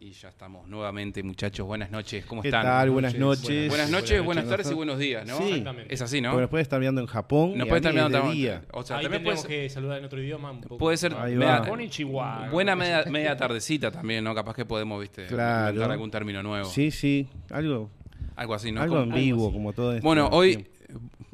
Y ya estamos nuevamente, muchachos. Buenas noches, ¿cómo ¿Qué están? tal? Buenas noches. Buenas noches, buenas tardes y buenos días, ¿no? Sí. Exactamente. Es así, ¿no? Porque nos puede estar viendo en Japón. Nos puede estar mirando también. día. O sea, Ahí también puede ser, que saludar en otro idioma. Un poco. puede ser media, buena media, media tardecita también, ¿no? Capaz que podemos, viste, Claro. inventar algún término nuevo. Sí, sí. Algo, Algo así, ¿no? algo Como- en vivo, así. como todo esto. Bueno, hoy,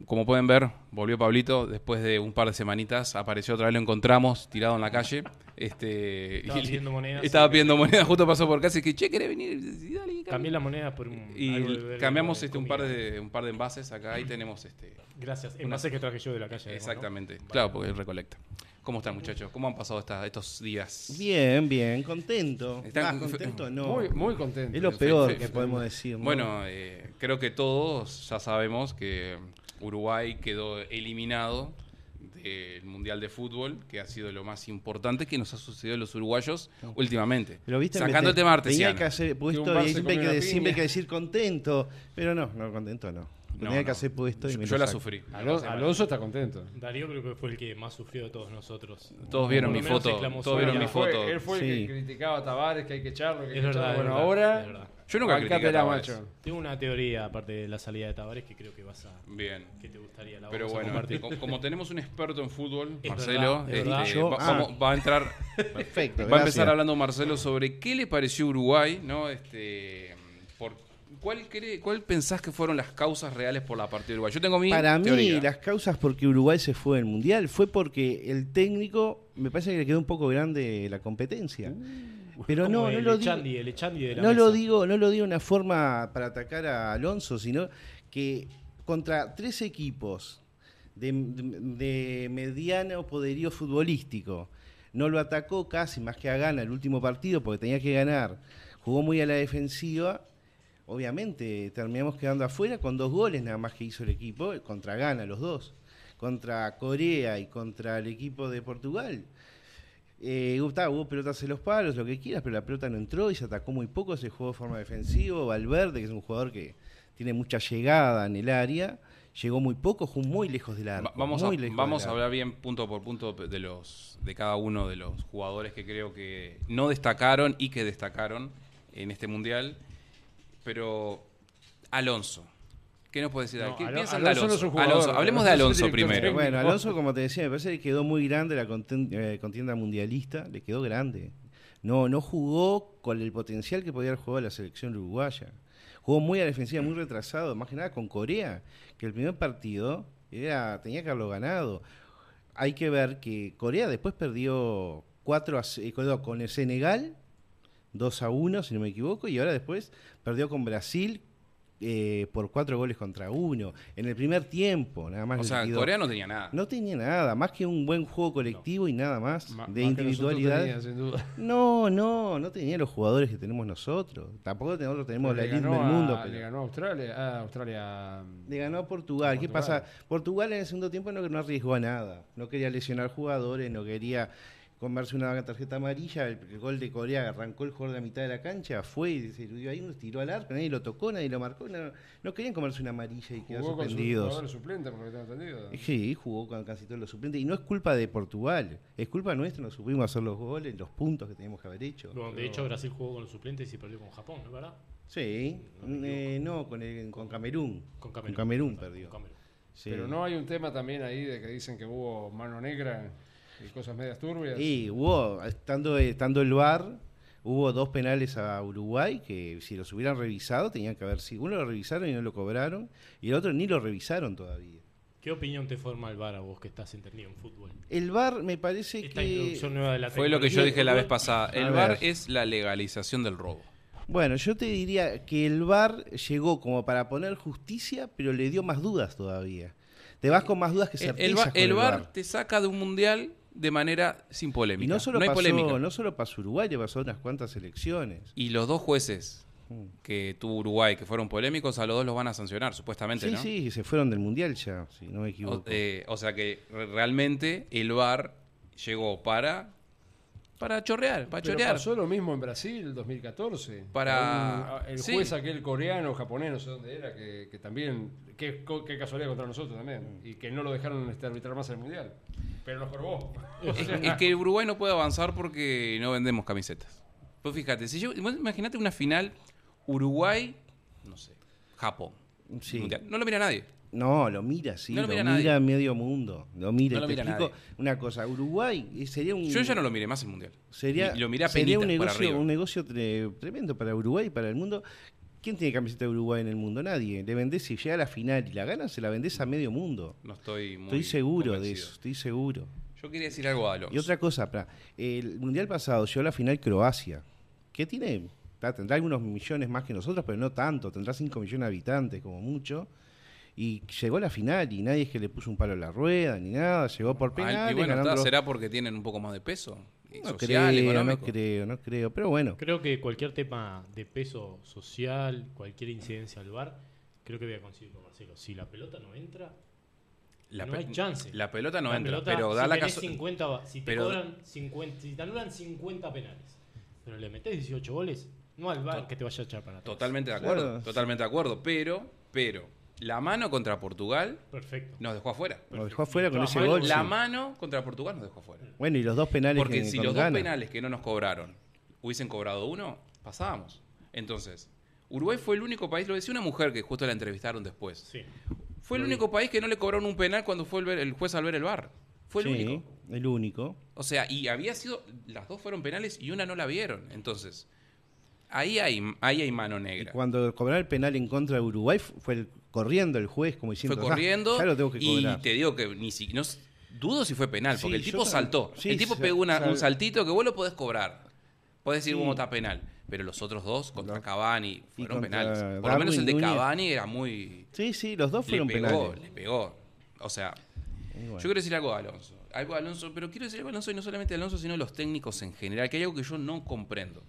como pueden ver, volvió Pablito después de un par de semanitas. Apareció otra vez, lo encontramos tirado en la calle. Este, Estaba y- pidiendo monedas. Estaba pidiendo moneda, justo pasó por casa y que, che, ¿querés venir? Y dale, dale. Cambié la moneda por un. algo de Y cambiamos de este, un, par de, un par de envases acá. Ahí tenemos este. Gracias. Envases que traje yo de la calle. Exactamente. Claro, porque él recolecta. ¿Cómo están, muchachos? ¿Cómo han pasado esta- estos días? Bien, bien, contento. Están- Ah, contento no. Muy, muy contento. es lo peor fe- que fe- podemos decir. ¿no? Bueno, eh, creo que todos ya sabemos que Uruguay quedó eliminado del Mundial de Fútbol, que ha sido lo más importante que nos ha sucedido a los uruguayos últimamente. Pero viste, Sacando el tema Tenía artesiano. que hacer puesto y siempre hay, que, siempre hay decir contento. Pero no, no, contento no. No, tenía que hacer puesto y Yo, lo la sufrí. Alo- Alonso está contento. Darío creo que fue el que más sufrió de todos nosotros. Todos vieron mi lo foto. Todos vieron mi foto. Él fue el que criticaba a Tavares, que hay que echarlo. Que Es que verdad. echarlo. es Bueno, verdad, ahora. Yo nunca critiqué a macho. Tengo una teoría, aparte de la salida de Tavares, que creo que vas a. Bien. que te gustaría. La Pero vamos a bueno, compartir. co- como tenemos un experto en fútbol, Es Marcelo, verdad, es verdad. este, Yo- va, ah. vamos- va a entrar Perfecto. Va a gracias. empezar hablando Marcelo sobre qué le pareció Uruguay, ¿no? Este, por, ¿cuál, cree- ¿Cuál pensás que fueron las causas reales por la partida de Uruguay? Yo tengo mi Para mí, teoría. las causas por que Uruguay se fue del Mundial fue porque el técnico, me parece que le quedó un poco grande la competencia. Pero no, no lo digo. Echandi, el Echandi de la No lo digo, no lo digo de una forma para atacar a Alonso, sino que contra tres equipos de, mediano poderío futbolístico, no lo atacó casi más que a gana el último partido porque tenía que ganar, jugó muy a la defensiva. Obviamente terminamos quedando afuera con dos goles nada más que hizo el equipo, contra Gana los dos, contra Corea y contra el equipo de Portugal. Eh, hubo pelotas en los palos, lo que quieras, pero la pelota no entró y se atacó muy poco, se jugó de forma defensiva. Valverde, que es un jugador que tiene mucha llegada en el área, llegó muy poco, jugó muy lejos del. Va- vamos a, vamos a hablar bien punto por punto de los de cada uno de los jugadores que creo que no destacaron y que destacaron en este mundial. Pero Alonso, ¿qué nos puede decir? No, ¿Qué Alo- piensan de Alonso jugador, hablemos de Alonso primero. técnico. Bueno, Alonso, como te decía, me parece que quedó muy grande la eh, contienda mundialista, le quedó grande. No, no jugó con el potencial que podía haber jugado la selección uruguaya. Jugó muy a la defensiva, muy retrasado, más que nada con Corea, que el primer partido era, tenía que haberlo ganado. Hay que ver que Corea después perdió 4 a, eh, con con el Senegal, 2 a 1, si no me equivoco, y ahora después perdió con Brasil eh, por 4 goles contra 1. En el primer tiempo, nada más. O sea, quedó. Corea no tenía nada. No tenía nada, más que un buen juego colectivo y nada más, Ma- de más individualidad. tenía, sin duda. No, no, no tenía los jugadores que tenemos nosotros. Tampoco nosotros tenemos la Le elite del mundo. a- pero- Le ganó a Australia. A Australia. Le ganó a Portugal. ¿Qué pasa? Portugal en el segundo tiempo no, no arriesgó a nada. No quería lesionar jugadores, no quería comerse una tarjeta amarilla. El, el gol de Corea arrancó el jugador de la mitad de la cancha, fue y se eludió ahí, uno tiró al arco, nadie lo tocó, nadie lo marcó. No, no querían comerse una amarilla y Jugó su suspendidos. jugador suplente, por lo que tengo entendido. Sí, jugó con casi todos los suplentes. Y no es culpa de Portugal, es culpa nuestra, no supimos hacer los goles, los puntos que teníamos que haber hecho. Bueno, de hecho, Brasil jugó con los suplentes y perdió con Japón, ¿no es verdad? Sí, No eh, no, con, el- con Camerún. Con Con Camerún. Con perdió. Camerún. Sí. Pero no hay un tema también ahí de que dicen que hubo mano negra y cosas medias turbias. Y hubo, estando, estando el VAR, hubo dos penales a Uruguay que si los hubieran revisado tenían que haber sido. Uno lo revisaron y no lo cobraron, y el otro ni lo revisaron todavía. ¿Qué opinión te forma el VAR a vos que estás entendido en fútbol? El VAR me parece Esta que. introducción nueva de la Fue lo que yo dije la vez pasada. El VAR es la legalización del robo. Bueno, yo te diría que el VAR llegó como para poner justicia, pero le dio más dudas todavía. Te vas con más dudas que El, el certezas el el VAR. te saca de un mundial de manera sin polémica. Y no solo, hay pasó, polémica. no solo pasó Uruguay, le pasó unas cuantas elecciones. Y los dos jueces Mm. que tuvo Uruguay, que fueron polémicos, a los dos los van a sancionar, supuestamente, Sí, ¿no? sí, se fueron del Mundial ya, si no me O, equivoco. eh, o sea que re- realmente el VAR llegó para para chorrear, para Pero chorear. pasó lo mismo en Brasil 2014. Para- Un- el sí. juez aquel coreano, japonés, no sé dónde era, que, que también. Qué, qué casualidad contra nosotros también. Y que no lo dejaron este, arbitrar más en el mundial. Pero nos jorobó. Es, es que Uruguay no puede avanzar porque no vendemos camisetas. Pues fíjate, si yo, imaginate una final Uruguay, no sé, Japón. Sí. Mundial. No lo mira nadie. No, lo mira, sí, No lo lo, mira medio mundo. Lo mira. No lo te mira explico nadie. una cosa, Uruguay eh, sería un Yo ya no lo miré más el mundial. sería, lo miré a sería un negocio, un negocio tre- tremendo para Uruguay y para el mundo. ¿Quién tiene camiseta de Uruguay en el mundo? Nadie. Le vendés, si llega a la final y la gana, se la vendés a medio mundo. No estoy muy Estoy seguro de eso, estoy seguro. Yo quería decir algo a Alonso. Y otra cosa, el mundial pasado llegó a la final Croacia. ¿Qué tiene? Tendrá algunos millones más que nosotros, pero no tanto. Tendrá 5 millones de habitantes, como mucho. Y llegó a la final y nadie es que le puso un palo a la rueda ni nada. Llegó por Ah, penales. y bueno, está, ¿será porque tienen un poco más de peso? Y No social, creo, no económico. creo, no creo. Pero bueno, Creo que cualquier tema de peso social, cualquier incidencia al bar, creo que voy a coincidir con Marcelo. Si la pelota no entra, La no hay chance. La pelota no La entra, pelota, pero si da la tenés caso- 50, va- si te pero- cobran 50, si te anulan 50 penales, pero le metés 18 goles, no al bar que te vaya a echar para atrás. Totalmente de acuerdo, Claro. totalmente de acuerdo. Pero, pero, la mano contra Portugal Perfecto. nos dejó afuera. nos dejó afuera con ese gol. La sí. mano contra Portugal nos dejó afuera. Bueno, y los dos penales Porque que si los dos penales que no nos cobraron hubiesen cobrado uno, pasábamos. Entonces, Uruguay fue el único país, lo decía una mujer que justo la entrevistaron después. Sí. Fue el único país que no le cobraron un penal cuando fue el, ver- el juez al ver el bar. Fue el Sí, único. el único. O sea, y había sido, las dos fueron penales y una no la vieron. Entonces, ahí hay, ahí hay mano Y negra. cuando cobraron el penal en contra de Uruguay, fu- fue el- corriendo el juez como diciendo. Fue "Ah, corriendo lo tengo que y te digo que ni si, no, dudo si fue penal, porque Sí, el tipo saltó. sí, el tipo pegó una- un saltito que vos lo podés cobrar. Podés decir cómo está penal. Pero los otros dos, contra No. Cavani, fueron penales. Por lo menos el de Núñez. Cavani era muy... Sí, sí, los dos Le fueron pegó, penales. le pegó. O sea, bueno. yo quiero decir algo a Alonso. Algo a Alonso, pero quiero decir algo a Alonso y no solamente a Alonso, sino a los técnicos en general, que hay algo que yo no comprendo.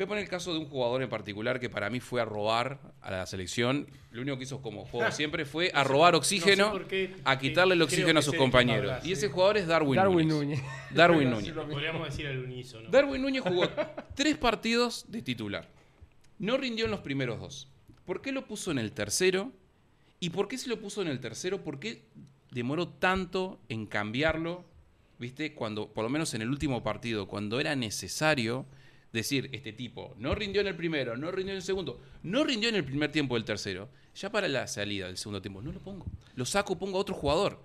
Voy a poner el caso de un jugador en particular que para mí fue a robar a la selección. Lo único que hizo como juego siempre fue a robar oxígeno, no sé por qué, a quitarle el oxígeno a sus compañeros. hablas, y ese sí. jugador es Darwin, Darwin Núñez. Núñez. Darwin Núñez. lo. Podríamos decir al unísono. Darwin Núñez jugó tres partidos de titular. No rindió en los primeros dos. ¿Por qué lo puso en el tercero? ¿Y por qué se lo puso en el tercero? ¿Por qué demoró tanto en cambiarlo? ¿Viste? Cuando, por lo menos en el último partido, cuando era necesario decir, este tipo no rindió en el primero, no rindió en el segundo, no rindió en el primer tiempo del tercero, ya para la salida del segundo tiempo, no lo pongo. Lo saco, pongo a otro jugador.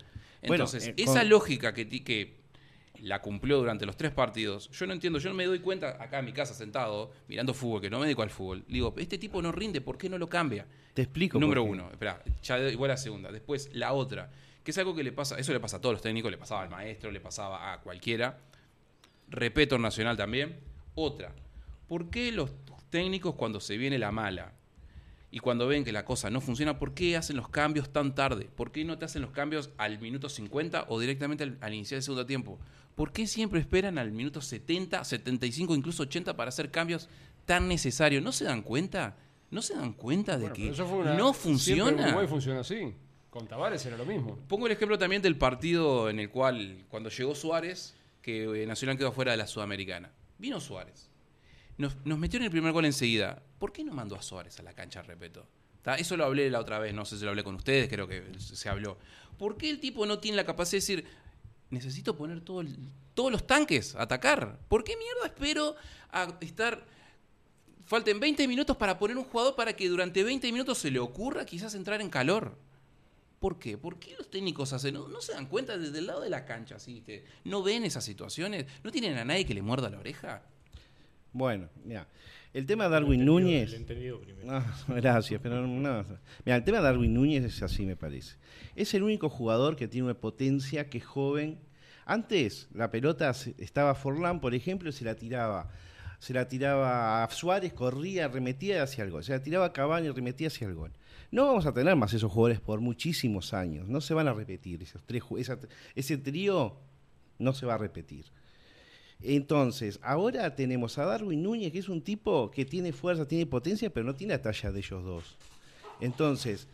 Bueno, Entonces, eh, esa con- lógica que, que la cumplió durante los tres partidos. Yo no entiendo, yo no me doy cuenta acá en mi casa sentado, mirando fútbol, que no me dedico al fútbol. Digo, este tipo no rinde, ¿por qué no lo cambia? Te explico. Número uno, espera, ya igual la segunda. Después, la otra, que es algo que le pasa, eso le pasa a todos los técnicos, le pasaba al maestro, le pasaba a cualquiera. Repeto nacional también. Otra, ¿por qué los técnicos cuando se viene la mala y cuando ven que la cosa no funciona, ¿por qué hacen los cambios tan tarde? ¿Por qué no te hacen los cambios al minuto 50 o directamente al, al iniciar el segundo tiempo? ¿Por qué siempre esperan al minuto 70, 75, incluso 80 para hacer cambios tan necesarios? ¿No se dan cuenta? ¿No se dan cuenta de Bueno, que una- no funciona? Uruguay funciona así. Con Tavares era lo mismo. Pongo el ejemplo también del partido en el cual, cuando llegó Suárez, que eh, Nacional quedó fuera de la Sudamericana. Vino Suárez. Nos, nos metió en el primer gol enseguida. ¿Por qué no mandó a Suárez a la cancha, repito? Eso lo hablé la otra vez, no sé si lo hablé con ustedes, creo que se habló. ¿Por qué el tipo no tiene la capacidad de decir, necesito poner todos los tanques a atacar? ¿Por qué mierda espero a estar... Falten 20 minutos para poner un jugador para que durante 20 minutos se le ocurra quizás entrar en calor. ¿Por qué? ¿Por qué los técnicos hacen? ¿No, no se dan cuenta desde el lado de la cancha? ¿sí? ¿No ven esas situaciones? ¿No tienen a nadie que le muerda la oreja? Bueno, mira. El tema de Darwin entendido- Núñez. El entendido primero. No, gracias, pero no. Mira, el tema de Darwin Núñez es así, me parece. Es el único jugador que tiene una potencia, que es joven. Antes, la pelota estaba Forlán, por ejemplo, y se la tiraba. Se la tiraba a Suárez, corría, remetía hacia el gol. Se la tiraba a Cavani, remetía hacia el gol. No vamos a tener más esos jugadores por muchísimos años. No se van a repetir. Esos tres, esa- ese trío no se va a repetir. Entonces, ahora tenemos a Darwin Núñez, que es un tipo que tiene fuerza, tiene potencia, pero no tiene la talla de ellos dos. Entonces,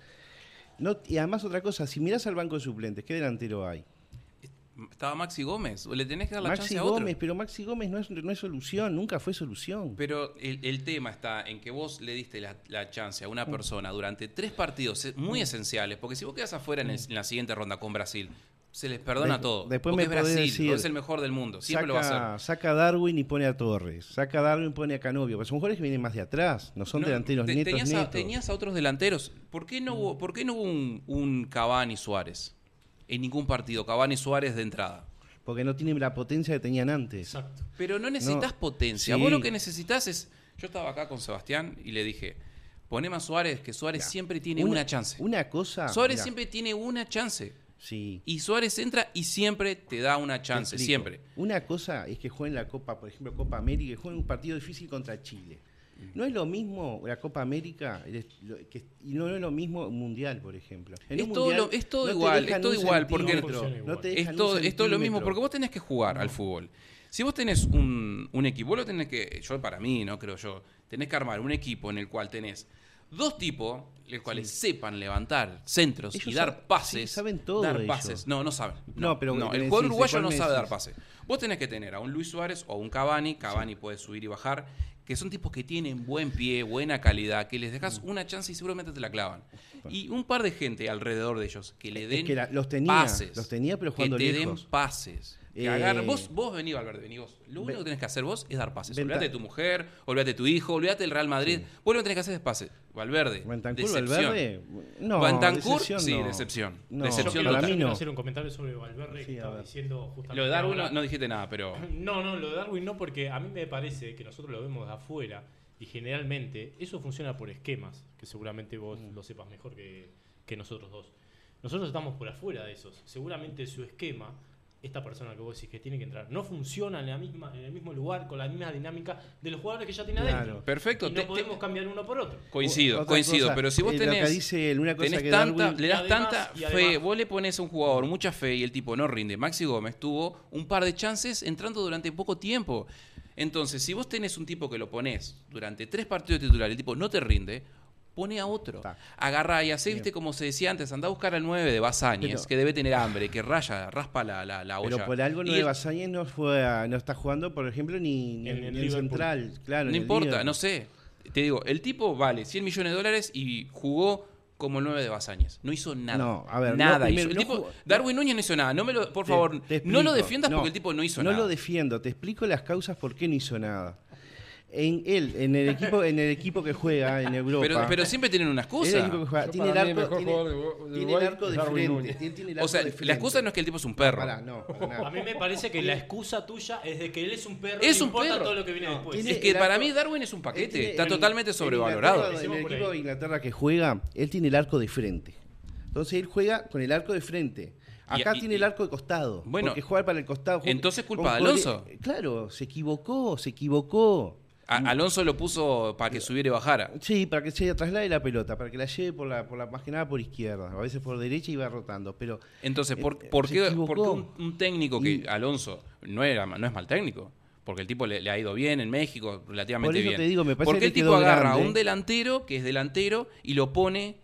no, y además otra cosa, si mirás al banco de suplentes, ¿qué delantero hay? Estaba Maxi Gómez. ¿O le tenés que dar la Maxi chance a otro? Gómez, pero Maxi Gómez no es, no es solución, nunca fue solución. Pero el, el tema está en que vos le diste la, la chance a una Mm. persona durante tres partidos eh, muy esenciales, porque si vos quedas afuera en, el- en la siguiente ronda con Brasil, se les perdona De- todo. después porque me es Brasil, decir, es el mejor del mundo. Siempre lo va a hacer. saca a Darwin y pone a Torres. Saca a Darwin y pone a Canovio. Porque son jugadores que vienen más de atrás. No son No, delanteros te- netos, tenías, a, tenías a otros delanteros. ¿Por qué no hubo, por qué no hubo un, un Cavani Suárez? En ningún partido. Cavani Suárez de entrada. Porque no tienen la potencia que tenían antes. Exacto. Pero no necesitas No, potencia. sí. Vos lo que necesitas es. Yo estaba acá con Sebastián y le dije: poneme a Suárez, que Suárez Ya. siempre tiene una, chance. Una cosa. Suárez mirá, siempre tiene una chance. Sí. Y Suárez entra y siempre te da una chance. Siempre. Una cosa es que jueguen la Copa, por ejemplo, Copa América, y jueguen un partido difícil contra Chile. No es lo mismo la Copa América que- y no es lo mismo un mundial, por ejemplo. En Es un todo mundial lo- es todo no igual, es todo igual, porque- centímetro, No te igual. Es todo, es todo lo mismo, porque vos tenés que jugar al fútbol. Si vos tenés un, un equipo, vos lo tenés que, yo para mí, no creo yo, tenés que armar un equipo en el cual tenés dos tipos, los cuales sepan levantar centros Ellos y dar pases. sí, saben todo Dar ellos. pases. No, no saben. No, pero no, ¿qué el jugador uruguayo no sabe dar pases. Vos tenés que tener a un Luis Suárez o un Cavani, Cavani puede subir y bajar, que son tipos que tienen buen pie, buena calidad, que les dejas Mm. una chance y seguramente te la clavan. Y un par de gente alrededor de ellos que le Es den que la- los tenía, pases. los tenía, pero que jugando te lejos. den pases. Que Eh, Vos, vos vení, Valverde, vení vos. Lo único que tenés que hacer vos es dar pases. Olvídate de tu mujer, olvídate de tu hijo, olvídate del Real Madrid. Vos lo que tenés que hacer es pases. Valverde, Bentancur, decepción. Valverde, no, Bentancur, decepción sí, no. decepción. No, Decepción Yo para mí no. hacer un comentario sobre Valverde Sí, que a estaba ver. diciendo justamente. Lo de Darwin ahora. no dijiste nada, pero. No, no, lo de Darwin no, porque a mí me parece que nosotros lo vemos de afuera y generalmente eso funciona por esquemas, que seguramente vos Mm. lo sepas mejor que, que nosotros dos. Nosotros estamos por afuera de esos. Seguramente su esquema, esta persona que vos decís que tiene que entrar, no funciona en, la misma, en el mismo lugar, con la misma dinámica de los jugadores que ya tiene Claro. adentro. Perfecto, Y no te- te- podemos cambiar uno por otro. Coincido, Otra coincido. cosa, pero si vos eh, lo que tenés. dice él, una cosa tenés que tanta, Darwin- le das además- tanta fe, además- vos le pones a un jugador mucha fe y el tipo no rinde. Maxi Gómez tuvo un par de chances entrando durante poco tiempo. Entonces, si vos tenés un tipo que lo pones durante tres partidos de titular, el tipo no te rinde, pone a otro. Está. Agarrá y hacé, Bien. viste, como se decía antes, anda a buscar al 9 de Basáñez, Pero- que debe tener hambre, que raya, raspa la, la, la olla. Pero por algo Y Nueva el- Basáñez no fue a- no está jugando, por ejemplo, ni, ni En en, el. Central. Claro, No importa, Liverpool. no sé. Te digo, el tipo vale 100 millones de dólares y jugó como el 9 de Basáñez. No hizo nada. No, a ver, nada no, primero, hizo. El no tipo- jugó- Darwin Núñez no hizo nada. No me lo, por Te- favor, te no lo defiendas No, porque el tipo no hizo no nada. lo defiendo, te explico las causas por qué no hizo nada. En él, en el equipo, en el equipo que juega en Europa. pero, pero siempre tienen una el excusa. equipo que juega. Tiene el el arco, tiene, de tiene el arco de frente. Núñez. tiene- tiene el O sea, de la frente. excusa no es que el tipo es un perro. No, para. A mí me parece que la excusa tuya es de que él es un perro Es y un importa perro. todo lo que viene No, después. es que el para mí Darwin es un paquete. tiene- Está en- totalmente en sobrevalorado. En el equipo de Inglaterra que juega, él tiene el arco de frente. Entonces él juega con el arco de frente. Acá y- tiene el arco de costado. Bueno, porque juega para el costado. entonces culpa de Alonso. Claro, se equivocó, se equivocó. A- Alonso lo puso para que subiera y bajara. Sí, para que se traslade la pelota, para que la lleve por la, por la más que nada por izquierda, a veces por derecha y va rotando. Pero Entonces, ¿por, Eh, por qué un, un técnico que Y- Alonso no era no es mal técnico? Porque el tipo le, le ha ido bien en México, relativamente Por eso bien. te digo, me parece ¿Por qué el le tipo agarra a un delantero que es delantero y lo pone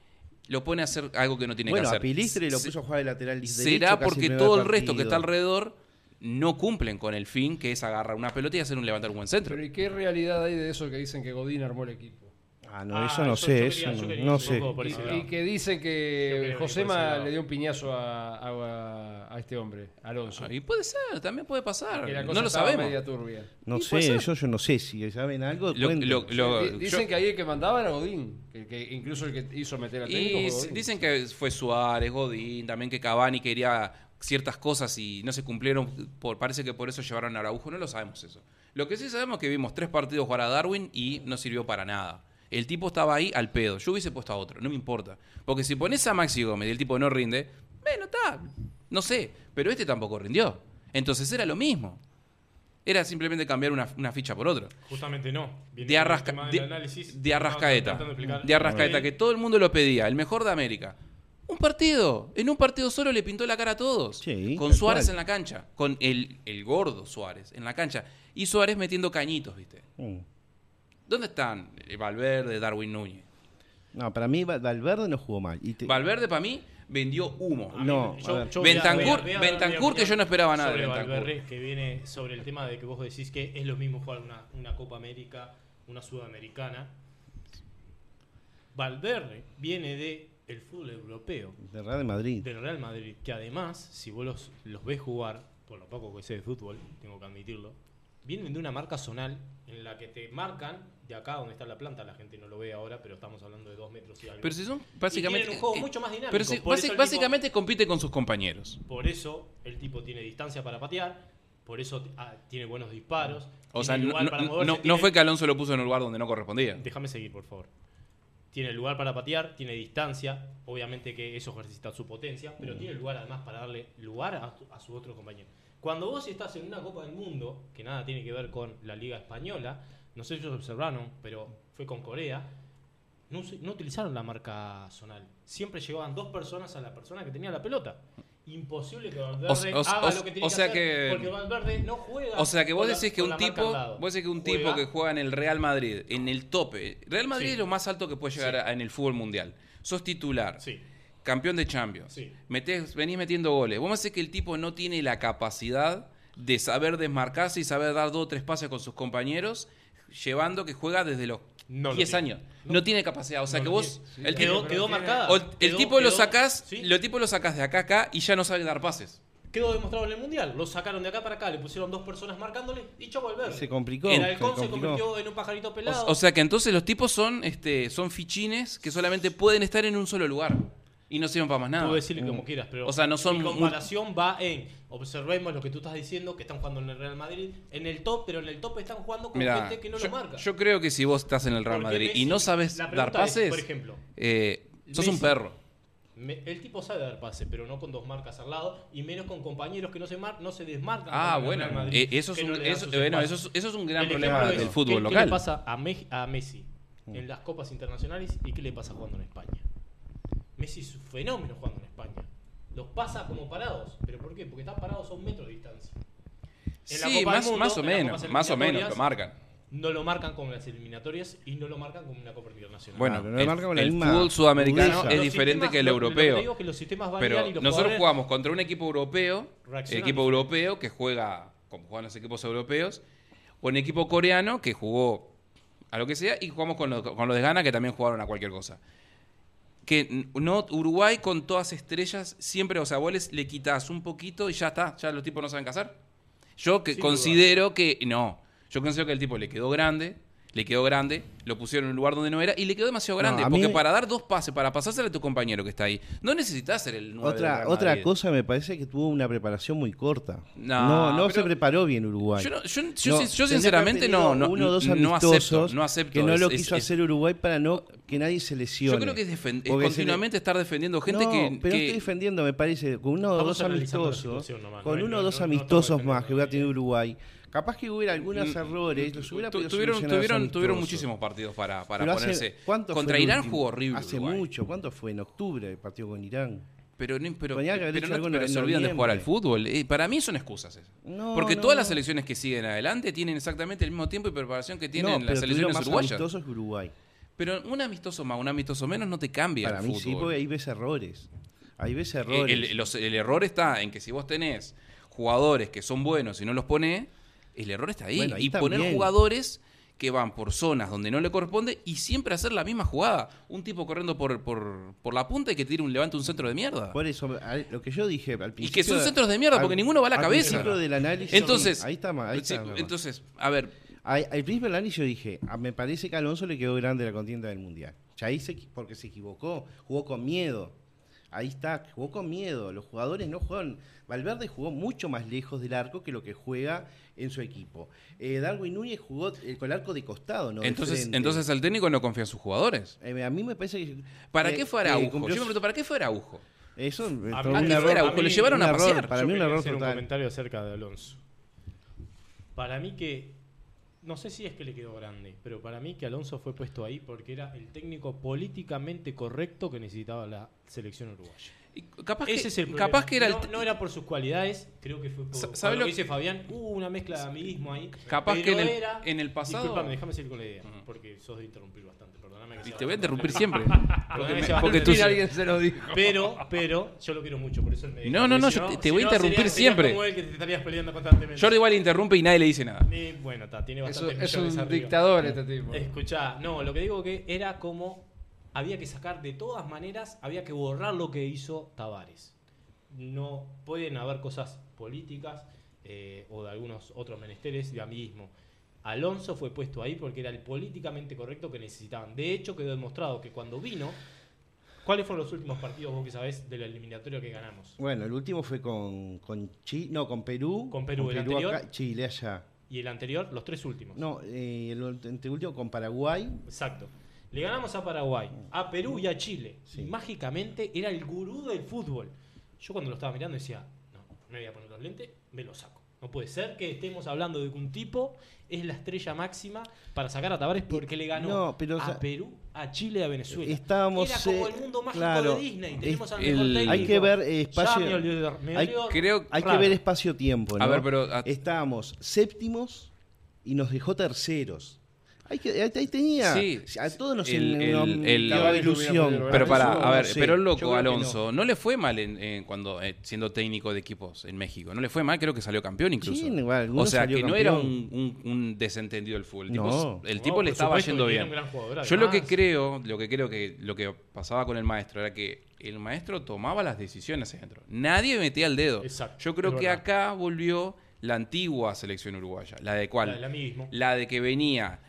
lo pone a hacer algo que no tiene bueno, que a hacer? Pilistri lo Se- puso a jugar de lateral derecho. ¿Será porque todo el resto que está alrededor no cumplen con el fin que es agarrar una pelota y hacer un levantar un buen centro? Pero ¿y qué realidad hay de eso que dicen que Godín armó el equipo? Ah, no, Ah, eso no yo- sé, yo eso quería- no- quería no sé. Y, que dicen que Josema le dio un piñazo a, a- a este hombre, Alonso. Ah, Y puede ser, también puede pasar. que la No lo sabemos. media turbia. No sé, ser. yo, no sé si saben algo. Lo- Dicen yo- que ahí el que mandaba era Godín, que, que incluso el que hizo meter al técnico Y Godín. dicen que fue Suárez, Godín, también que Cavani quería ciertas cosas y no se cumplieron. Por, parece que por eso llevaron a Araujo. No lo sabemos eso. Lo que sí sabemos es que vimos tres partidos jugar a Darwin y no sirvió para nada. El tipo estaba ahí al pedo. Yo hubiese puesto a otro, no me importa. Porque si pones a Maxi Gómez y el tipo no rinde, bueno, está. No sé. Pero este tampoco rindió. Entonces era lo mismo. Era simplemente cambiar una, una ficha por otra. Justamente no. Viene De, Arrasca- de- Arrascaeta. de Arrascaeta, que todo el mundo lo pedía, el mejor de América. Un partido, en un partido solo le pintó la cara a todos. Sí, con Suárez cual. en la cancha, con el, el gordo Suárez en la cancha. Y Suárez metiendo cañitos, ¿viste? Mm. ¿Dónde están Eh, Valverde, Darwin Núñez? No, para mí Val- Valverde no jugó mal. Y te- Valverde para mí vendió humo. A mí- No, yo- a ver. yo voy a- Bentancur- voy a- voy a dar mi Bentancur, que yo no esperaba nada de Sobre Bentancur. Valverde, que viene sobre el tema de que vos decís que es lo mismo jugar una, una Copa América, una Sudamericana. Valverde viene de el fútbol europeo De Real Madrid. del Real Madrid, que además, si vos los, los ves jugar, por lo poco que sé de fútbol, tengo que admitirlo, vienen de una marca zonal en la que te marcan de acá donde está la planta, la gente no lo ve ahora, pero estamos hablando de dos metros y algo. Pero si son Y básicamente. tienen un juego eh, mucho más dinámico. Pero si- por basi- eso el tipo- básicamente compite con sus compañeros. por eso el tipo tiene distancia para patear, por eso ah, tiene buenos disparos. O tiene sea, no, lugar no- para no- moverse, no tiene- fue que Alonso lo puso en un lugar donde no correspondía. Déjame seguir, por favor. Tiene lugar para patear, tiene distancia, obviamente que eso ejercita su potencia, pero tiene lugar además para darle lugar a, su otro compañero. Cuando vos estás en una Copa del Mundo, que nada tiene que ver con la Liga Española, no sé si ellos observaron, pero fue con Corea, no, no utilizaron la marca zonal. Siempre llegaban dos personas a la persona que tenía la pelota. Imposible que Valverde O haga o lo que tiene o que hacer, que- porque Valverde no juega. O sea que vos decís que un tipo, vos decís que un Juega- tipo que juega en el Real Madrid, en el tope, Real Madrid Sí. es lo más alto que puede llegar Sí. a- en el fútbol mundial. Sos titular, Sí, campeón de Champions, metés- venís metiendo goles. Vos me decís que el tipo no tiene la capacidad de saber desmarcarse y saber dar dos o tres pases con sus compañeros, llevando que juega desde los No lo 10 tiene. años. No, tiene capacidad. O sea No que vos, el quedó, tipo, quedó marcada. o el, el Quedó- tipo lo sacás, sí. lo tipo lo sacás de acá a acá y ya no sabe dar pases. Quedó demostrado en el mundial. Lo sacaron de acá para acá, le pusieron dos personas marcándole y chau al Se complicó. El halcón se, complicó. convirtió en un pajarito pelado. O, o sea que entonces los tipos son, este, son fichines que solamente pueden estar en un solo lugar y no sirven para más nada. Tú decirle como quieras, pero O sea, no son mi comparación va en observemos lo que tú estás diciendo, que están jugando en el Real Madrid, en el top, pero en el top están jugando con gente que no yo, lo marca. yo creo que si vos estás en el Real Porque Madrid y no sabes dar es, pases, por ejemplo, eh, sos un perro. Me- el tipo sabe dar pase, pero no con dos marcas al lado y menos con compañeros que no se mar no se desmarcan. Ah, bueno, Real Madrid, eh, eso es un, no le dan eso, sus bueno, eso, espacios. es, eso es un gran El problema del fútbol ¿qué, local. ¿Qué le pasa a, Me- a Messi en las copas internacionales y qué le pasa jugando en España? Messi es un fenómeno jugando en España. Los pasa como parados. ¿Pero por qué? Porque están parados a un metro de distancia. En la Sí, más, Mundo, más o menos, más o menos lo marcan. No lo marcan como en las eliminatorias y no lo marcan como en una Copa Internacional. Bueno, pero no lo el, marcan con la el misma fútbol sudamericano es Los diferente sistemas- que el lo- lo que europeo. digo es que los sistemas Pero y los nosotros jugamos contra un equipo europeo, reaccionan equipo europeo que juega como juegan los equipos europeos, o un equipo coreano que jugó a lo que sea, y jugamos con, los- con los de Ghana que también jugaron a cualquier cosa. Que no, Uruguay con todas estrellas, siempre, o sea, vos les- le quitas un poquito y ya está, ya los tipos no saben cazar. Yo que considero que, no, yo considero que el tipo le quedó grande, le quedó grande, lo pusieron en un lugar donde no era y le quedó demasiado grande. porque para dar dos pases, para pasárselo a tu compañero que está ahí, no necesitas ser el 9 del Otra, otra cosa me parece que tuvo una preparación muy corta. No, No, no, se preparó bien Uruguay. Yo, no- yo- sinceramente no, no, uno o dos no acepto, no acepto. que no lo quiso es- hacer Uruguay para no que nadie se lesione. Yo creo que es, es le- continuamente estar defendiendo gente no, que, pero que- estoy defendiendo, me parece, con uno o dos amistosos, con no- uno no- o dos amistosos más que hubiera tenido Uruguay, capaz que hubiera algunos Mm, errores, los hubiera podido tuvieron, tuvieron, tuvieron muchísimos partidos para, para Pero ponerse. ¿cuánto fue Contra Irán jugó horrible. Hace Uruguay. mucho, ¿cuánto fue? En octubre el partido con Irán. Pero, no- pero, pero no- pero se olvidan de jugar al fútbol. Eh, para mí son excusas esas. No, Porque no, todas las selecciones que siguen adelante tienen exactamente el mismo tiempo y preparación que tienen las selecciones más uruguayas. amistosos que Uruguay. Pero un amistoso más, un amistoso menos no te cambia Para el mí fútbol. sí, porque ahí ves errores. Ahí ves Eh, errores. El, los- el error está en que si vos tenés jugadores que son buenos y no los ponés, el error está ahí. Bueno, ahí y poner jugadores que van por zonas donde no le corresponde y siempre hacer la misma jugada. Un tipo corriendo por, por, por la punta y que tire un levante un centro de mierda. Por eso, lo que yo dije al Y principio. que son centros de mierda porque al- ninguno va a la cabeza. del análisis. Entonces, Ahí está, ma- ahí sí, está, ma- entonces, a ver, Al, al principio del análisis yo dije, ah, me parece que a Alonso le quedó grande la contienda del Mundial. Ya ahí se, porque se equivocó, jugó con miedo. Ahí está, jugó con miedo. Los jugadores no jugaron. Valverde jugó mucho más lejos del arco que lo que juega en su equipo. Eh, Darwin Núñez jugó eh, con el arco de costado, ¿no? entonces, entonces el técnico no confía en sus jugadores. Eh, a mí me parece que. ¿Para qué fue Araujo? Yo me pregunto, ¿para qué fue Araujo? Eso, eh, mí- ¿A un qué fue. Araujo? Lo llevaron un a error, pasear. Para Yo mí un error hacer un comentario acerca de Alonso. Para mí que no sé si es que le quedó grande, pero para mí que Alonso fue puesto ahí porque era el técnico políticamente correcto que necesitaba la selección uruguaya. Capaz que, Ese es el problema. capaz que era el, no, no era por sus cualidades, creo que fue por Sa- por ¿sabe lo que dice Fabián, hubo una mezcla de amiguismo ahí. Capaz pero que en el- era- en el pasado- Disculpame, déjame seguir con la idea, porque sos de interrumpir bastante, perdóname. que Y te voy a interrumpir siempre. Porque, me- porque tú- alguien se lo dijo. Pero, pero, yo lo quiero mucho, por eso él me No, no, no, si yo te- te voy a interrumpir sería- siempre. como él que te estarías peleando constantemente. Jordi igual interrumpe y nadie le dice nada. Bueno, está, tiene Es, bastante un- es un dictador este tipo. Escuchá, no, lo que digo que era como había que sacar de todas maneras, había que borrar lo que hizo Tavares. No pueden haber cosas políticas eh, o de algunos otros menesteres de amiguismo. Alonso fue puesto ahí porque era el políticamente correcto que necesitaban. De hecho, quedó demostrado que cuando vino, ¿cuáles fueron los últimos partidos vos que sabés del eliminatorio que ganamos? Bueno, el último fue con, con Chi- no, con Perú. Con Perú, el anterior. acá, Chile allá. Y el anterior, los tres últimos. No, eh, el ult- último con Paraguay. Exacto. Le ganamos a Paraguay, a Perú y a Chile. Sí. Y mágicamente era el gurú del fútbol. Yo cuando lo estaba mirando decía, no, me voy a poner los lentes, me lo saco. No puede ser que estemos hablando de que un tipo es la estrella máxima para sacar a Tavares porque le ganó No, pero, o a Perú, a Chile y a Venezuela. Estábamos, Era como eh, el mundo mágico claro, de Disney. es- Tenemos al mejor técnico. Hay que ver, eh, espacio- me olvidé- me hay- olvidó creo- Hay que ver espacio-tiempo, ¿no? A ver, pero a- Estábamos séptimos y nos dejó terceros. Hay que, ahí ahí tenía. Sí, a todos nos el- el- el- ilusión. Pero para, a ver, pero el loco Alonso no. le fue mal en, en cuando eh, siendo técnico de equipos en México. No le fue mal, creo que salió campeón incluso. Sí, igual, o sea, salió que no era un, un- un desentendido del fútbol. El tipo, el le estaba supuesto, yendo bien. Yo lo que creo, lo que creo que lo que pasaba con el maestro era que el maestro tomaba las decisiones adentro. Nadie metía el dedo. Exacto, Yo creo que verdad. acá volvió la antigua selección uruguaya, la de cuál? La del amiguismo. La de que venía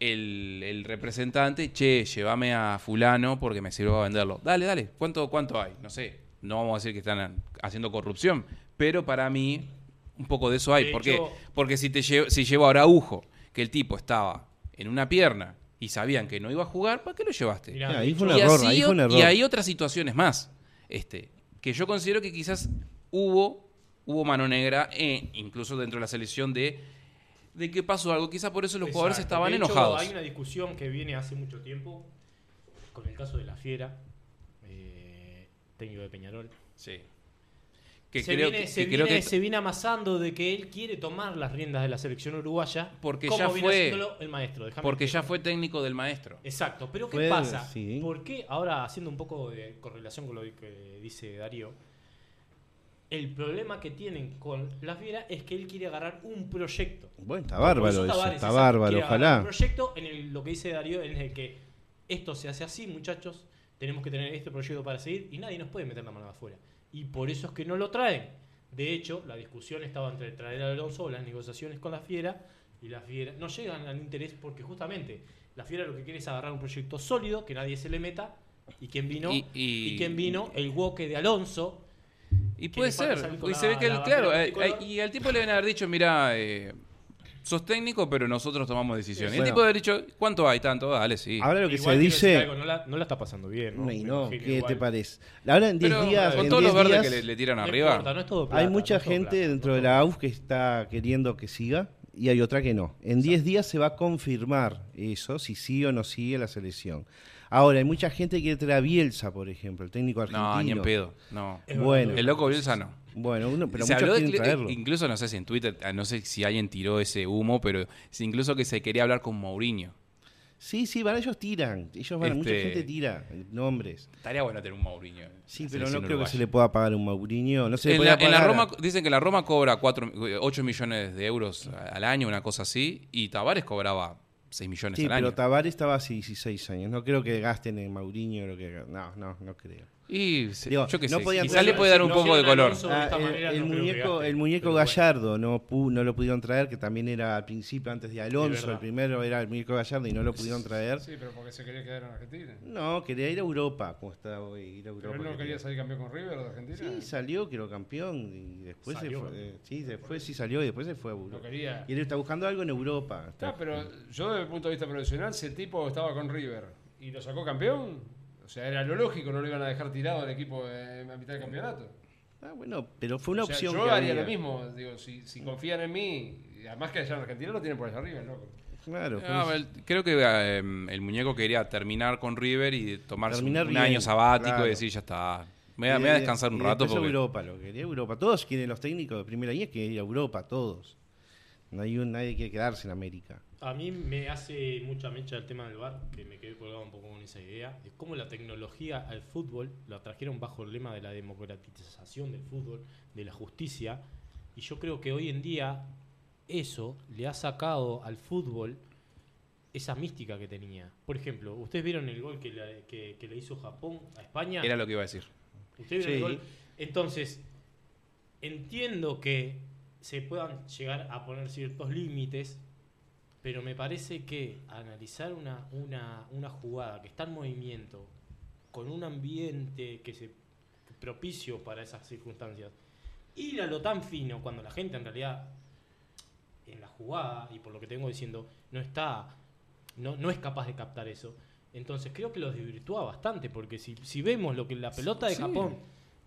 el, el representante, che, llévame a fulano porque me sirve para venderlo. Dale, dale, ¿cuánto, cuánto hay? No sé, no vamos a decir que están haciendo corrupción, pero para mí un poco de eso hay. De ¿Por qué? Porque si, te llevo, si llevo a Araujo, que el tipo estaba en una pierna y sabían que no iba a jugar, ¿para qué lo llevaste? Mirá, ahí fue un y, error, así ahí fue un error. y hay otras situaciones más, este, que yo considero que quizás hubo, hubo mano negra, eh, incluso dentro de la selección de, de que pasó algo. Quizás por eso los jugadores estaban De hecho, enojados. Hay una discusión que viene hace mucho tiempo con el caso de la Fiera, eh, técnico de Peñarol. Sí. Que se, creo viene, que, se, que creo viene- que se viene amasando de que él quiere tomar las riendas de la selección uruguaya Porque como ya viene fue- haciéndolo el maestro. déjame porque que- ya fue técnico del maestro. Exacto, pero ¿qué Fue- pasa? sí. ¿Por qué ahora haciendo un poco de correlación con lo que dice Darío? El problema que tienen con la Fiera es que él quiere agarrar un proyecto. Bueno, está bárbaro eso, está bárbaro, agarrar Un ojalá. proyecto en el, lo que dice Darío en el que esto se hace así, muchachos, tenemos que tener este proyecto para seguir y nadie nos puede meter la mano de afuera. Y por eso es que no lo traen. De hecho, la discusión estaba entre traer a Alonso o las negociaciones con la Fiera y la Fiera no llegan al interés porque justamente la Fiera lo que quiere es agarrar un proyecto sólido, que nadie se le meta. ¿Y quién vino? Y- Y, vino? El Woke de Alonso. Y puede ser. Y se ve que, el- claro, eh, eh, y al tipo le deben haber dicho, mira, eh, sos técnico, pero nosotros tomamos decisiones. Y el Bueno. tipo debe haber dicho, ¿cuánto hay? Tanto, dale, sí. Ahora lo que Igual se dice. algo, no, la, no la está pasando bien. ¿no? Y no, ¿qué igual. te parece? Ahora en 10 pero días. con todos los 10 verdes que le, le tiran No arriba. importa, no es todo plata, hay no mucha es todo gente plata, dentro no de la AUF que está queriendo que siga y hay otra que no. En 10 días se va a confirmar eso, si sí o no sigue la selección. Ahora, hay mucha gente que quiere traer a Bielsa, por ejemplo, el técnico argentino. No, ni en pedo. No. Bueno. El loco Bielsa no. Bueno, uno, pero se muchos habló de traerlo. incluso no sé si en Twitter, ah, no sé si alguien tiró ese humo, pero incluso que se quería hablar con Mourinho. Sí, sí, van, ellos tiran. Ellos van, mucha Este- gente tira nombres. Estaría bueno tener un Mourinho. Sí, pero no creo que se le pueda pagar un Mourinho. No se le En la, en la pagar a- Roma, dicen que la Roma cobra 4, 8 millones de euros al año, una cosa así, y Tavares cobraba 6 millones Sí, al pero año. Tavares estaba hace 16 años. No creo que gasten en Mourinho. Lo que... No, no, no creo. Y se- Digo, yo qué no sé, podían quizás le traer- puede dar un no poco de color. Ah, el, manera, el no creo muñeco, el muñeco pero bueno. Gallardo no, pu- no lo pudieron traer, que también era al principio antes de Alonso. El primero era el muñeco Gallardo y no lo pudieron traer. Sí, pero porque se quería quedar en Argentina. No, quería ir a Europa, como está hoy. Ir a Pero Europa él no quería. salir campeón con River de Argentina. Sí, salió, quedó campeón y después Salió, se fue. eh, sí, después sí salió y después se fue a No Europa. quería. Y él está buscando algo en Europa. Está- pero yo desde el punto de vista profesional, si el tipo estaba con River y lo sacó campeón, o sea, era lo lógico, no lo iban a dejar tirado al equipo eh, a mitad del campeonato. Ah, bueno, pero fue una O sea, opción. yo que haría había. lo mismo, digo, si, si confían en mí, y además que allá en Argentina lo tienen por allá arriba, loco. Claro, No, el- creo que eh, el muñeco quería terminar con River y tomarse un, Terminar un bien, año sabático claro. y decir, ya está. Me voy a, me voy a Eh, descansar un y rato porque... Europa, lo quería Europa. Todos quieren los técnicos de primera línea que ir a Europa, todos. No hay un, nadie quiere quedarse en América. A mí me hace mucha mecha el tema del bar, que me quedé colgado un poco con esa idea, de cómo la tecnología al fútbol la trajeron bajo el lema de la democratización del fútbol, de la justicia, y yo creo que hoy en día eso le ha sacado al fútbol esa mística que tenía. Por ejemplo, ¿ustedes vieron el gol que, le- que- que le hizo Japón a España? Era lo que iba a decir. ¿Ustedes vieron el gol? Entonces, entiendo que se puedan llegar a poner ciertos límites, pero me parece que analizar una, una, una jugada que está en movimiento, con un ambiente que se propicio para esas circunstancias, ir a lo tan fino cuando la gente en realidad en la jugada, y por lo que tengo diciendo, no está, no, no es capaz de captar eso. Entonces creo que lo desvirtúa bastante, porque si, si vemos lo que la pelota de Sí. Japón,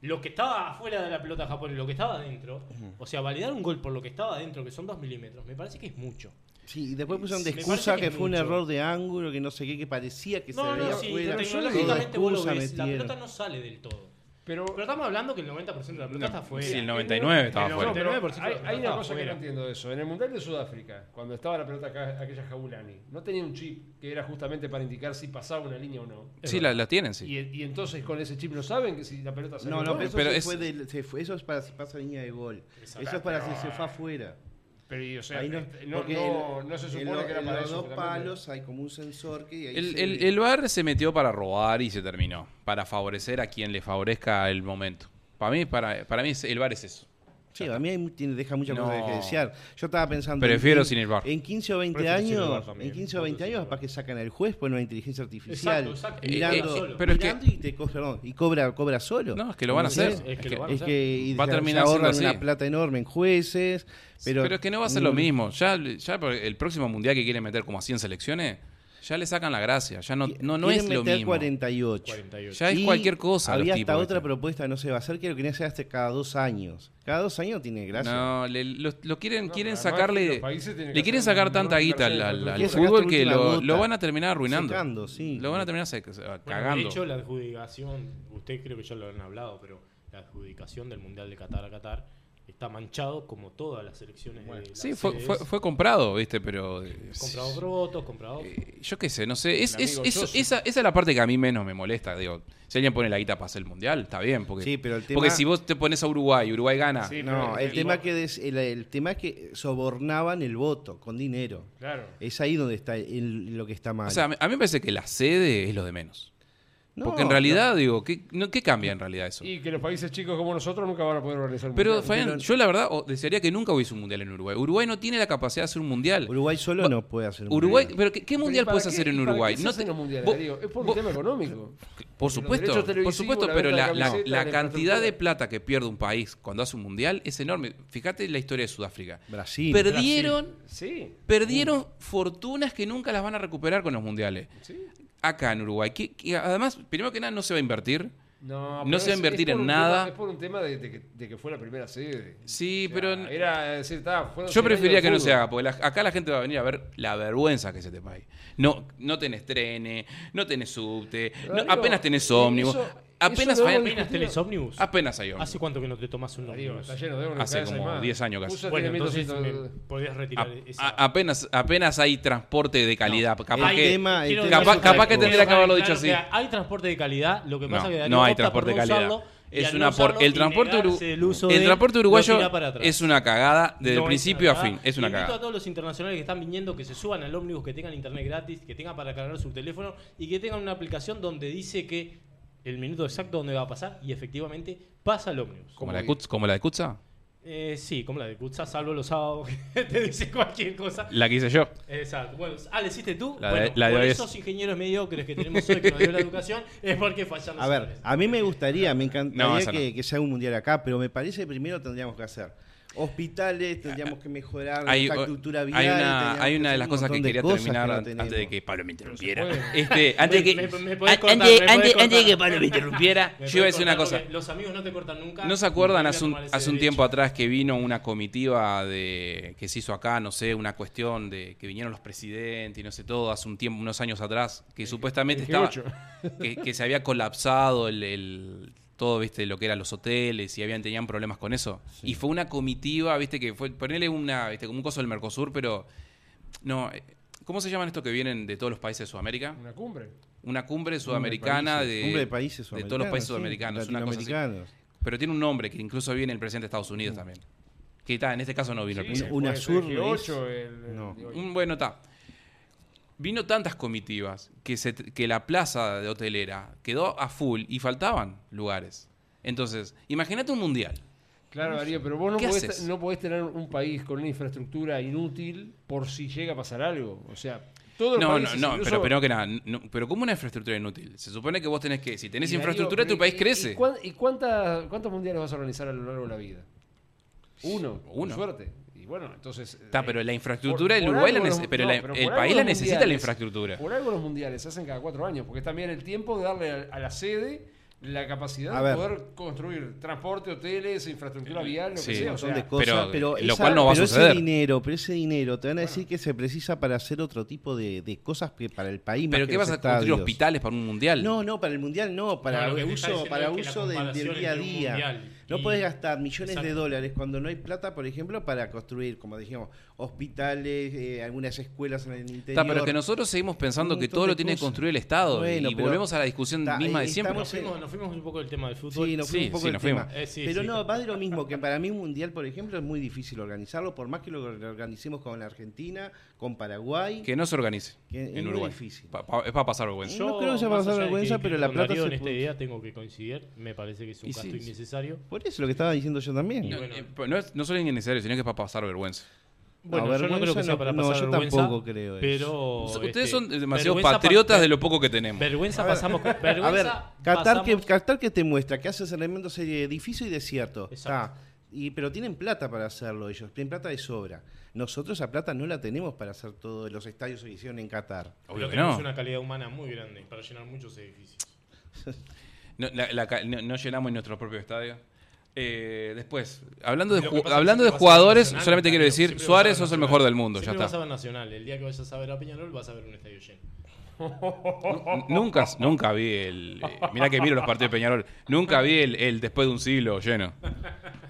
lo que estaba afuera de la pelota de Japón y lo que estaba adentro, o sea, validar un gol por lo que estaba adentro, que son dos milímetros, me parece que es mucho. Sí, y después pusieron de excusa que, que fue un error de ángulo, que no sé qué, que parecía que se No, veía no, sí, afuera. tecnológicamente vos lo ves, la pelota no sale del todo. Pero, Pero estamos hablando que el 90% de la pelota está afuera. Sí, el 99 estaba No, afuera. pero 99% de la hay, una cosa que no entiendo de eso. En el Mundial de Sudáfrica, cuando estaba la pelota acá, aquella Jaulani, no tenía un chip que era justamente para indicar si pasaba una línea o no. Sí, la, la tienen, sí. Y, y entonces con ese chip no saben que si la pelota salió No, no, pero eso, Pero se es- fue del- se fue- eso es para si pasa línea de gol. Exacto. Eso es para si se fue afuera. Pero, y, o sea, Ahí no, este, no, no- no se supone lo- que era para los eso. dos palos hay como un sensor que ahí El, se el, el VAR se metió para robar y se terminó. Para favorecer a quien le favorezca el momento. Para mí, para, para mí es- el VAR es eso. Sí, a mí hay tiene- deja muchas No. cosas que desear. Yo estaba pensando. Prefiero en- sin el VAR. En 15 o 20 Prefiero años, también. en 15 o 20 Prefiero sin años, capaz que sacan el juez, ponen una inteligencia artificial. Exacto, exacto. Mirando, Eh, eh, pero es que- mirando y te perdón, y cobra, cobra solo. No, es que lo van a Sí, hacer. Es que lo van a Es hacer. que y Va a terminar ahorran así. una plata enorme en jueces. Pero, Pero, es que no va a ser lo Mm, mismo. Ya, ya el próximo mundial que quieren meter como a 100 selecciones, ya le sacan la gracia. Ya no, no, no es lo meter mismo. 48. 48. Ya es Y cualquier cosa. los Había hasta otra propuesta, no se va a hacer, que lo querían hacer hasta cada dos años. Cada dos años tiene gracia. No, le- lo, lo quieren, No, quieren sacarle. Le quieren sacar tanta guita al, al- al fútbol que lo, lo van a terminar arruinando. Secando, sí. Lo van a terminar sec- Bueno, cagando. De hecho, la adjudicación, usted creo que ya lo han hablado, pero la adjudicación del Mundial de Qatar a Qatar está manchado como todas las selecciones de las sí, fue, fue, fue comprado, ¿viste? Pero. eh, comprado por votos, comprado. eh, yo qué sé, no sé. Es, esa, esa es la parte que a mí menos me molesta. Digo, si alguien pone la guita para hacer el mundial, está bien. Porque, Sí, pero el tema- porque si vos te pones a Uruguay, Uruguay gana. Sí, No, el tema, que des- el, el tema es que sobornaban el voto con dinero. Claro. Es ahí donde está el- lo que está mal. O sea, a mí me parece que la sede es lo de menos. No, Porque en realidad, digo, ¿qué, no, ¿qué cambia en realidad eso? Y que los países chicos como nosotros nunca van a poder organizar un Pero, mundial. Fabián, pero- yo la verdad desearía que nunca hubiese un mundial en Uruguay. Uruguay no tiene la capacidad de hacer un mundial. Uruguay solo Va- no puede hacer un Uruguay, mundial. pero ¿qué, qué Pero ¿y mundial puedes qué- hacer en Uruguay? No te- los mundiales, vos-? Es por un vos- tema económico. Por supuesto, por supuesto, la pero la, de la- camisetas, la la cantidad de plata que pierde un país cuando hace un mundial es enorme. Fíjate la historia de Sudáfrica. Brasil. Perdieron, Sí. perdieron fortunas que nunca las van a recuperar con los mundiales. Sí. Acá en Uruguay, que, que además, primero que nada, no se va a invertir. No, No se va a invertir en nada. tema- es por un tema de, de que, de que fue la primera sede. Sí, O sea, pero Era decir, Yo 100 preferiría que no se haga, porque la- acá la gente va a venir a ver la vergüenza que es este país. No, no tenés trenes, no tenés subte, no- apenas tenés ómnibus. eso Apenas, hay- ¿Apenas tenés ómnibus? apenas hay ómnibus. ¿Hace cuánto que no te tomas un ómnibus? está lleno de ómnibus, Hace como más. 10 años casi. Bueno, entonces 1200 me podías retirar esa... A- apenas, apenas hay transporte de calidad. capaz el que, tema- capaz- capaz que tendría que haberlo Claro dicho que así. Hay transporte de calidad, lo que pasa No, es que Darío no hay transporte por de no calidad. Es una no por, el transporte el uso el transporte uruguayo es una cagada desde No el principio a fin. cagada. Es una Invito a cagada. todos los internacionales que están viniendo que se suban al ómnibus, que tengan internet gratis, que tengan para cargar su teléfono y que tengan una aplicación donde dice que el minuto exacto donde va a pasar y efectivamente pasa el ómnibus. Como la de Kutz- como la de Kutza, Eh, sí, como la de Kutza, salvo los sábados que te dice cualquier cosa. la que hice yo. Exacto. Bueno, ah, ¿le hiciste tú? La de- la por esos ingenieros mediocres que tenemos hoy que nos dio la educación es porque fallan los A ver, a mí me gustaría, me No, encantaría no. que, que se haga un mundial acá, pero me parece que primero tendríamos que hacer hospitales, tendríamos que mejorar la infraestructura vial. hay una, hay una de las cosas que quería cosas terminar no antes de que Pablo me interrumpiera. Este, antes de Me- que, me- me podés an- cortar, antes, antes- de que Pablo me interrumpiera, Me yo iba a decir una cosa. Los amigos no te cortan nunca. ¿No se acuerdan hace un, hace un tiempo atrás que vino una comitiva de que se hizo acá, no sé, una cuestión de que vinieron los presidentes y no sé todo, hace un tiempo, unos años atrás, que supuestamente el estaba G8. que, que se había colapsado el, el- todo, viste, lo que eran los hoteles y habían tenían problemas con eso. Y fue una comitiva, viste, que fue ponerle una, viste, como un coso del Mercosur, pero no, eh, ¿cómo se llaman estos que vienen de todos los países de Sudamérica? Una cumbre. Una cumbre sudamericana de, Cumbre de países de todos los países sudamericanos, sudamericanos, una cosa así. latinoamericanos. Pero tiene un nombre que incluso viene el presidente de Estados Unidos Mm. también. Que está, en este caso no vino el presidente. una sur, G8, ¿es? el- el- No. bueno, está. Vino tantas comitivas que, se, que la plaza de hotelera quedó a full y faltaban lugares. Entonces, imagínate un mundial. Claro, Darío, pero vos no ¿Qué podés, no podés tener un país con una infraestructura inútil por si llega a pasar algo. O sea, todo el No, país no, no, incluso- pero primero que nada, no, pero como una infraestructura inútil. Se supone que vos tenés que, si tenés Y, infraestructura, tu país ¿y- crece. ¿Y, cuán- y cuántas- cuántos mundiales vas a organizar a lo largo de la vida? Uno, Uno. con suerte. Bueno, entonces. Está, eh, pero la infraestructura del Uruguay, la los- pero no, la- pero el país la necesita la infraestructura. Por algo los mundiales se hacen cada cuatro años, porque es también el tiempo de darle a, a la sede la capacidad A de ver. poder construir transporte, hoteles, infraestructura vial, lo Sí. que sea. O sea, de cosas, pero, pero, lo cual no va a suceder. ese dinero, pero ese dinero te van a decir que se precisa para hacer otro tipo de, de cosas que para el país. ¿Pero que qué los vas a construir hospitales para un mundial? No, no, para el mundial no, para No, que uso, para que uso del, del día a día. No y- puedes gastar millones de dólares cuando no hay plata, por ejemplo, para construir, como dijimos, hospitales, eh, algunas escuelas en el interior. Está, pero que nosotros seguimos pensando que todo lo tiene que construir el Estado. Bueno, y pero- volvemos a la discusión Está, misma de eh, siempre. Nos estamos- fuimos, nos fuimos un poco del tema del fútbol. Sí, nos fuimos Sí, un poco sí, del tema. Eh, sí, pero sí. no, va de lo mismo, que para mí un mundial, por ejemplo, es muy difícil organizarlo, por más que lo organicemos con la Argentina, con Paraguay. Que no se organice Que es en muy Uruguay. difícil. Pa- pa- es para pasar vergüenza. No creo que sea más pasar allá de vergüenza, que- pero que la con plata se en esta puede- idea tengo que coincidir. Me parece que es un Y gasto sí. innecesario. Por eso lo que estaba diciendo yo también. No, bueno. eh, no, es, no solo es innecesario, sino que es para pasar vergüenza. Bueno, No, yo no creo vergüenza que sea no- para no, pasar yo vergüenza, tampoco creo eso. Pero Ustedes este, son demasiado vergüenza pa- patriotas de lo poco que tenemos. Vergüenza A ver, pasamos. A ver, vergüenza Qatar que, pasamos- Qatar que te muestra que haces elementos de edificio y desierto. Exacto. Está. Y, pero tienen plata para hacerlo ellos, tienen plata de sobra. Nosotros esa plata no la tenemos para hacer todos los estadios que hicieron en Qatar. Obvio tenemos no. una calidad humana muy grande para llenar muchos edificios. No, la- la ca- no- no llenamos en nuestro propio estadio. Eh, después, hablando de, hablando de jugadores, Nacional, solamente quiero decir, Suárez sos el mejor del mundo, ya Siempre vas a está. ver Nacional. El día que vayas a ver a Peñarol vas a ver un estadio lleno. Nu- Nunca, nunca vi el... eh, mirá que miro los partidos de Peñarol. Nunca vi el, el después de un siglo lleno.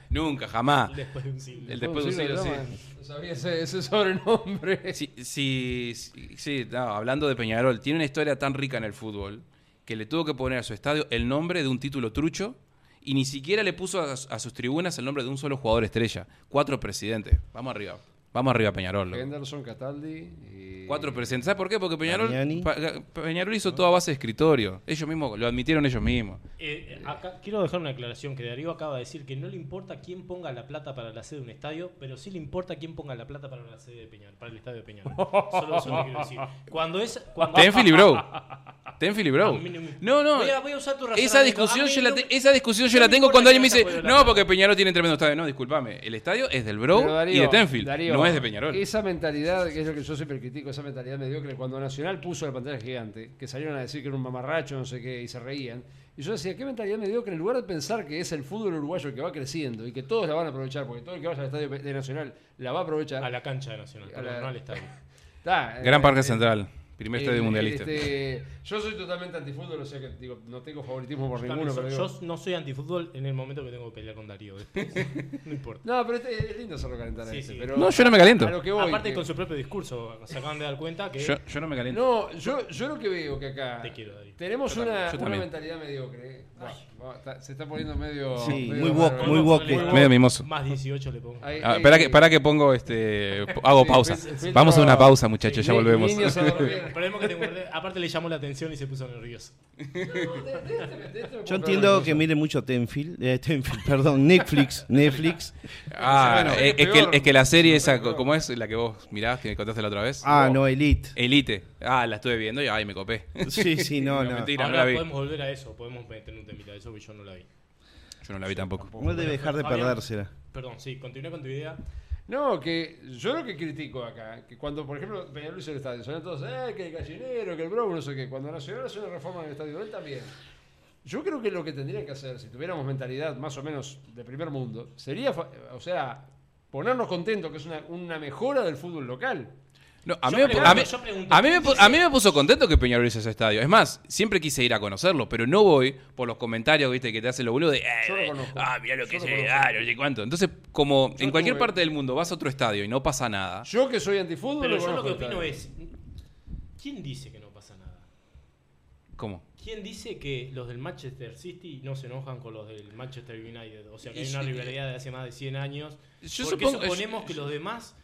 Nunca, jamás. Después de un siglo. El después de un siglo, sí. No sabía ese, ese sobrenombre. Sí, sí, sí, sí, no, hablando de Peñarol, tiene una historia tan rica en el fútbol que le tuvo que poner a su estadio el nombre de un título trucho y ni siquiera le puso a, a sus tribunas el nombre de un solo jugador estrella. Cuatro presidentes. Vamos arriba. Vamos arriba, Peñarol. loco. Henderson, Cataldi y... Cuatro presidentes. ¿Sabes por qué? Porque Peñarol. Pa- Peñarol hizo toda base de escritorio. Ellos mismos, lo admitieron ellos mismos. Eh, acá, quiero dejar una aclaración que Darío acaba de decir que no le importa quién ponga la plata para la sede de un estadio, pero sí le importa quién ponga la plata para la sede de Peñarol, para el estadio de Peñarol. Solo eso lo quiero decir. Cuando es cuando Tenfield y Bro. Tenfield y Bro. No No. Voy a- voy a usar tu Esa discusión, yo la te- esa discusión yo la tengo cuando alguien me dice, no, porque plata". Peñarol tiene tremendo estadio. No, discúlpame. El estadio es del Bro Darío, y de Tenfield. Darío, no es de Peñarol. Esa mentalidad, que es lo que yo siempre critico, esa mentalidad mediocre, cuando Nacional puso la pantalla gigante, que salieron a decir que era un mamarracho, no sé qué, y se reían. Y yo decía, qué mentalidad mediocre, en lugar de pensar que es el fútbol uruguayo el que va creciendo y que todos la van a aprovechar, porque todo el que vaya al estadio de Nacional la va a aprovechar. A la cancha de Nacional, A la- no al estadio. Está, Gran eh, Parque eh, Central. Primer estadio mundialista. este, yo soy totalmente antifútbol, o sea que digo, no tengo favoritismo por Yo ninguno, pero digo- yo no soy antifútbol en el momento que tengo que pelear con Darío. Después, no importa. No, pero este, es lindo hacerlo calentar a Sí, este, sí. pero No, yo no me caliento. voy, Aparte que- con su propio discurso, se acaban de dar cuenta que Yo, yo no me caliento. No, yo, yo lo que veo que acá te quiero, Darío. tenemos Yo una, una mentalidad mediocre. Buah, está- se está poniendo medio. Sí, medio muy woke, muy woke. Medio mimoso. Más 18 le pongo. Ahí- Ah, ahí- espera, que, espera que pongo este. Hago Sí, pausa. Vamos a una pausa, muchachos, ya volvemos. aparte le llamó la atención y se puso nervioso. Yo entiendo que mire mucho Tenfield, eh, Tenfield, perdón, Netflix, Netflix. Ah, Bueno, es, es que, peor. es que la serie esa. ¿cómo es? La que vos mirás, que me contaste la otra vez. Ah, no, Elite. Elite. Ah, la estuve viendo y ay, me copé. Sí, sí, no, no. mentira, no Ahora la vi. podemos volver a eso, podemos meter un temita de eso que yo no la vi. Yo no la vi tampoco. No debe dejar de perdérsela. Perdón, sí, continúa con tu idea. No, que yo lo que critico acá, que cuando, por ejemplo, Peñarol hizo el estadio, son todos, eh, que el gallinero, que el bro, no sé qué. Cuando Nacional hace una reforma en el estadio, él también. Yo creo que lo que tendrían que hacer, si tuviéramos mentalidad más o menos de primer mundo, sería, o sea, ponernos contentos, que es una mejora del fútbol local. No, a, mí me, pregunto, a, mí, a mí me a mí me puso contento que Peñarol hizo ese estadio. Es más, siempre quise ir a conocerlo, pero no voy por los comentarios, viste, que te hacen lo boludo de. eh, Yo lo eh, conozco. ah, mirá lo que se conozco. ah, no sé cuánto. Entonces, como Yo en cualquier tuve- parte del mundo vas a otro estadio y no pasa nada. Yo que soy antifútbol, Pero yo lo que opino es, ¿quién dice que no pasa nada? ¿Cómo? ¿Quién dice que los del Manchester City no se enojan con los del Manchester United? O sea, que hay una rivalidad de hace más de 100 años. Yo ¿Por qué supongo- suponemos yo- que los demás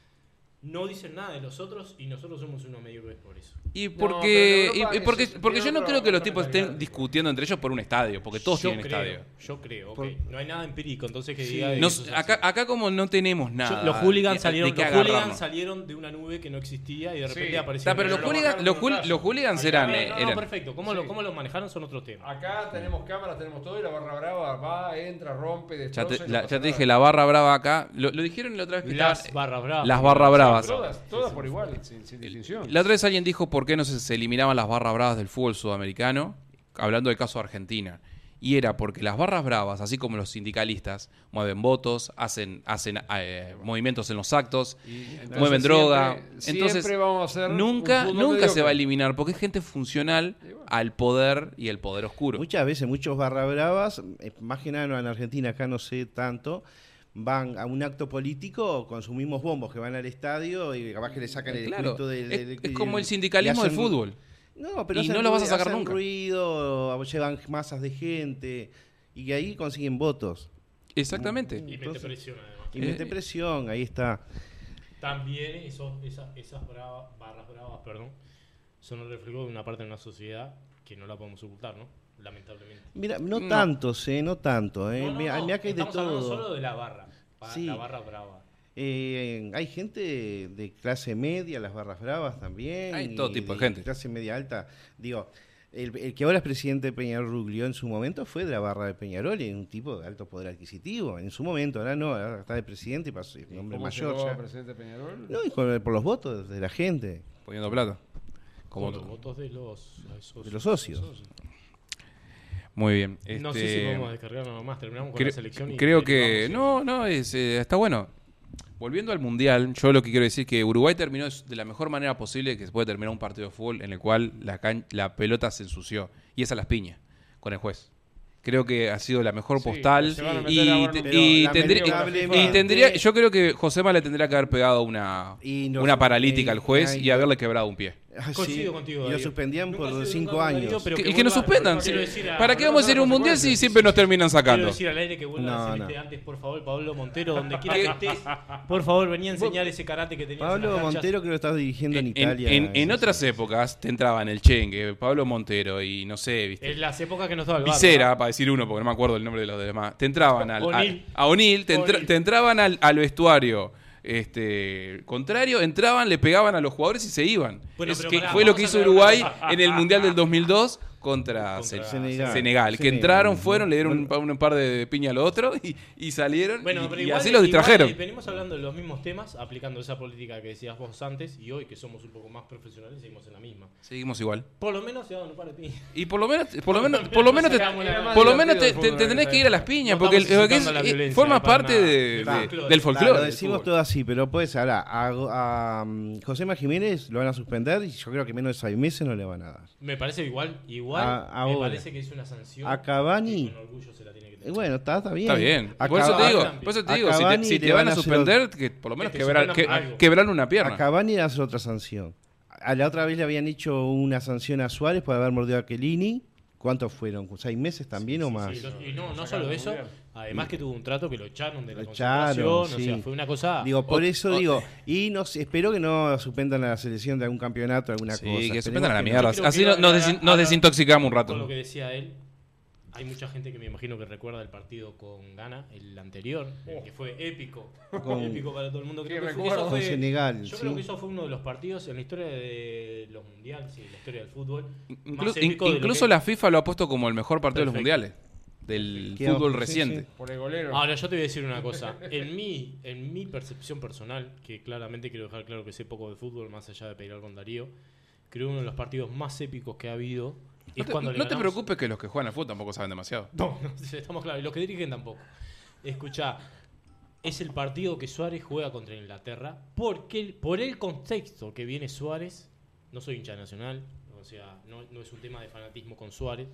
no dicen nada de los otros y nosotros somos unos mediocres por eso. Y porque, no y- para y porque, eso, porque yo no creo que los tipos estén discutiendo entre ellos por un estadio, porque todos yo tienen creo, estadio. Yo creo, ok. Por- No hay nada empírico, entonces que Sí. diga que acá, como no tenemos Yo- nada. los hooligans de- salieron, los hooligans salieron de una nube que no existía y de repente Sí. aparecieron. Pero los los, hool- los hooligans eran, eh, no, no, eran- perfecto. ¿Cómo, Sí. lo, ¿Cómo lo manejaron son otro tema? Acá tenemos cámaras, tenemos todo y la barra brava va, entra, rompe, Ya destroza. te, la- ya te dije, la barra brava acá. Lo, lo dijeron la otra vez que Las barras bravas. Las barras bravas. Todas, todas por igual, sin, sin distinción. La otra vez alguien dijo por qué no se, se eliminaban las barras bravas del fútbol sudamericano, hablando del caso de Argentina. Y era porque las barras bravas, así como los sindicalistas, mueven votos, hacen, hacen eh, movimientos en los actos, entonces mueven droga. siempre- Entonces, siempre vamos a hacer un nunca, nunca se va a eliminar porque es gente funcional bueno. al poder y el poder oscuro. Muchas veces, muchos barra bravas, eh, más que nada en Argentina, acá no sé tanto, van a un acto político con sus mismos bombos que van al estadio y capaz que le sacan el Claro, escrito del, es, del- es como el sindicalismo del fútbol. No, pero Y hacen no lo vas a ruido- sacar hacen nunca. ruido, llevan masas de gente y que ahí consiguen votos. Exactamente. Y mete presión además. Y Eh, mete presión, ahí está. También esos, esas, esas bravas, barras bravas, perdón, son el reflejo de una parte de una sociedad que no la podemos ocultar, ¿no? Lamentablemente. Mira, no, No. tantos, eh, no tanto, eh. No, no, Mira, no, mira que hay de estamos hablando todo. solo de la barra. ba- Sí. La barra brava. Eh, hay gente de clase media, las barras bravas también. Hay todo tipo de gente. Clase media alta. Digo, el, el que ahora es presidente de Peñarol Ruglio en su momento fue de la barra de Peñarol y un tipo de alto poder adquisitivo. En su momento, ahora no, ahora está de presidente y pasó un hombre ¿Cómo mayor ya. presidente Peñarol? No, y con- por los votos de la gente, Poniendo plata. Como Con los votos de los, socios. de los socios. Muy bien. No sé Este, si podemos descargar nada más. Terminamos con la selección. y creo que. vamos No, no, es, eh, está bueno. Volviendo al mundial, yo lo que quiero decir es que Uruguay terminó de la mejor manera posible que se puede terminar un partido de fútbol en el cual la, can- la pelota se ensució. Y esa las piñas con el juez. Creo que ha sido la mejor Sí, postal. a y, te- tendría, y- yo creo que Josema le tendría que haber pegado una, Y no- una paralítica eh, al juez ay, y haberle quebrado un pie. Ah, sí, Coincido contigo. Y lo suspendían Nunca por sido cinco nunca un años. Darío, pero Que- que y que nos suspendan. quiero sí. decir a- ¿Para qué vamos a ir a un mundial si siempre nos terminan Quiero sacando? decir al aire que vuelva No, a no. celeste antes, por favor, Pablo Montero, donde quiera que estés. Por favor, venía a enseñar ese karate que tenías en Pablo las. Montero creo que lo estás dirigiendo en, En, Italia. en- otras épocas te entraban el Chengue, Pablo Montero y no sé, ¿viste? En las épocas que no estaba el bar, Visera, ¿no? para decir uno, porque no me acuerdo el nombre de los demás. Te entraban al, a, a O'Neill, te, entraban al, al vestuario este contrario, entraban, le pegaban a los jugadores y se iban. Bueno, Es que pará, fue lo que hizo Uruguay en el Mundial del 2002 contra, Contra Sen- Senegal. Senegal. Que entraron, fueron, le dieron un, pa- un par de piña al otro y, y salieron Bueno, y, pero y igual, así los igual, distrajeron. eh, venimos hablando de los mismos temas, aplicando esa política que decías vos antes, y hoy que somos un poco más profesionales, seguimos en la misma. Seguimos igual. Por lo menos se dan un par de piñas. Y por lo menos, por lo menos, por lo menos te, por lo menos te, el tenés que ir a las piñas, No porque, porque es- eh, forma parte de- Del de- folclore. del folclore. Claro, lo decimos todo así, pero pues ahora a, a, mm, Josema Jiménez lo van a suspender y yo creo que menos de seis meses no le van a dar. Me parece igual, igual, A- me parece que es una sanción. A Cavani- que Con orgullo se la tiene que tener. bueno, está, está bien. Está bien. A Por eso te digo, por eso te a digo si te, si van van a a suspender, que por lo menos Que quebrar, que, una A pierna. Cavani le hace otra sanción. A la otra vez le habían hecho una sanción a Suárez por haber mordido a Kelini. ¿Cuántos fueron? ¿Seis meses también o más? Sí, y no, no solo eso, además que tuvo un trato que lo echaron de la Lo echaron, sí. o sea, fue una cosa... Digo, por o- eso o- digo, y no sé, espero que no suspendan a la selección de algún campeonato, alguna Sí, cosa. que Esperemos suspendan a la que mierda. Así que nos, nos desintoxicamos un Con lo rato. que decía él, hay mucha gente que me imagino que recuerda el partido con Ghana, el anterior, el que fue épico. Con- épico para todo el mundo. Creo que recuerdo. eso Con fue- Senegal, Yo sí. creo que eso fue uno de los partidos en la historia de los mundiales y en la historia del fútbol. Inclu- más épico de lo incluso que- la FIFA lo ha puesto como el mejor partido de los mundiales. Del fútbol sí, reciente. sí. Por el golero. Ahora, yo te voy a decir una cosa. En mi, en mi percepción personal, que claramente quiero dejar claro que sé poco de fútbol, más allá de pelear con Darío, creo que uno de los partidos más épicos que ha habido No te, cuando le no te ganamos- preocupes que los que juegan al fútbol tampoco saben demasiado. No, no, estamos claros. Y los que dirigen tampoco. Escucha, es el partido que Suárez juega contra Inglaterra porque por el contexto que viene Suárez, no soy hincha nacional, o sea, no, no es un tema de fanatismo con Suárez.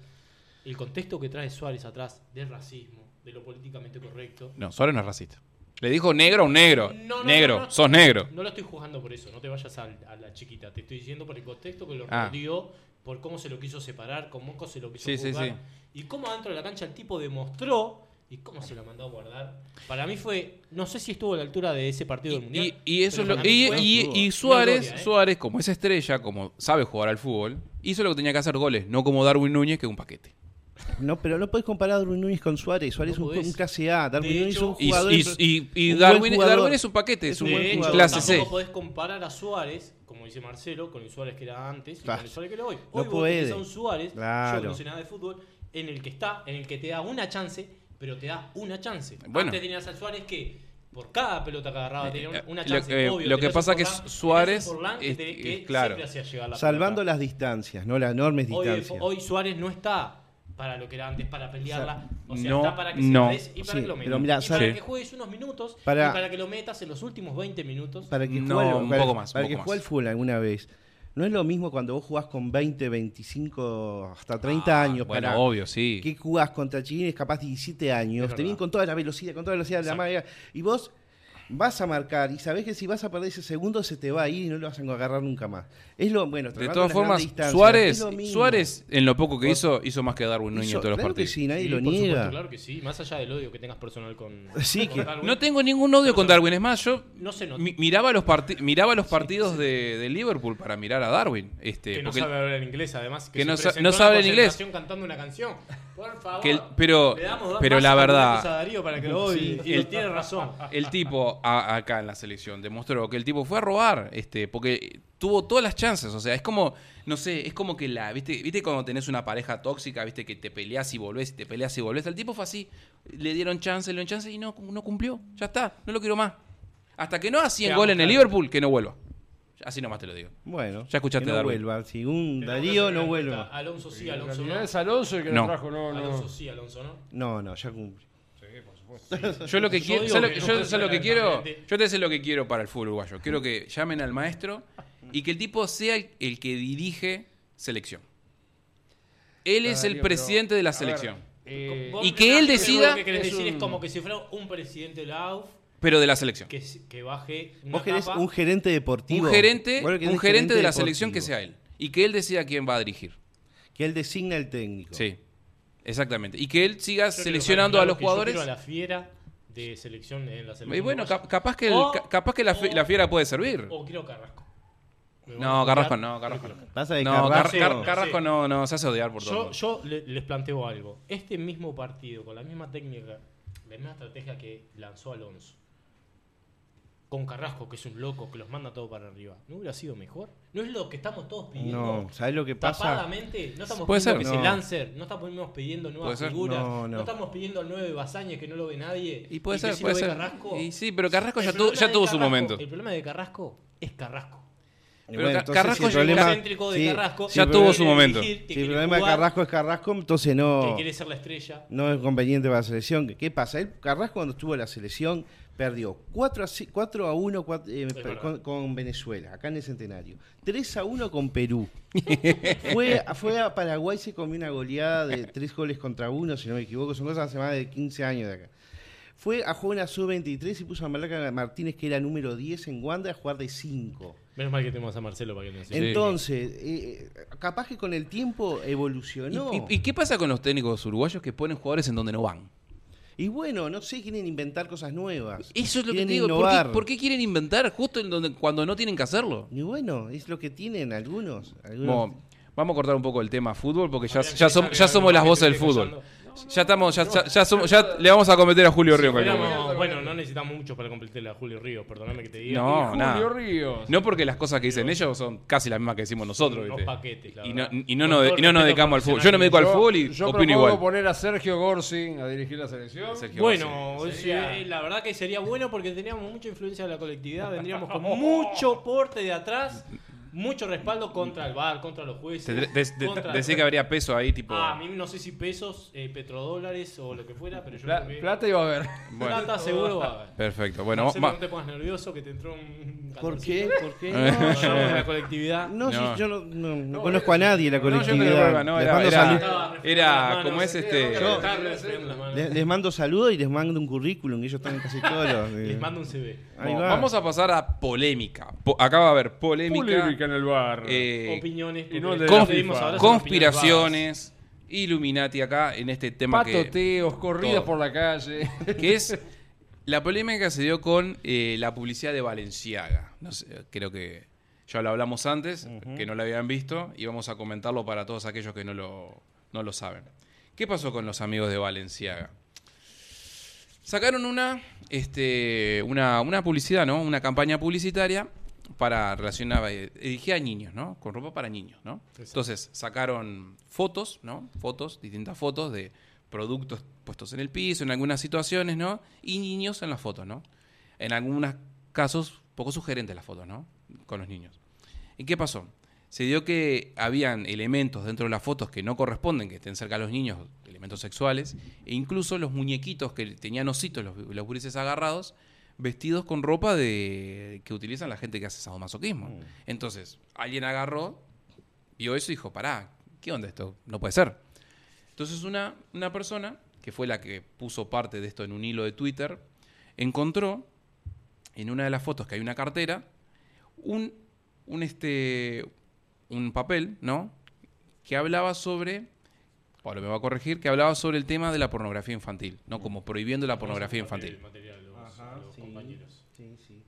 El contexto que trae Suárez atrás del racismo, de lo políticamente correcto. No, Suárez no es racista. Le dijo negro a un negro. No, no, negro, no, sos negro. No lo estoy juzgando por eso, no te vayas al- a, la chiquita. Te estoy diciendo por el contexto que lo Ah. rodeó, por cómo se lo quiso separar, cómo se lo quiso Sí, sí, juzgar, sí. Y cómo adentro de la cancha el tipo demostró ¿Y cómo se la mandó a guardar? Para mí fue, no sé si estuvo a la altura de ese partido del Mundial. Y, y eso es lo, y, Suárez, gloria, ¿eh? Suárez, como es estrella, como sabe jugar al fútbol, hizo lo que tenía que hacer goles, no como Darwin Núñez, que es un paquete. No, pero no puedes comparar a Darwin Núñez con Suárez. Suárez No es un, clase A. Darwin Núñez es un jugador. y- y- y un buen Darwin, jugador. Darwin es un paquete, es un de hecho, jugador. clase C. tampoco podés comparar a Suárez, dice Marcelo, con el Suárez que era antes y con el Suárez que era hoy. No Hoy vos puede. tenés a un Suárez, Claro. yo no sé nada de fútbol, en el que está, en el que te da una chance, pero te da una chance. Bueno. Antes tenías al Suárez que por cada pelota que agarraba tenía una, una Eh, chance. lo- eh, obvio, lo que pasa que Suárez que, es- que es- claro. siempre hacía llegar la Salvando pelota. las distancias, no las enormes Hoy, distancias. hoy Suárez no está para lo que era antes, para pelearla. O sea, no, está para que se no. des y para Sí, que lo metas. pero mirá, y para Sí. que juegues unos minutos Para- y para que lo metas en los últimos 20 minutos. para que No, juegue, un para- poco más, Para poco que más. juegue al fútbol alguna vez. No es lo mismo cuando vos jugás con 20, 25, hasta 30 Ah, años. Bueno, para, obvio, sí. que jugás contra chiquines capaz 17 años, Es te vienen con toda la velocidad, con toda la velocidad de la Exacto. magia, y vos vas a marcar y sabés que si vas a perder ese segundo se te va a ir y no lo vas a agarrar nunca más. Es lo bueno, De todas formas, Suárez. Suárez, en lo poco que Por- hizo, hizo más que Darwin Núñez en todos los claro que partidos. sí, nadie Sí, lo por supuesto, niega. claro que sí, más allá del odio que tengas personal con, Sí, con que- Darwin. No tengo ningún odio con Darwin. Es más, yo No se mi- miraba los, parti- miraba los partidos De, de Liverpool para mirar a Darwin. Este, que no sabe hablar en inglés, además. que no sa- sabe en inglés. cantando una canción. Por favor. Que el- pero- pero la verdad- argumentos a Darío para que lo odie. él tiene razón. el tipo a- acá en la selección demostró que el tipo fue a robar, este, porque tuvo todas las chances. O sea, es como, no sé, es como que la, viste, viste cuando tenés una pareja tóxica, viste que te peleas y volvés, y te peleas y volvés. El tipo fue así, le dieron chance, le dieron chance y no, no cumplió. Ya está, no lo quiero más. Hasta que no haga 100 Quedamos goles en el. Liverpool, que no vuelva. Así nomás te lo digo. Bueno, Ya escuchaste que no Darwin. vuelva. Si un Tenemos que Darío no vuelva. Alonso sí, Alonso no. es Alonso el que No. nos trajo, no, no. Alonso sí, Alonso no. No, no, ya cumple. Sí, por supuesto. Yo lo que Yo quiero, digo ¿sabes que lo- no yo- puede ¿sabes lo ser que quiero? Yo te sé lo que quiero para el fútbol uruguayo. Quiero que llamen al maestro y que el tipo sea el, el que dirige selección. Él es el Darío, presidente pero, de la a ver, selección. eh, Vos Y que él decida- Lo que querés es decir es un- como que si fuera un presidente de la AUF Pero de la selección. que, que baje una Vos querés capa. un gerente deportivo. Un gerente, un gerente de la deportivo. selección que sea él. Y que él decida quién va a dirigir. Que él designa el técnico. Sí. Exactamente. Y que él siga Yo seleccionando a los yo jugadores. quiero a la fiera de selección en la selección. Y bueno, capaz que, el- O- ca- capaz que la, fi- o- la fiera puede servir. O quiero Carrasco. No, a Carrasco no, Carrasco no. Pasa de No, Car- Carrasco. Car- no Carrasco sé. no, no, se hace odiar por todo. Yo, yo le- les planteo algo. Este mismo partido, con la misma técnica, la misma estrategia que lanzó Alonso, con Carrasco, que es un loco, que los manda todo para arriba, ¿no hubiera sido mejor? ¿No es lo que estamos todos pidiendo? No, ¿sabes lo que pasa? Tapadamente, no estamos Puede pidiendo ser. que No. se Lancer, no estamos pidiendo nuevas figuras, No, no, no. estamos pidiendo al 9 Basáñez que no lo ve nadie. Y puede que ser, sí puede lo ve ser. Carrasco. Y sí, pero Carrasco El ya, tuvo, ya su Carrasco- momento. El problema de Carrasco es Carrasco. Y Pero entonces, Carrasco si el problema, de sí, Carrasco. si Ya tuvo su momento. que Si el problema de Carrasco es Carrasco, entonces no, Que quiere ser la estrella. no es conveniente para la selección. ¿Qué pasa? Carrasco cuando estuvo en la selección perdió 4 a, ci- 4 a 1 cuat- eh, Es verdad. con, con Venezuela, acá en el Centenario. 3 a 1 con Perú. fue, fue a Paraguay, se comió una goleada de 3 goles contra 1, si no me equivoco. Son cosas hace más de 15 años de acá. Fue a jugar una sub-23 y puso a Malaca Martínez, que era número 10 en Wanda, a jugar de 5. Menos mal que tenemos a Marcelo para que nos. Entonces, eh, capaz que con el tiempo evolucionó. ¿Y, y- y qué pasa con los técnicos uruguayos que ponen jugadores en donde no van? Y bueno, no sé, quieren inventar cosas nuevas. Eso es lo que Quieren te digo. ¿Por qué, innovar. por qué quieren inventar justo en donde, cuando no tienen que hacerlo? Y bueno, es lo que tienen algunos. algunos. Bueno, vamos a cortar un poco el tema fútbol porque ya, ya, que som- ya que somos las voces que del fútbol. Ya estamos, ya, ya, ya somos- ya le vamos a cometer a Julio Río. Esperamos- bueno, no necesitamos mucho para completarle a Julio Ríos, perdóname que te diga. No, Julio nada. Ríos. No porque las cosas que dicen ellos son casi las mismas que decimos nosotros. Unos ¿viste? paquetes, la y no, verdad. y no Con nos, todo y no nos respeto dedicamos al fútbol. Yo no me dedico al fútbol y yo opino propongo igual. poner a Sergio Gorsi a dirigir la selección. Sergio Bueno, sí, Sería- la verdad que sería bueno porque teníamos mucha influencia de la colectividad, vendríamos con mucho porte de atrás, mucho respaldo contra el VAR, contra los jueces. Te- de- de- Decía que habría peso ahí, tipo. Ah, a mí no sé si pesos, eh, petrodólares o lo que fuera, pero yo Pla- creo que plata iba a haber. Bueno, plata seguro va a haber. perfecto. Bueno, Marcelo, va- no te pongas nervioso que te entró un ¿Por qué? ¿Por qué? Eh. No, Somos de la colectividad. no, No. sí, yo no, no- no conozco a nadie de la No, yo no colectividad. no, les, era- mando era- era como es este. Yo- les- les mando saludos y les mando un currículum. Ellos están en casi todos los. eh, Les mando un CV. ahí va. vamos a pasar a polémica. Po- acá va a haber polémica. Polémica en el bar. eh, opiniones. y no de FIFA. ahora conspiraciones, Illuminati acá en este tema que, Patoteos, corridas todo. por la calle. que es la polémica que se dio con eh, la publicidad de Valenciaga. No sé, creo que ya lo hablamos antes, que no lo habían visto, y vamos a comentarlo para todos aquellos que no lo, no lo saben. ¿Qué pasó con los amigos de Valenciaga? Sacaron una, este, una, una publicidad, ¿no? Una campaña publicitaria para relacionar, eh, dirigida a niños, ¿no? Con ropa para niños, ¿no? Entonces, sacaron fotos, ¿no? Fotos, distintas fotos de productos puestos en el piso, en algunas situaciones, ¿no? Y niños en las fotos, ¿no? En algunos casos, poco sugerentes las fotos, ¿no? Con los niños. ¿Y qué pasó? Se dio que habían elementos dentro de las fotos que no corresponden, que estén cerca de los niños, elementos sexuales, e incluso los muñequitos que tenían ositos, los, los agarrados, vestidos con ropa de que utilizan la gente que hace sadomasoquismo. Entonces, alguien agarró, vio eso y dijo, pará, ¿qué onda esto? No puede ser. Entonces una, una persona, que fue la que puso parte de esto en un hilo de Twitter, encontró en una de las fotos que hay una cartera, un, un, este, un papel, ¿no? Que hablaba sobre, Pablo me va a corregir, que hablaba sobre el tema de la pornografía infantil, ¿no? Como prohibiendo la pornografía infantil. Material, material, los- Ajá, los sí. compañeros. Sí, sí.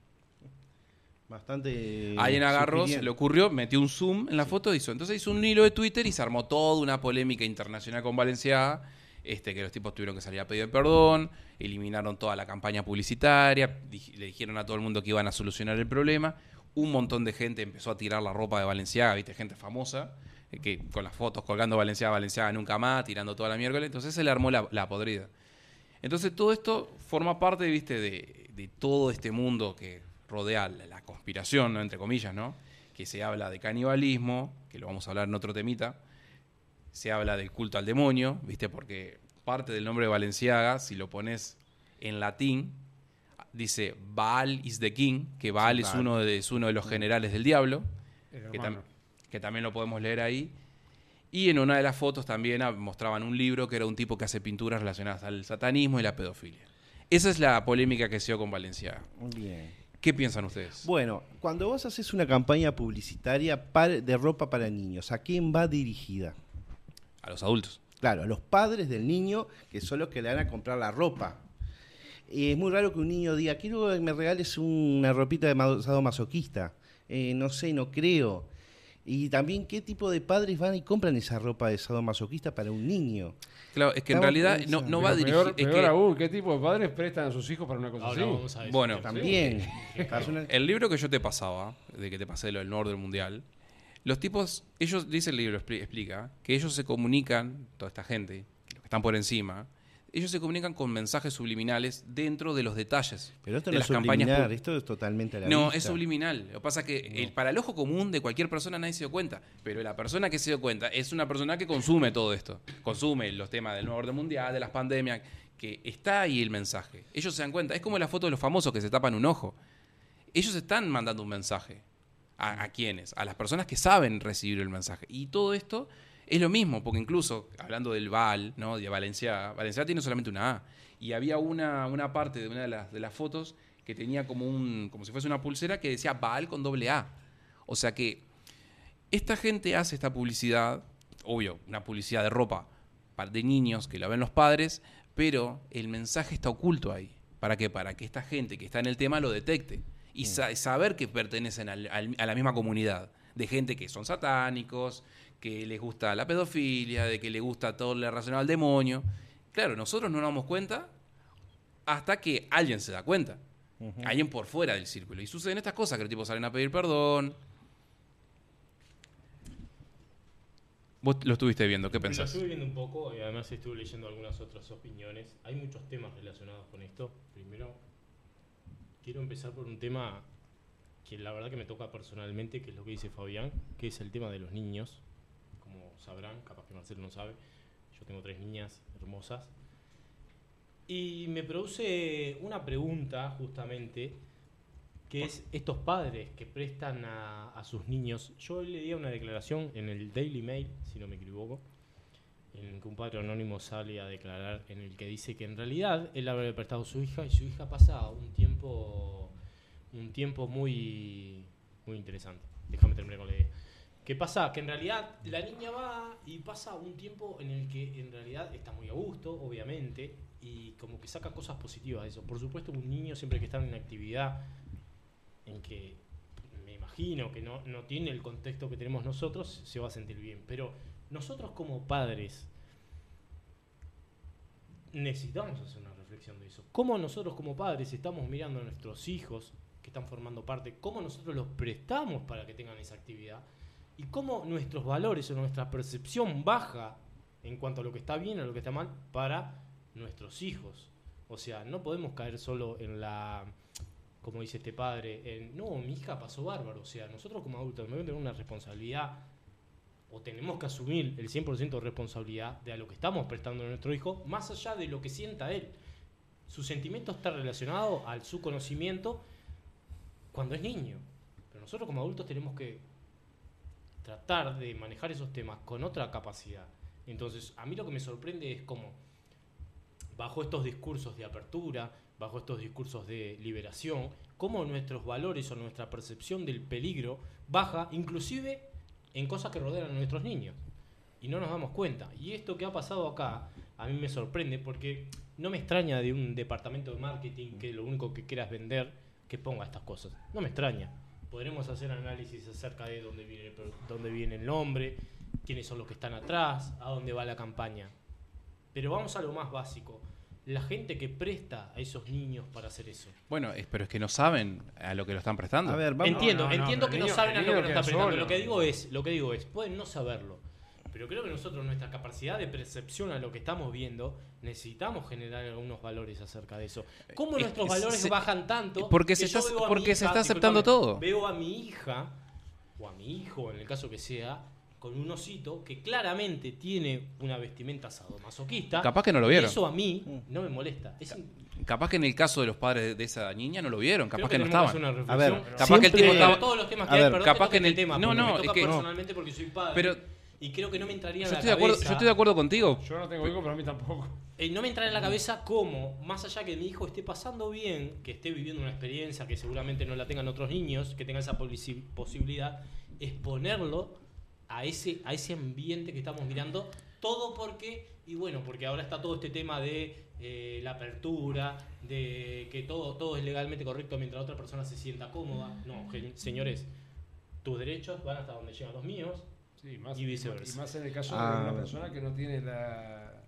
Bastante. Alguien agarró, se le ocurrió, metió un zoom en la foto, hizo. Entonces hizo un hilo de Twitter y se armó toda una polémica internacional con Valenciaga, este, que los tipos tuvieron que salir a pedir perdón, eliminaron toda la campaña publicitaria, le dijeron a todo el mundo que iban a solucionar el problema. Un montón de gente empezó a tirar la ropa de Valenciaga, viste, gente famosa, eh, que con las fotos colgando Valenciaga, Valenciaga nunca más, tirando toda la miércoles. Entonces se le armó la, la podrida. Entonces todo esto forma parte, viste, de, de todo este mundo que rodea la, conspiración, ¿no? entre comillas, ¿no? Que se habla de canibalismo, que lo vamos a hablar en otro temita. Se habla del culto al demonio, viste, porque parte del nombre de Valenciaga, si lo pones en latín, dice Baal is the king, que Baal Sí, es uno de, es uno de los generales del diablo que, hermano. tam- que también lo podemos leer ahí. Y en una de las fotos también mostraban un libro que era un tipo que hace pinturas relacionadas al satanismo y la pedofilia. Esa es la polémica que se dio con Valenciaga. Bien. ¿Qué piensan ustedes? Bueno, cuando vos haces una campaña publicitaria de ropa para niños, ¿a quién va dirigida? A los adultos. Claro, a los padres del niño, que son los que le van a comprar la ropa. Eh, es muy raro que un niño diga, quiero que me regales una ropita de ma- sadomasoquista. Eh, no sé, no creo. Y también, ¿qué tipo de padres van y compran esa ropa de sadomasoquista para un niño? Claro, es que en realidad no, no va a Pero dirigir. peor, es que aún, ¿qué tipo de padres prestan a sus hijos para una cosa Ahora así? vamos a eso. Bueno, También. El libro que yo te pasaba, de que te pasé lo del Nord del Mundial, los tipos, ellos, dice el libro, expli- explica, que ellos se comunican, toda esta gente, los que están por encima, ellos se comunican con mensajes subliminales dentro de los detalles Pero esto de no las es campañas subliminal, pub- esto es totalmente a la No, vista. es subliminal. Lo que pasa es que el- para el ojo común de cualquier persona nadie se dio cuenta. Pero la persona que se dio cuenta es una persona que consume todo esto. Consume los temas del nuevo orden mundial, de las pandemias, que está ahí el mensaje. Ellos se dan cuenta. Es como la foto de los famosos que se tapan un ojo. Ellos están mandando un mensaje. ¿A, a quiénes? A las personas que saben recibir el mensaje. Y todo esto es lo mismo, porque incluso, hablando del Val, ¿no? De Valencia, Valencia tiene solamente una A. Y había una, una parte de una de las, de las fotos que tenía como un, como si fuese una pulsera que decía Val con doble A. O sea que esta gente hace esta publicidad, obvio, una publicidad de ropa pa- de niños que la ven los padres, pero el mensaje está oculto ahí. ¿Para qué? Para que esta gente que está en el tema lo detecte y sa- saber que pertenecen al- al- a la misma comunidad de gente que son satánicos, que les gusta la pedofilia, de que les gusta todo lo relacionado al demonio. Claro, nosotros no nos damos cuenta hasta que alguien se da cuenta. Alguien por fuera del círculo. Y suceden estas cosas, que los tipos salen a pedir perdón. Vos lo estuviste viendo, ¿qué Lo pensás? estuve viendo un poco y además estuve leyendo algunas otras opiniones. Hay muchos temas relacionados con esto. Primero, quiero empezar por un tema que la verdad que me toca personalmente, que es lo que dice Fabián, que es el tema de los niños. Sabrán, capaz que Marcelo no sabe, yo tengo tres niñas hermosas. Y me produce una pregunta justamente, que es estos padres que prestan a, a sus niños. Yo leía una declaración en el Daily Mail, si no me equivoco, en que un padre anónimo sale a declarar en el que dice que en realidad él habría prestado a su hija y su hija pasa un tiempo un tiempo muy muy interesante. Déjame terminar con la idea. ¿Qué pasa? Que en realidad la niña va y pasa un tiempo en el que en realidad está muy a gusto, obviamente, y como que saca cosas positivas de eso. Por supuesto, un niño siempre que está en una actividad en que me imagino que no, no tiene el contexto que tenemos nosotros, se va a sentir bien. Pero nosotros como padres necesitamos hacer una reflexión de eso. ¿Cómo nosotros como padres estamos mirando a nuestros hijos que están formando parte? ¿Cómo nosotros los prestamos para que tengan esa actividad? Y cómo nuestros valores o nuestra percepción baja en cuanto a lo que está bien o lo que está mal para nuestros hijos. O sea, no podemos caer solo en la, como dice este padre, en, no, mi hija pasó bárbaro. O sea, nosotros como adultos debemos tener una responsabilidad o tenemos que asumir el 100% de responsabilidad de a lo que estamos prestando a nuestro hijo, más allá de lo que sienta él. Su sentimiento está relacionado al su conocimiento cuando es niño. Pero nosotros como adultos tenemos que tratar de manejar esos temas con otra capacidad. Entonces, a mí lo que me sorprende es cómo, bajo estos discursos de apertura, bajo estos discursos de liberación, cómo nuestros valores o nuestra percepción del peligro baja, inclusive en cosas que rodean a nuestros niños. Y no nos damos cuenta. Y esto que ha pasado acá, a mí me sorprende porque no me extraña de un departamento de marketing que lo único que quiera es vender, que ponga estas cosas. No me extraña podremos hacer análisis acerca de dónde viene, dónde viene el nombre, quiénes son los que están atrás, a dónde va la campaña. Pero vamos a lo más básico. La gente que presta a esos niños para hacer eso. Bueno, pero es que no saben a lo que lo están prestando. A ver, entiendo, entiendo que no saben a lo que lo están prestando. Lo que digo es, lo que digo es, pueden no saberlo pero creo que nosotros, nuestra capacidad de percepción a lo que estamos viendo, necesitamos generar algunos valores acerca de eso. ¿Cómo nuestros valores bajan tanto? Porque se está, porque se está aceptando todo. Veo a mi hija, o a mi hijo, en el caso que sea, con un osito que claramente tiene una vestimenta sadomasoquista. Capaz que no lo vieron. eso a mí no me molesta. Capaz que en el caso de los padres de esa niña no lo vieron, capaz que, no estaban. a ver, capaz que el tipo estaba todos los temas que hay, capaz que en el tema, no, no, es que personalmente porque soy padre. Pero y creo que no me entraría en la estoy cabeza. De acuerdo, yo estoy de acuerdo contigo. Yo no tengo hijo, pero a mí tampoco. Eh, no me entraría en la cabeza cómo, más allá que mi hijo esté pasando bien, que esté viviendo una experiencia que seguramente no la tengan otros niños, que tengan esa posibilidad, exponerlo a ese, a ese ambiente que estamos mirando. Todo porque, y bueno, porque ahora está todo este tema de eh, la apertura, de que todo, todo es legalmente correcto mientras la otra persona se sienta cómoda. No, señores, tus derechos van hasta donde llegan los míos y viceversa. Y más en el caso de una ah. persona que no tiene la,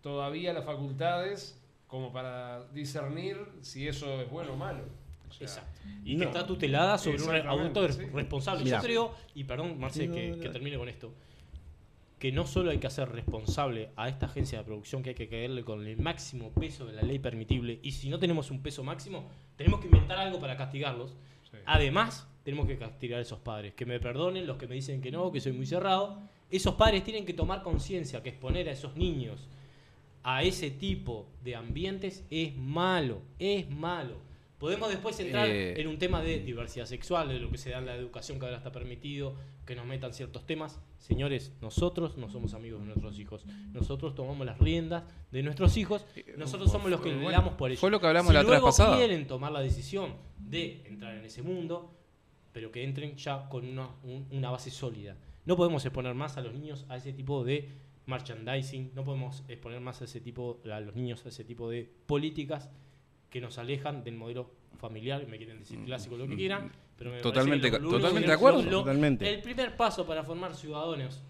todavía las facultades como para discernir si eso es bueno o malo. Exacto. Y que está tutelada sobre un adulto responsable. Yo creo, y perdón, Marce, que, termine con esto, que no solo hay que hacer responsable a esta agencia de producción, que hay que caerle con el máximo peso de la ley permitible, y si no tenemos un peso máximo, tenemos que inventar algo para castigarlos. Además, tenemos que castigar a esos padres. Que me perdonen los que me dicen que no, que soy muy cerrado. Esos padres tienen que tomar conciencia que exponer a esos niños a ese tipo de ambientes es malo, es malo. Podemos después entrar eh. en un tema de diversidad sexual, de lo que se da en la educación que ahora está permitido, que nos metan ciertos temas. Señores, nosotros no somos amigos de nuestros hijos. Nosotros tomamos las riendas de nuestros hijos. Eh, nosotros somos los que le damos por ellos. Fue lo que hablamos la otra pasada. Si quieren tomar la decisión de entrar en ese mundo, pero que entren ya con una, una base sólida. No podemos exponer más a los niños a ese tipo de merchandising, no podemos exponer más a ese tipo, a los niños a ese tipo de políticas que nos alejan del modelo familiar, me quieren decir clásico, lo que quieran, pero me totalmente, totalmente de acuerdo. totalmente. El primer paso para formar ciudadanos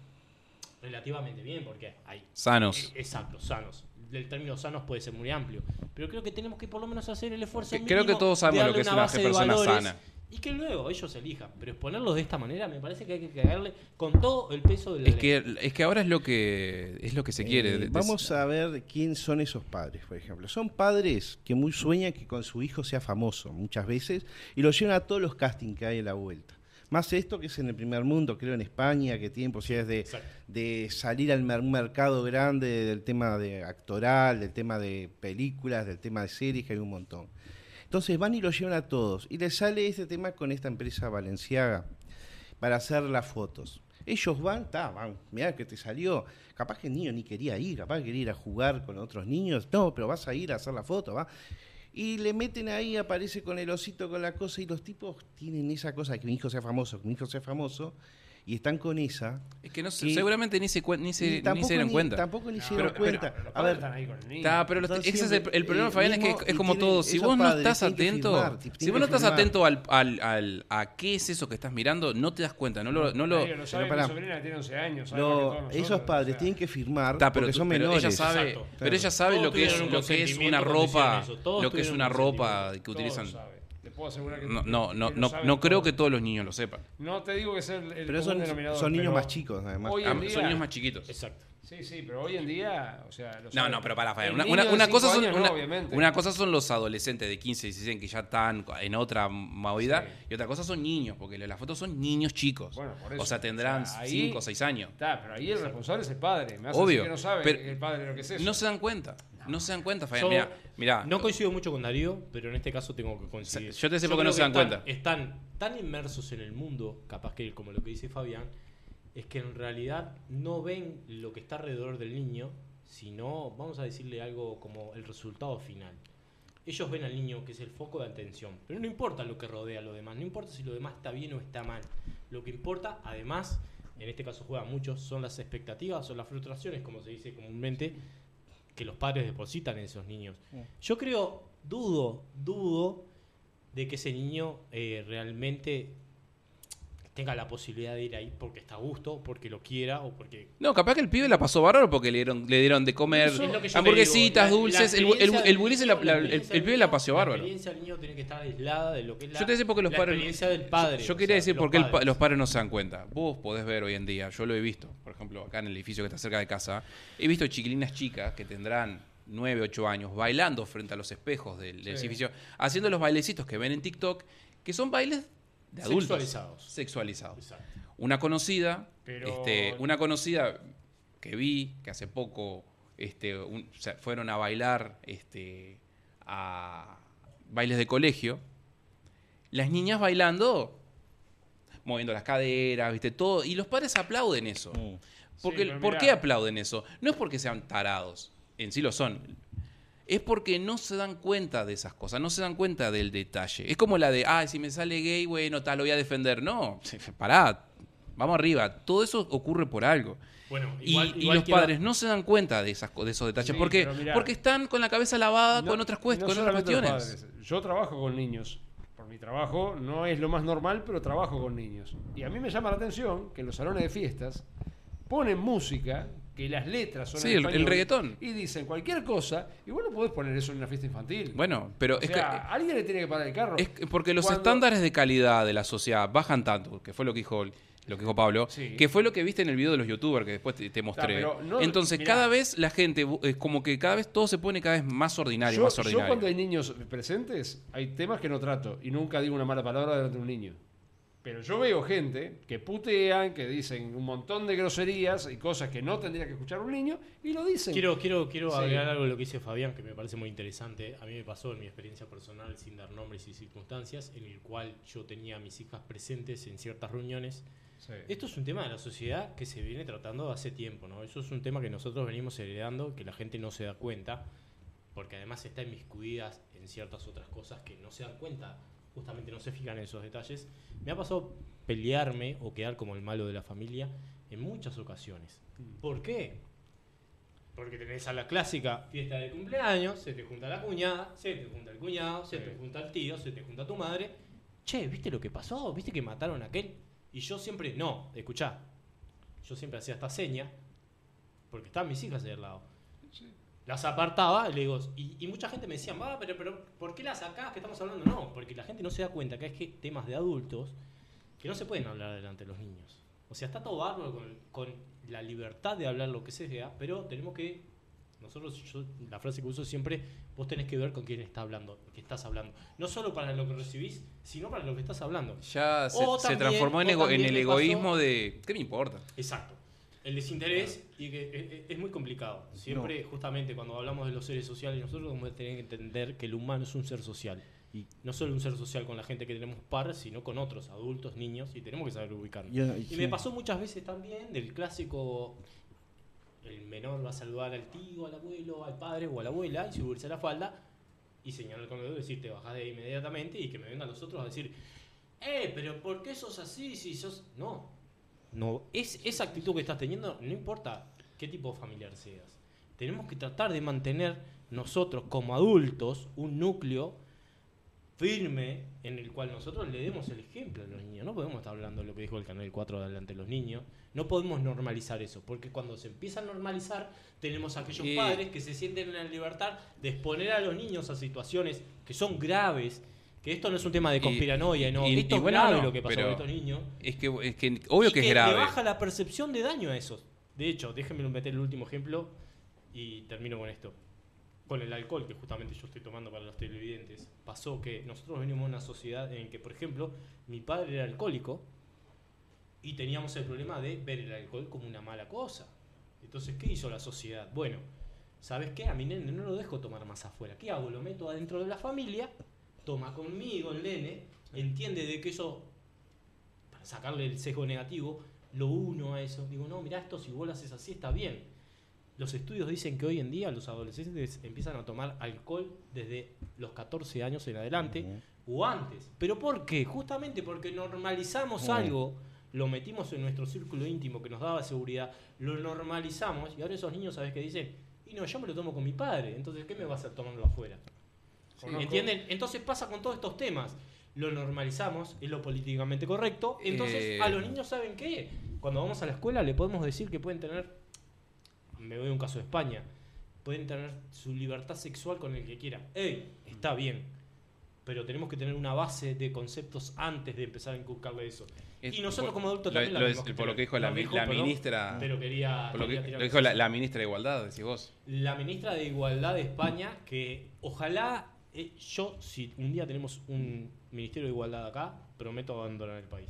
relativamente bien, porque hay... Sanos. Eh, exacto, sanos. El término sanos puede ser muy amplio, pero creo que tenemos que por lo menos hacer el esfuerzo. Creo que todos sabemos lo que es una persona sana y que luego ellos elijan. Pero exponerlos de esta manera me parece que hay que caerle con todo el peso de la es Que, es que ahora es lo que es lo que se quiere. Eh, vamos a ver quién son esos padres, por ejemplo. Son padres que muy sueñan que con su hijo sea famoso muchas veces y lo llevan a todos los castings que hay en la vuelta. Más esto que es en el primer mundo, creo en España, que tienen posibilidades de, de salir al mercado grande del tema de actoral, del tema de películas, del tema de series, que hay un montón. Entonces van y lo llevan a todos. Y les sale este tema con esta empresa valenciaga para hacer las fotos. Ellos van, está, van, mira que te salió. Capaz que el niño ni quería ir, capaz que quería ir a jugar con otros niños. No, pero vas a ir a hacer la foto, va. Y le meten ahí, aparece con el osito, con la cosa, y los tipos tienen esa cosa, que mi hijo sea famoso, que mi hijo sea famoso, y están con esa. Es que no Y- seguramente ni se, ni se, ni se dieron ni- cuenta. Tampoco ni No, se dieron pero- pero- cuenta. Los a padres ver, están ahí con el niño. Está, pero los- ese es el, el problema, eh, Fabián, es que es como todo. Si vos no estás que atento, firmar, si vos no que estás firmar. atento al, al, al- a qué es eso que estás mirando, no te das cuenta. No lo, no lo, lo sabe, Pero pará. mi sobrina que tiene 11 años. sabe lo- que nosotros, esos padres o sea, tienen que firmar Está, pero, porque son pero menores. ella sabe, pero ella sabe lo que es, lo que es una ropa, lo que es una un ropa que utilizan. Puedo asegurar que No, no, no, no, no creo que todos los niños lo sepan. No te digo que sea el, el Pero son, denominador, son niños pero más chicos, además. Hoy en día, Son niños más chiquitos. Exacto. Sí, sí, pero hoy en día, o sea, lo No, saben. no, pero para, Fabián. Una, una- una cosa son, no, una, obviamente. una cosa son los adolescentes de 15, 16 que ya están en otra movida Sí. y otra cosa son niños, porque las fotos son niños chicos. Bueno, por eso. O sea, tendrán O sea, ahí- 5 o 6 años. Está, pero ahí el responsable es el padre. Me hace Obvio, que no sabe pero el padre lo que es eso. No se dan cuenta. No se dan cuenta, Fabián. Mira, mira, No coincido mucho con Darío, pero en este caso tengo que coincidir. Yo te sé por qué no se dan están- cuenta. Están tan inmersos en el mundo, capaz que como lo que dice Fabián, es que en realidad no ven lo que está alrededor del niño, sino, vamos a decirle algo como el resultado final. Ellos ven al niño que es el foco de atención, pero no importa lo que rodea a lo demás, no importa si lo demás está bien o está mal. Lo que importa, además, en este caso juegan muchos, son las expectativas o las frustraciones, como se dice comúnmente, que los padres depositan en esos niños. Yo creo, dudo, dudo de que ese niño eh, realmente tenga la posibilidad de ir ahí porque está a gusto, porque lo quiera o porque... No, capaz que el pibe la pasó bárbaro porque le dieron, le dieron de comer hamburguesitas, dulces. el, el, el pibe la niño- paseó La bárbaro. experiencia del niño tiene que estar aislada de lo que es la, Yo te sé porque los la padres. experiencia del padre. Yo quería sea, decir los por qué el pa- padres. los padres no se dan cuenta. Vos podés ver hoy en día, yo lo he visto, por ejemplo, acá en el edificio que está cerca de casa, he visto chiquilinas chicas que tendrán 9, 8 años bailando frente a los espejos del, del Sí. edificio, haciendo los bailecitos que ven en TikTok, que son bailes de adultos. Sexualizados. Sexualizados. Exacto. Una conocida, Pero- este, una conocida que vi que hace poco este, un- o sea, fueron a bailar este, a bailes de colegio. Las niñas bailando, moviendo las caderas, viste, todo. Y los padres aplauden eso. Mm. Porque, ¿Por qué aplauden eso? No es porque sean tarados, en sí lo son. Es porque no se dan cuenta de esas cosas, no se dan cuenta del detalle. Es como la de, ah, si me sale gay, bueno, tal, lo voy a defender. No, pará, vamos arriba. Todo eso ocurre por algo. Bueno, Y, igual- y igual los quiero- padres no se dan cuenta de, esas, de esos detalles. Sí, porque, pero mirá. porque están con la cabeza lavada No- con otras, cuest- no con otras cuestiones. Yo trabajo con niños. Por mi trabajo no es lo más normal, pero trabajo con niños. Y a mí me llama la atención que en los salones de fiestas ponen música, que las letras son Sí, en el- el español, reggaetón. Y dicen cualquier cosa, y vos no podés poner eso en una fiesta infantil. Bueno, pero o es sea, que... alguien le tiene que parar el carro. Es que- porque los Cuando- estándares de calidad de la sociedad bajan tanto, que fue lo que dijo, lo que dijo Pablo, Sí. que fue lo que viste en el video de los youtubers que después te, te mostré. no- Entonces, mirá. cada vez la gente, es como que cada vez todo se pone cada vez más ordinario, yo, más yo ordinario. cuando hay niños presentes, hay temas que no trato y nunca digo una mala palabra delante de un niño. Pero yo veo gente que putean, que dicen un montón de groserías y cosas que no tendría que escuchar un niño y lo dicen. Quiero, quiero, quiero Sí. agregar algo a lo que dice Fabián, que me parece muy interesante. A mí me pasó en mi experiencia personal, sin dar nombres y circunstancias, en el cual yo tenía a mis hijas presentes en ciertas reuniones. Sí. Esto es un tema de la sociedad que se viene tratando hace tiempo, ¿no? Eso es un tema que nosotros venimos heredando, que la gente no se da cuenta, porque además está inmiscuida en ciertas otras cosas que no se dan cuenta, justamente no se fijan en esos detalles. Me ha pasado pelearme o quedar como el malo de la familia en muchas ocasiones. ¿Por qué? Porque tenés a la clásica fiesta de cumpleaños, se te junta la cuñada, se te junta el cuñado, se te junta el tío, se te junta tu madre. Che, ¿viste lo que pasó? ¿Viste que mataron a aquel? Y yo siempre, no, escuchá. Yo siempre hacía esta seña, porque estaban mis hijas ahí al lado. Las apartaba y le digo, y, y mucha gente me decía, va, pero, pero, ¿por qué las sacás que estamos hablando? No, porque la gente no se da cuenta que es que temas de adultos que no se pueden hablar delante de los niños. O sea, está todo bárbaro con, con la libertad de hablar lo que sea, pero tenemos que, nosotros, yo, la frase que uso siempre, vos tenés que ver con quién está hablando, que estás hablando. No solo para lo que recibís, sino para lo que estás hablando. Ya se, se transformó en, ego- el pasó- egoísmo de... ¿Qué me importa? Exacto. El desinterés y que es- es, es muy complicado. Siempre, justamente, cuando hablamos de los seres sociales, nosotros vamos a tener que entender que el humano es un ser social. Y no solo un ser social con la gente que tenemos par, sino con otros, adultos, niños, y tenemos que saber ubicarnos. Y sí. me pasó muchas veces también del clásico, el menor va a saludar al tío, al abuelo, al padre o a la abuela y subirse a la falda y señalar con el dedo y decir te bajás de ahí inmediatamente y que me vengan los otros a decir, eh, pero ¿por qué sos así si sos...? No, No, es, esa actitud que estás teniendo, no importa qué tipo de familiar seas. Tenemos que tratar de mantener nosotros como adultos un núcleo firme en el cual nosotros le demos el ejemplo a los niños. No podemos estar hablando de lo que dijo el Canal 4 delante de los niños. No podemos normalizar eso, porque cuando se empieza a normalizar, tenemos aquellos Y- padres que se sienten en la libertad de exponer a los niños a situaciones que son graves, que esto no es un tema de Y- conspiranoia, no, y- esto y es bueno, grave no, lo que pasó con estos niños. Es que, es que obvio Y que es grave. baja la percepción de daño a esos. De hecho, déjenme meter el último ejemplo y termino con esto. Con el alcohol, que justamente yo estoy tomando para los televidentes, pasó que nosotros venimos de una sociedad en que, por ejemplo, mi padre era alcohólico y teníamos el problema de ver el alcohol como una mala cosa. Entonces, ¿qué hizo la sociedad? Bueno, ¿sabes qué? A mi nene no lo dejo tomar más afuera. ¿Qué hago? Lo meto adentro de la familia, toma conmigo el nene, entiende de que eso para sacarle el sesgo negativo, lo uno a eso. Digo, no, mira, esto si vos lo haces así está bien. Los estudios dicen que hoy en día los adolescentes empiezan a tomar alcohol desde los 14 años en adelante o antes. ¿Pero por qué? Justamente porque normalizamos algo, lo metimos en nuestro círculo íntimo que nos daba seguridad, lo normalizamos y ahora esos niños, ¿sabes qué dicen? Y no, yo me lo tomo con mi padre, entonces ¿qué me va a hacer tomarlo afuera? ¿Entienden? Entonces pasa con todos estos temas. Lo normalizamos, es lo políticamente correcto. Entonces, Eh. a los niños, ¿saben qué? Cuando vamos a la escuela le podemos decir que pueden tener, me voy a un caso de España, pueden tener su libertad sexual con el que quiera. ¡Ey! Está bien. Pero tenemos que tener una base de conceptos antes de empezar a inculcarle eso. Es- y nosotros por- como adultos también la lo es- que por lo que dijo la, dijo, la perdón, ministra. Pero quería. por lo que, lo dijo la ministra de Igualdad, decís vos. La ministra de Igualdad de España, que ojalá eh, yo, si un día tenemos un Ministerio de Igualdad acá, prometo abandonar el país.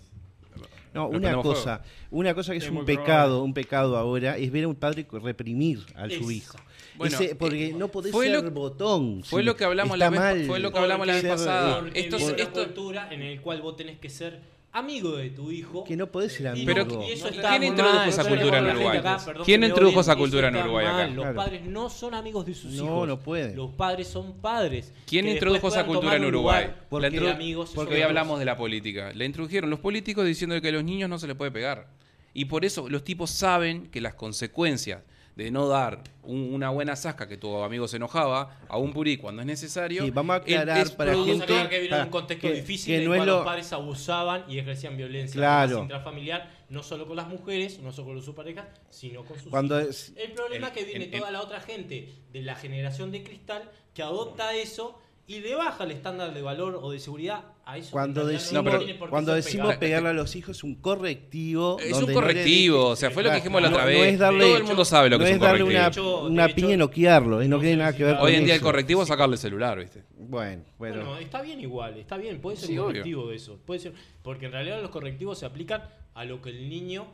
No, una cosa, una cosa que es, Es un pecado, probable. un pecado ahora, es ver a un padre reprimir a su hijo. Bueno, Ese- porque eh, no podés fue ser lo- botón. fue lo que hablamos está la vez- mal. fue lo que hablamos la vez pasada. Esto es- esto- cultura en el cual vos tenés que ser amigo de tu hijo. Que no podés ser Y amigo. Pero- y eso ¿quién está introdujo esa cultura en Uruguay? ¿Quién introdujo esa cultura en Uruguay acá? Los Claro. padres no son amigos de sus No, hijos. no pueden. Los padres son padres. ¿Quién introdujo esa cultura en Uruguay? Porque- introdu- amigos hoy hablamos de la política. La introdujeron los políticos diciendo que a los niños no se les puede pegar. Y por eso los tipos saben que las consecuencias de no dar un- una buena zasca que tu amigo se enojaba a un purí cuando es necesario. Sí, vamos a aclarar es para producto- gente- Sabía que vino en un contexto que- difícil que en el no es cual lo- los padres abusaban y ejercían violencia Claro. intrafamiliar, no solo con las mujeres, no solo con sus parejas, sino con sus Cuando hijos. es- El problema el- es que viene el- el- toda la otra gente de la generación de cristal que adopta eso y le baja el estándar de valor o de seguridad a eso. que Cuando decimos, no pero- cuando decimos pegarle a los hijos es un correctivo. Es donde un no le correctivo, o sea, fue lo que dijimos la no- otra no vez. es darle- Todo el mundo sabe lo que no es es un darle correctivo. una, hecho- una de piña y noquearlo, y no no tiene nada que ver con Hoy en día el correctivo es sacarle el celular, ¿viste? Bueno, bueno. Bueno, está bien igual, está bien, puede ser Sí, un obvio. correctivo de eso. Puede ser, porque en realidad los correctivos se aplican a lo que el niño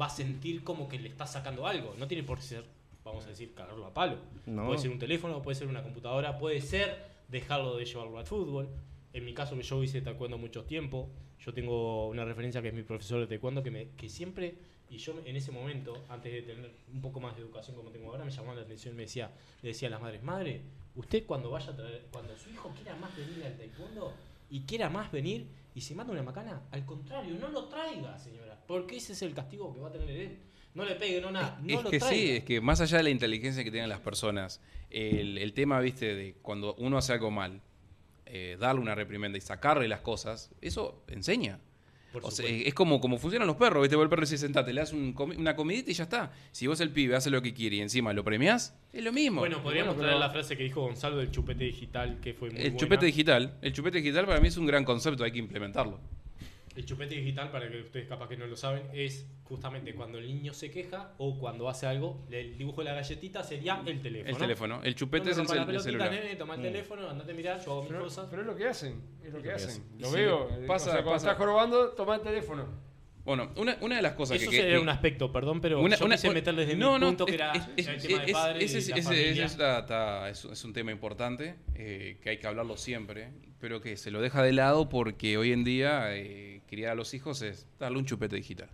va a sentir como que le está sacando algo. No tiene por qué ser, vamos a decir, cagarlo a palo. No. Puede ser un teléfono, puede ser una computadora, puede ser dejarlo de llevarlo al fútbol. En mi caso, que yo hice taekwondo mucho tiempo, yo tengo una referencia que es mi profesor de taekwondo que, me, que siempre, y yo en ese momento, antes de tener un poco más de educación como tengo ahora, me llamaba la atención y me decía, le decía a las madres, madre, usted cuando vaya a traer, cuando su hijo quiera más venir al taekwondo y quiera más venir y se manda una macana, al contrario, no lo traiga, señora, porque ese es el castigo que va a tener él. No le pegue, no nada, no es lo que traiga. sí, es que más allá de la inteligencia que tienen las personas, el, el tema, viste, de cuando uno hace algo mal, eh, darle una reprimenda y sacarle las cosas, eso enseña. O sea, es como, como funcionan los perros, ¿viste? Vos el perro dice sentate, le das un comi- una comidita y ya está. Si vos el pibe hace lo que quiere y encima lo premiás, es lo mismo. Bueno, podríamos Bueno, traer pero- la frase que dijo Gonzalo del chupete digital, que fue muy el buena. chupete digital, el chupete digital para mí es un gran concepto, hay que implementarlo. El chupete digital, para que ustedes capaz que no lo saben, es justamente cuando el niño se queja o cuando hace algo, el dibujo de la galletita sería el teléfono. El teléfono, el chupete es el, cel- el pelotita, celular. nene, toma el teléfono, andate a mirar, yo hago mis Pero, cosas. pero es lo que hacen, es lo que que hacen. hacen. Lo Sí, veo. pasa- o sea, cuando pasa. estás jorobando, toma el teléfono. Bueno, una, una de las cosas Eso que... sería que- un aspecto, perdón, pero Una- yo una- quise meter desde no, mi no, punto que es- era es- el es- tema de es- padres ese y es- la ese- familia. ese está- está- es, es un tema importante, eh, que hay que hablarlo siempre, pero que se lo deja de lado porque hoy en día eh, criar a los hijos es darle un chupete digital.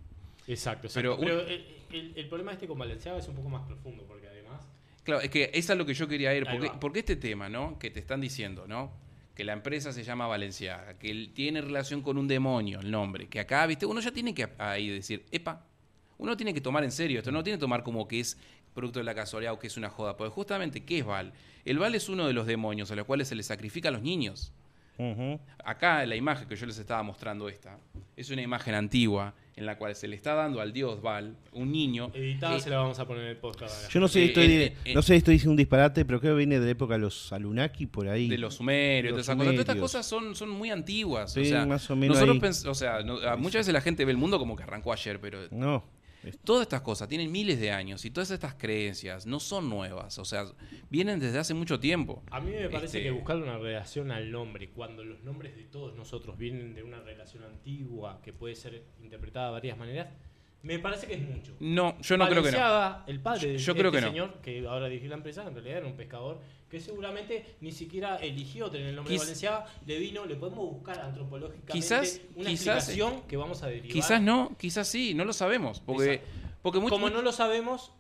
Exacto, exacto. Pero Pero, un- el, el- el problema este con Valenciaga es un poco más profundo, porque además... Claro, es que es lo que yo quería ir, porque, porque este tema, ¿no? Que te están diciendo, ¿no? que la empresa se llama Valenciaga, que él tiene relación con un demonio, el nombre, que acá, viste, uno ya tiene que ahí decir, epa, uno tiene que tomar en serio esto, no tiene que tomar como que es producto de la casualidad o que es una joda, porque justamente, ¿qué es Val? El Val es uno de los demonios a los cuales se le sacrifica a los niños. Acá la imagen que yo les estaba mostrando esta, es una imagen antigua en la cual se le está dando al dios Val, un niño. Editada eh, se la vamos a poner en el podcast. Yo no sé, Eh, estoy, eh, eh, no sé, estoy diciendo un disparate, pero creo que viene de la época de los Anunnaki por ahí. de los sumerios, Los cosas. Todas estas sumerios. cosas son, son muy antiguas. Sí, o sea, más o menos nosotros o sea, no- muchas veces la gente ve el mundo como que arrancó ayer, pero No. Todas estas cosas tienen miles de años y todas estas creencias no son nuevas. O sea, vienen desde hace mucho tiempo. A mí me parece Este- que buscarle una relación al nombre, cuando los nombres de todos nosotros vienen de una relación antigua que puede ser interpretada de varias maneras, me parece que es mucho. No, yo no creo que no. El padre de Yo creo este que no. señor que ahora dirige la empresa, en realidad era un pescador que seguramente ni siquiera eligió tener el nombre Quiz- de Valenciaga, le vino, le podemos buscar antropológicamente Quizás- una quizás- explicación que vamos a derivar. Quizás no, quizás sí, no lo sabemos. Porque, Exacto. porque mucho- Como no lo sabemos,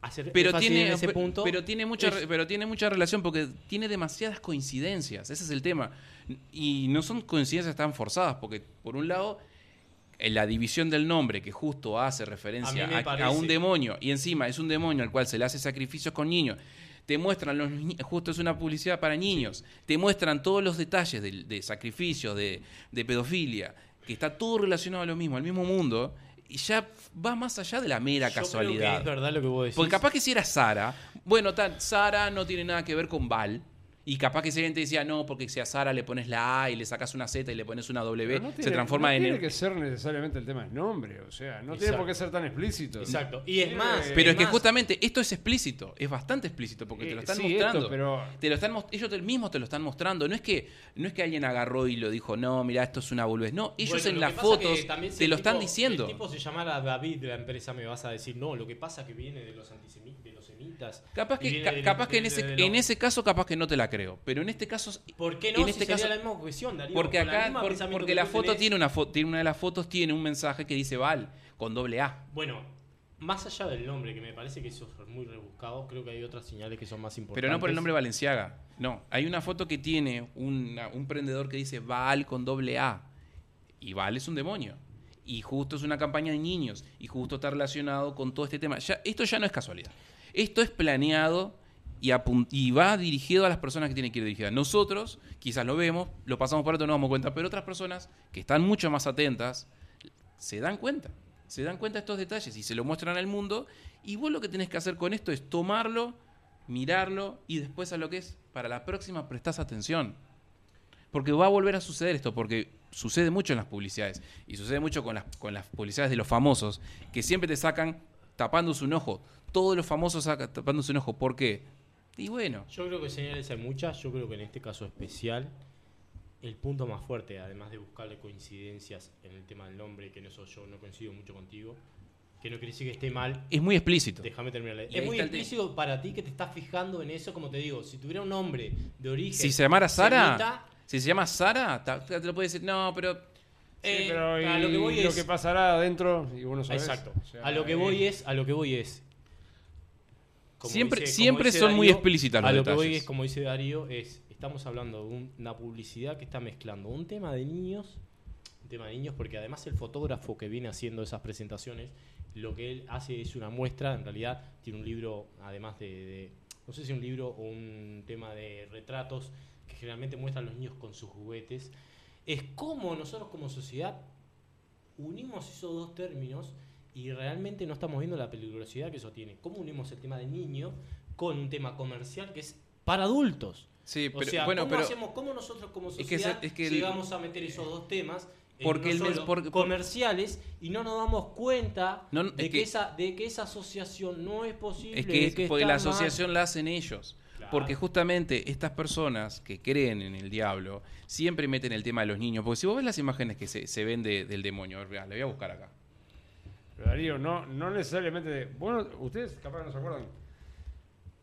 hacer pero tiene, en ese punto. pero tiene mucha es- pero tiene mucha relación porque tiene demasiadas coincidencias ese es el tema y no son coincidencias tan forzadas porque por un lado en la división del nombre que justo hace referencia A un demonio y encima es un demonio al cual se le hace sacrificios con niños te muestran los justo es una publicidad para niños te muestran todos los detalles de, de sacrificios de, de pedofilia que está todo relacionado a lo mismo al mismo mundo y ya va más allá de la mera yo creo que casualidad es verdad lo que vos decís. porque capaz que si era Sara, bueno, tal, Sara no tiene nada que ver con Val. Y capaz que si alguien te decía, no, porque si a Sara le pones la A y le sacas una Z y le pones una W, no se tiene- transforma no en... tiene que ser necesariamente el tema del nombre, o sea, no tiene por qué ser tan explícito. Exacto. Y es más. Pero es que más, justamente esto es explícito, es bastante explícito porque te lo Eh, están sí, mostrando. esto, pero Te lo están ellos te- mismos te lo están mostrando. No es que no es que alguien agarró y lo dijo, no, mira, esto es una boludez. No, ellos Bueno, en las fotos te el lo están diciendo. Si el tipo se llamara David de la empresa, me vas a decir, no, lo que pasa que viene de los antisemitas, Capaz que, ca- capaz que en ese, los- en ese caso, capaz que no te la creo. Pero en este caso, ¿Por qué no? en si este sería caso- la misma cuestión, Darío. Porque la acá, por- pensamiento porque que la foto tenés. tiene una foto, tiene una de las fotos tiene un mensaje que dice Val con doble A. Bueno, más allá del nombre, que me parece que eso es muy rebuscado, creo que hay otras señales que son más importantes. Pero no por el nombre Valenciaga. No, hay una foto que tiene una- un prendedor que dice Val con doble A. Y Val es un demonio. Y justo es una campaña de niños. Y justo está relacionado con todo este tema. Ya, esto ya no es casualidad. Esto es planeado y, va dirigido a las personas que tienen que ir dirigidas. Nosotros quizás lo vemos, lo pasamos por alto, no nos damos cuenta. Pero otras personas que están mucho más atentas se dan cuenta. Se dan cuenta de estos detalles y se lo muestran al mundo. Y vos lo que tenés que hacer con esto es tomarlo, mirarlo y después a lo que es. Para la próxima prestás atención. Porque va a volver a suceder esto, porque sucede mucho en las publicidades. Y sucede mucho con las, con las publicidades de los famosos, que siempre te sacan tapándose un ojo. Todos los famosos tapándose un ojo. ¿Por qué? Y bueno, Yo creo que señales hay muchas, yo creo que en este caso especial, el punto más fuerte, además de buscarle coincidencias en el tema del nombre, que en eso yo no coincido mucho contigo, que no quiere decir que esté mal, es muy explícito. déjame terminar. Y Es muy explícito para ti que te estás fijando en eso, como te digo, si tuviera un nombre de origen... Si se llamara Sara, semita, si se llama Sara, te lo puede decir, no, pero Sí, eh, pero a y lo que voy lo es... que pasará adentro y vos no sabés. Exacto. O sea, a lo que eh, voy es, a lo que voy es. Como Siempre- dice- siempre son muy explícitas los A lo que voy detalles. es, como dice Darío, es estamos hablando de un- una publicidad que está mezclando un tema de niños, un tema de niños, porque además el fotógrafo que viene haciendo esas presentaciones, lo que él hace es una muestra, en realidad tiene un libro, además de, de- no sé si un libro o un tema de retratos que generalmente muestran los niños con sus juguetes. Es como nosotros como sociedad unimos esos dos términos y realmente no estamos viendo la peligrosidad que eso tiene. ¿Cómo unimos el tema de niño con un tema comercial que es para adultos? sí, o pero sea, bueno, ¿cómo, pero hacemos, cómo nosotros como Es que sociedad ese- es que el- llegamos a meter esos dos temas en Porque el mes- porque- comerciales y no nos damos cuenta No, no, de, es que, que- esa, de que esa asociación no es posible? es que, que porque la mal. asociación la hacen ellos. Claro. Porque justamente estas personas que creen en el diablo siempre meten el tema de los niños. Porque si vos ves las imágenes que se, se ven de- del demonio, a ver, le voy a buscar acá. Pero Darío, no, no necesariamente. de- Bueno, ustedes capaz no se acuerdan.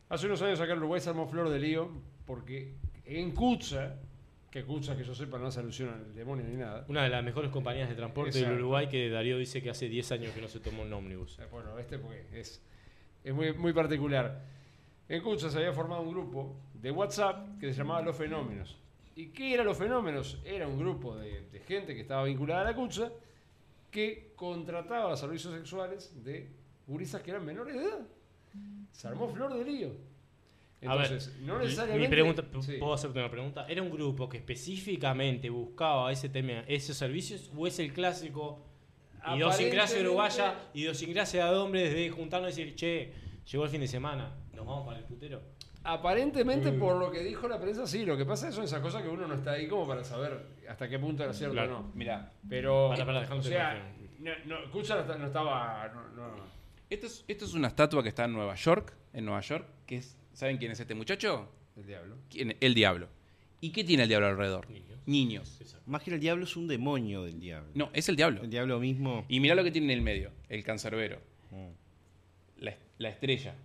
Hace unos años acá en Uruguay se armó Flor de Lío porque en Kutza, que Kutza que yo sepa no hace alusión al demonio ni nada. Una de las mejores compañías de transporte del. Uruguay que Darío dice que hace 10 años que no se tomó un ómnibus. Eh, Bueno, este porque es, es muy, muy particular. En Kutza se había formado un grupo de WhatsApp que se llamaba Los Fenómenos. ¿Y qué eran los fenómenos? Era un grupo de, de gente que estaba vinculada a la CUTSA que contrataba servicios sexuales de gurisas que eran menores de edad. Se armó flor de lío. Entonces, a ver, no necesariamente. Mi pregunta, Sí. ¿Puedo hacerte una pregunta? ¿Era un grupo que específicamente buscaba ese tema, esos servicios o es el clásico idiosincrasia uruguaya, idiosincrasia de hombres de juntarnos y decir, che, llegó el fin de semana, nos vamos para el putero? Aparentemente, Mm. por lo que dijo la prensa, sí. Lo que pasa es que son esas cosas que uno no está ahí como para saber hasta qué punto era cierto Claro. o no. Mira, Pero. Para, para, o sea, no, no, estaba. No, no. esto es, esto es una estatua que está en Nueva York, en Nueva York, que es, ¿saben quién es este muchacho? El diablo. ¿Quién? El diablo. ¿Y qué tiene el diablo alrededor? Niños. Niños. Exacto. Más que el diablo es un demonio del diablo. No, es el diablo. El diablo mismo. Y mira lo que tiene en el medio, el cancerbero, Mm. la, la estrella.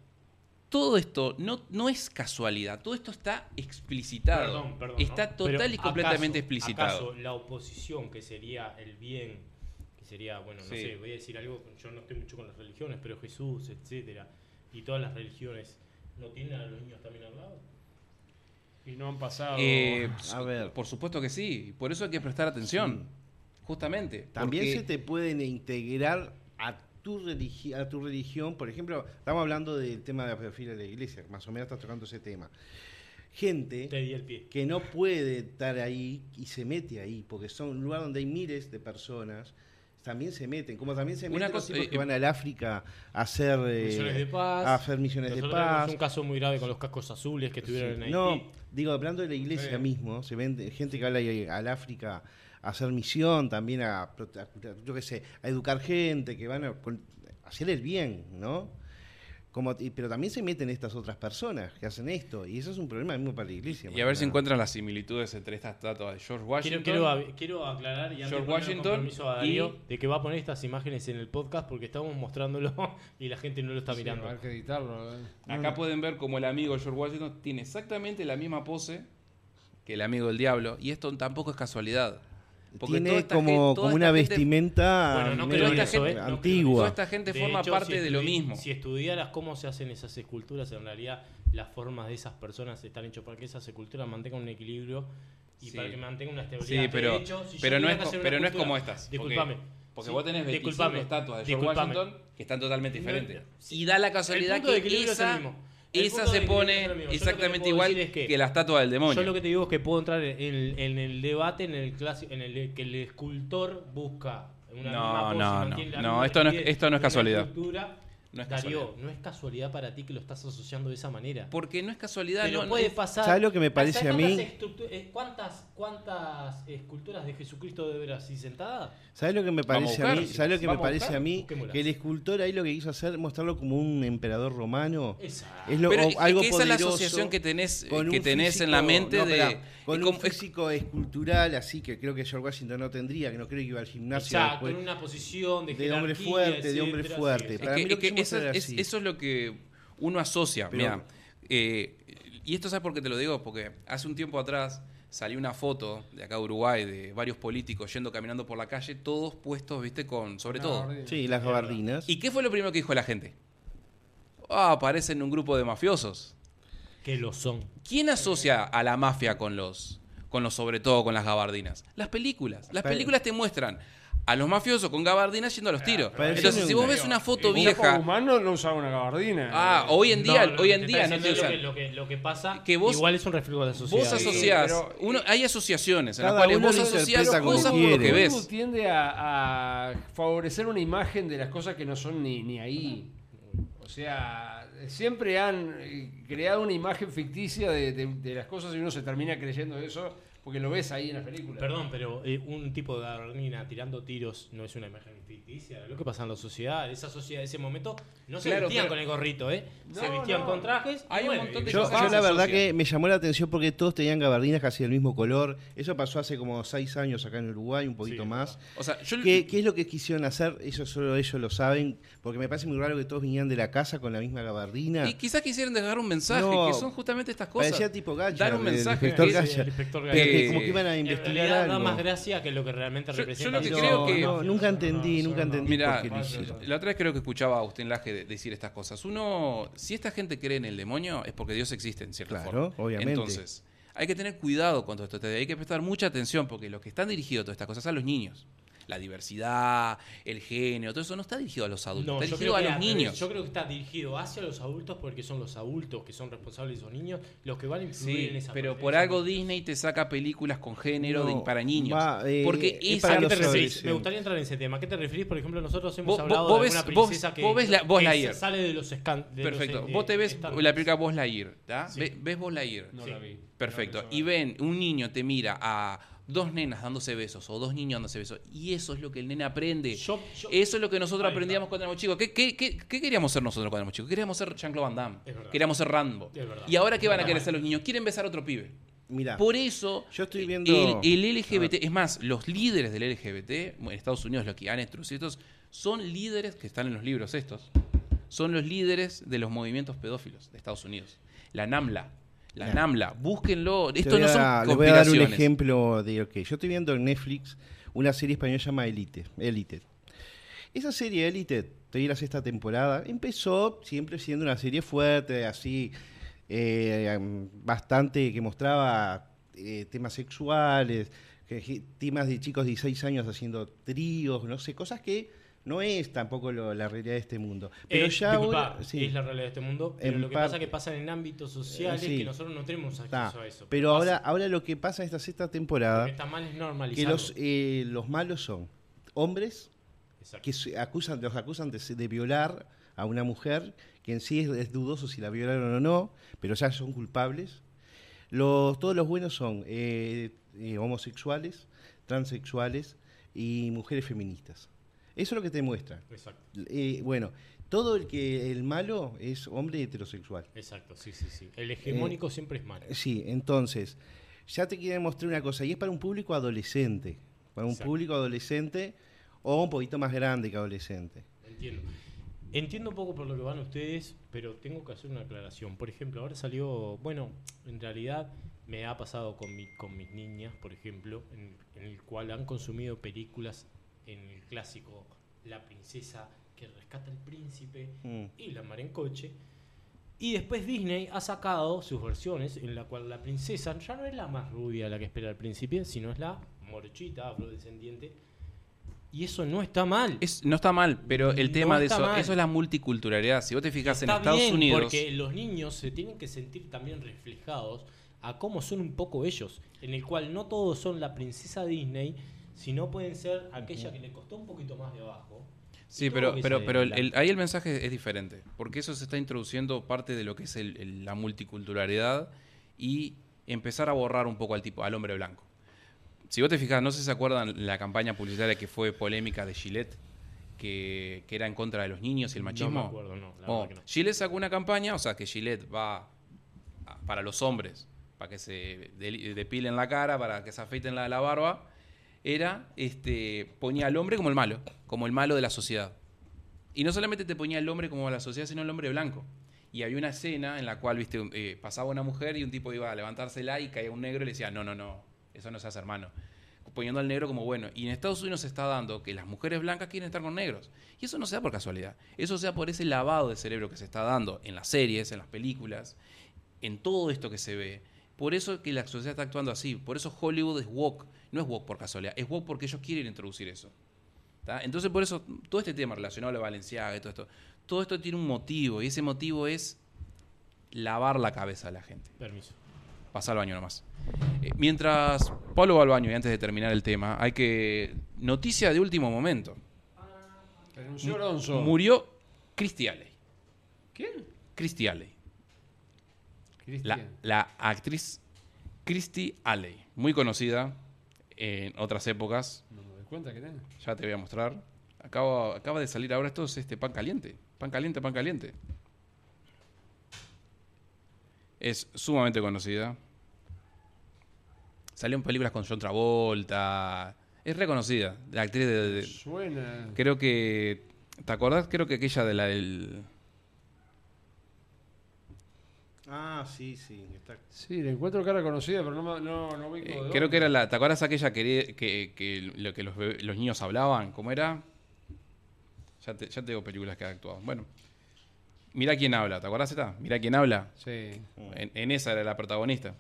Todo esto no, no es casualidad, todo esto está explicitado. Perdón, perdón, está ¿no? total Pero y completamente ¿acaso- explicitado. ¿Acaso la oposición, que sería el bien, que sería, bueno, no Sí. sé, voy a decir algo, yo no estoy mucho con las religiones, pero Jesús, etcétera, y todas las religiones, ¿no tienen a los niños también al lado? Y no han pasado. Eh, A ver. Por supuesto que sí, por eso hay que prestar atención. Justamente. También porque- se te pueden integrar a tu, religi- a tu religión. Por ejemplo, estamos hablando del tema de la pedofilia de la iglesia, más o menos estás tocando ese tema. Gente Te di el pie. que no puede estar ahí y se mete ahí, porque son un lugar donde hay miles de personas, también se meten, como también se Una meten los cosa- tipos eh, que van al África a hacer, eh, Misiones de paz. a hacer misiones de Nosotros paz. un caso muy grave con los cascos azules que estuvieron en Haití. No, digo, hablando de la iglesia Sí. mismo, se ven gente que habla ahí al África a hacer misión, también a, a- yo qué sé, a educar gente, que van a, con- a hacer el bien, ¿no? Como, y- pero también se meten estas otras personas que hacen esto, y eso es un problema mismo para la iglesia. Y a ver si encuentran las similitudes entre estas estatuas de George Washington. quiero, quiero aclarar y antes George Washington a Darío y- de que va a poner estas imágenes en el podcast porque estamos mostrándolo y la gente no lo está Sí, mirando. que editarlo. eh. Acá pueden ver como el amigo George Washington tiene exactamente la misma pose que el amigo del diablo. Y esto tampoco es casualidad. Porque Tiene como, como una gente- vestimenta Bueno, no medio creo en esta eso, gente- ¿eh? No antigua. Toda esta gente De forma hecho, parte si de lo mismo. Si estudiaras cómo se hacen esas esculturas, en realidad las formas de esas personas están hechas para que esas esculturas mantengan un equilibrio y Sí. para que mantengan una Sí, estabilidad. De pero, hecho, si yo pero, no es, pero no es como estas. Disculpame. Porque Sí, vos tenés 25 disculpame, estatuas de George. Washington que están totalmente diferentes. y da la El casualidad de que es el mismo. Esa se pone exactamente igual es que, que la estatua del demonio. Yo lo que te digo es que puedo entrar en, en el debate en el clásico, en el que el escultor busca una No, misma pose, no, no. No, esto no es- esto no es casualidad. No es Darío, casualidad. no es casualidad para ti que lo estás asociando de esa manera. Porque no es casualidad. Pero no, puede es- pasar. ¿Sabes lo que me parece ¿Sabes a mí? eh, ¿Cuántas, ¿Cuántas esculturas de Jesucristo debe haber así sentadas? ¿Sabes lo que me a parece a, mí? si ¿Sabes lo que me a parece buscar, a mí? Que el escultor ahí lo que quiso hacer mostrarlo como un emperador romano. Exacto. Es lo, Pero o es algo que esa es la asociación que tenés, que tenés en la mente no, de. Con es un como- es- físico escultural así que creo que George Washington no tendría, que no creo que iba al gimnasio Exacto, después. en una posición de, de hombre fuerte, de hombre fuerte. Es Para que- mí lo es que quisimos eso, es- así. eso es lo que uno asocia. Pero- Mira, eh, y esto sabes por qué te lo digo, porque hace un tiempo atrás salió una foto de acá de Uruguay de varios políticos yendo caminando por la calle, todos puestos, viste, con sobre todo. Sí, las gabardinas. ¿Y qué fue lo primero que dijo la gente? Ah, parecen un grupo de mafiosos. Que lo son. ¿Quién asocia a la mafia con los, con los sobre todo con las gabardinas? Las películas. Las películas te muestran a los mafiosos con gabardinas yendo a los tiros. pero Entonces, si vos ves una foto vieja, Guzmán no, no usaba una gabardina. ah, hoy en día, hoy que en día no te usan. es Lo que, lo, que, pasa, Que vos- igual es un reflejo de la sociedad. Vos asociás, pero- uno, hay asociaciones en las cuales vos asociás cosas por lo que ves. Tiende a, a favorecer una imagen de las cosas que no son ni, ni ahí. O sea, siempre han creado una imagen ficticia de, de- de las cosas y uno se termina creyendo eso porque lo ves ahí en las películas. Perdón, pero eh, un tipo de gabardina tirando tiros no es una imagen ficticia. Lo que pasa en la sociedad, esa sociedad de ese momento, no se Claro, vestían pero- con el gorrito, ¿eh? se vestían no. con trajes. Hay un montón de Yo, cosas yo la verdad que me llamó la atención porque todos tenían gabardinas casi del mismo color. Eso pasó hace como seis años acá en Uruguay, un poquito Sí, más. O sea, yo ¿Qué, qué es lo que quisieron hacer? Eso solo ellos lo saben, porque me parece muy raro que todos vinieran de la casa con la misma gabardina. y quizás quisieran dejar un mensaje, No, que son justamente estas cosas. Parecía tipo Gacha, Dar un el mensaje. inspector que- Sí, Gacha. el inspector Pero Gacha. Que como que iban a En investigar realidad algo. da más gracia que lo que realmente Yo- yo representa. lo que creo que- no, nunca entendí, no, nunca entendí Mira, la otra vez creo que escuchaba a Agustín Laje de- decir estas cosas. Uno, si esta gente cree en el demonio, es porque Dios existe en cierta Claro, forma. obviamente. Entonces, Hay que tener cuidado con todo esto, hay que prestar mucha atención porque lo que están dirigidos a todas estas cosas son los niños. La diversidad, el género, todo eso no está dirigido a los adultos, No, está dirigido a que los niños. Yo creo que está dirigido hacia los adultos porque son los adultos que son responsables de esos niños los que van a influir Sí, en esa pero por algo Disney te saca películas con género de- para niños. va, eh, porque es es para ¿A qué te referís? Me gustaría entrar en ese tema. ¿A qué te referís? Por ejemplo, nosotros hemos Vos- hablado vos de ves- una vos- princesa que, vos ves la- que Lightyear. sale de los escan- de los, Perfecto. eh, Vos te ves estándares. la película Buzz Lightyear, ¿tá? Sí. Ve- ¿Ves Buzz Lightyear? No Sí. la vi. Perfecto. No, Y ven, un niño te mira a dos nenas dándose besos o dos niños dándose besos. Y eso es lo que el nene aprende. Yo- yo- eso es lo que nosotros aprendíamos cuando éramos chicos. ¿Qué, qué, qué, qué queríamos ser nosotros cuando éramos chicos? Queríamos ser Jean-Claude Van Damme. Queríamos ser Rambo. ¿Y ahora qué van a querer ser los niños? Quieren besar a otro pibe. Mira, Por eso, Yo estoy viendo- el, el LGBT, es más, los líderes del LGBT, en Estados Unidos, los que han estos, son líderes, que están en los libros estos, son los líderes de los movimientos pedófilos de Estados Unidos. La NAMLA. La. NAMLA, búsquenlo. te Esto no son a- les voy a dar un ejemplo de lo que yo estoy viendo en Netflix una serie española llamada Elite. Elite. Esa serie Elite, en la sexta temporada, empezó siempre siendo una serie fuerte, así, eh, bastante que mostraba eh, temas sexuales, que- temas de chicos de 16 años haciendo tríos, no sé, cosas que no es tampoco lo- la realidad de este mundo. Pero Eh, ya disculpa, ahora- sí. es la realidad de este mundo, pero lo que pasa es que pasa en ámbitos sociales Sí. que nosotros no tenemos acceso a eso. Pero ahora, pasa. ahora lo que pasa en esta sexta temporada está mal es que los, eh, los malos son hombres Exacto. que se acusan, los acusan de, de violar a una mujer, que en sí es, es dudoso si la violaron o no, pero ya son culpables. Los, todos los buenos son eh, eh, homosexuales, transexuales y mujeres feministas. Eso es lo que te muestra. Exacto. Eh, bueno, todo el que el malo es hombre heterosexual. Exacto, sí, sí, sí. El hegemónico siempre es malo. Sí, entonces, ya te quieren mostrar una cosa, y es para un público adolescente, para un Exacto. público adolescente o un poquito más grande que adolescente. Entiendo. Entiendo un poco por lo que van ustedes, pero tengo que hacer una aclaración. Por ejemplo, ahora salió, bueno, en realidad me ha pasado con, mi, con mis niñas, por ejemplo, en, en el cual han consumido películas en el clásico La princesa que rescata al príncipe Mm. y la mar en coche. Y después Disney ha sacado sus versiones en la cual la princesa ya no es la más rubia la que espera al príncipe, sino es la morochita, afrodescendiente. Y eso no está mal. Es- no está mal, pero el No tema de eso, mal. eso es la multiculturalidad. Si vos te fijas en Estados bien, Unidos, Porque los niños se tienen que sentir también reflejados a cómo son un poco ellos, en el cual no todos son la princesa Disney, sino pueden ser aquella que le costó un poquito más de abajo. Sí, pero, pero, pero el- adelanta. el- ahí el mensaje es diferente, porque eso se está introduciendo parte de lo que es el- el- la multiculturalidad y empezar a borrar un poco al tipo, al hombre blanco. Si vos te fijas, no sé si se acuerdan la campaña publicitaria que fue polémica de Gillette, que, que era en contra de los niños y el machismo. No me acuerdo, no, la Oh, verdad que no. Gillette sacó una campaña, o sea, que Gillette va a- para los hombres, para que se depilen la cara, para que se afeiten la, la barba, era, este, ponía al hombre como el malo, como el malo de la sociedad. Y no solamente te ponía el hombre como la sociedad, sino el hombre blanco. Y había una escena en la cual, viste, eh, pasaba una mujer y un tipo iba a levantársela y caía un negro y le decía, no, no, no, eso no se hace hermano. Poniendo al negro como bueno. Y en Estados Unidos se está dando que las mujeres blancas quieren estar con negros. Y eso no se da por casualidad. Eso se da por ese lavado de cerebro que se está dando en las series, en las películas, en todo esto que se ve. Por eso que la sociedad está actuando así. Por eso Hollywood es woke. No es woke por casualidad. Es woke porque ellos quieren introducir eso. ¿tá? Entonces, por eso, todo este tema relacionado a la Valenciaga y todo esto, todo esto tiene un motivo. Y ese motivo es lavar la cabeza de la gente. Permiso. Pasa al baño nomás. Eh, mientras Pablo va al baño y antes de terminar el tema, hay que. Noticia de último momento. Renunció Alonso. Murió Christy Alley. ¿Quién? Christy Alley. La, la actriz Christy Alley. Muy conocida en otras épocas. No me doy cuenta que tiene. Ya te voy a mostrar. Acaba, acaba de salir ahora. Esto es este pan caliente. Pan caliente, pan caliente. Es sumamente conocida. Salió en películas con John Travolta. Es reconocida. La actriz de. de- Suena. creo que. ¿Te acordás? Creo que aquella de la del. Ah, sí, sí. está- Sí, le encuentro cara conocida, pero no, me- no, no ubico eh, de creo dónde. que era la. ¿Te acuerdas aquella que, que, que lo que los, bebé- los niños hablaban? ¿Cómo era? Ya te, ya te digo películas que ha actuado. Bueno. Mira quién habla. ¿Te acuerdas esta? Mira quién habla. Sí. En, en esa era la protagonista.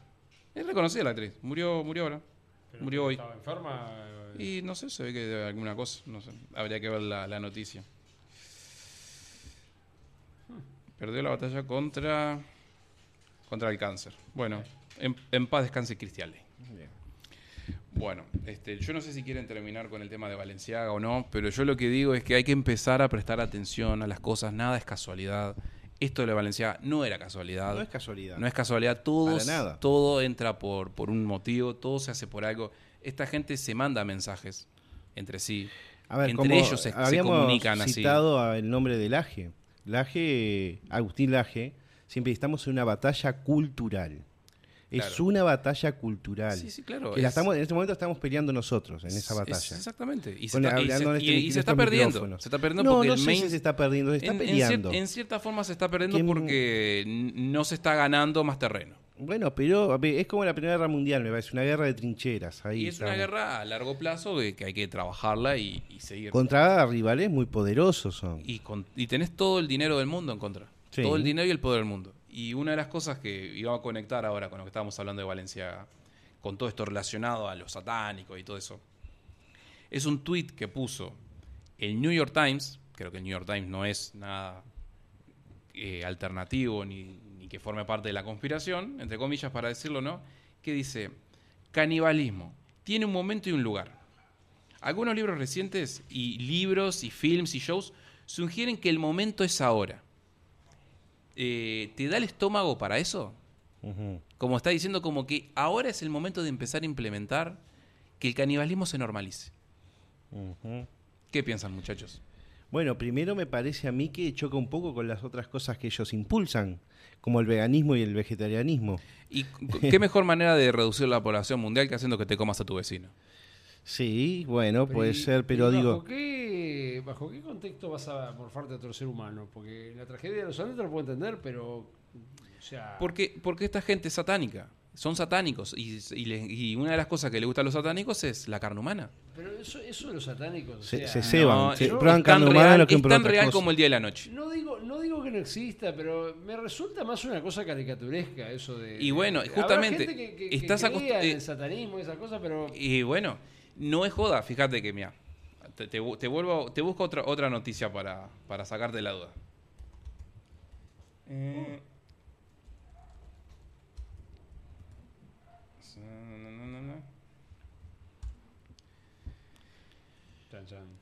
Es reconocida la actriz. Murió, murió ahora. Pero Murió hoy. ¿Estaba enferma? eh, Y no sé, se ve que de alguna cosa. No sé. Habría que ver la, la noticia. Perdió la batalla contra. Contra el cáncer. Bueno, en, en paz descanse Cristian Ley. Bien. Bueno, este, yo no sé si quieren terminar con el tema de Valenciaga o no, pero yo lo que digo es que hay que empezar a prestar atención a las cosas, nada es casualidad. Esto de Valenciaga no era casualidad. No es casualidad. No es casualidad, todo, Para nada. todo entra por, por un motivo, todo se hace por algo. Esta gente se manda mensajes entre sí. A ver, entre ellos se, comunican así. citado el nombre de Laje. Laje, Agustín Laje, siempre estamos en una batalla cultural. Es una batalla cultural. Sí, sí, claro. Que la es- estamos, en este momento estamos peleando nosotros en esa es- batalla. exactamente. Y se, está, y se- hablando en y- este- y en se está estos perdiendo. micrófonos. Se está perdiendo no, porque no el sé main- si se está perdiendo, se está en, en cier- peleando. en cierta forma se está perdiendo Que- porque no se está ganando más terreno. Bueno, pero es como la Primera Guerra Mundial, me parece, una guerra de trincheras. Ahí y es una guerra a largo plazo que, que hay que trabajarla y, y seguir. Contra rivales muy poderosos son. y, con- y tenés todo el dinero del mundo en contra. Todo el dinero y el poder del mundo. Y una de las cosas que iba a conectar ahora con lo que estábamos hablando de Valencia, con todo esto relacionado a lo satánico y todo eso, es un tweet que puso el New York Times, creo que el New York Times no es nada eh, alternativo ni, ni que forme parte de la conspiración, entre comillas para decirlo, ¿no? Que dice, canibalismo, tiene un momento y un lugar. Algunos libros recientes y libros y films y shows sugieren que el momento es ahora. Eh, ¿Te da el estómago para eso? Como está diciendo, como que ahora es el momento de empezar a implementar que el canibalismo se normalice. ¿Qué piensan, muchachos? Bueno, primero me parece a mí que choca un poco con las otras cosas que ellos impulsan, como el veganismo y el vegetarianismo. ¿Y qué mejor manera de reducir la población mundial que haciendo que te comas a tu vecino? Sí, bueno, puede y- ser, pero digo, ¿bajo qué, ¿Bajo qué contexto vas a morfarte a otro ser humano? Porque la tragedia de los Andes lo puedo entender, pero. O sea. Porque, porque esta gente es satánica. Son satánicos. Y, y le- y una de las cosas que le gusta a los satánicos es la carne humana. Pero eso, eso de los satánicos. o se, sea, se ceban, No, se es prueban carne humana real, lo que es tan real cosa. como el día de la noche. No digo, no digo que no exista, pero me resulta más una cosa caricaturesca eso de. Y bueno, de- justamente, habrá gente que, que, estás que crea en eh, el satanismo y esas cosas, pero. Y bueno, no es joda, fíjate que, mira, te, te vuelvo, te busco otra, otra noticia para, para sacarte la duda. Eh.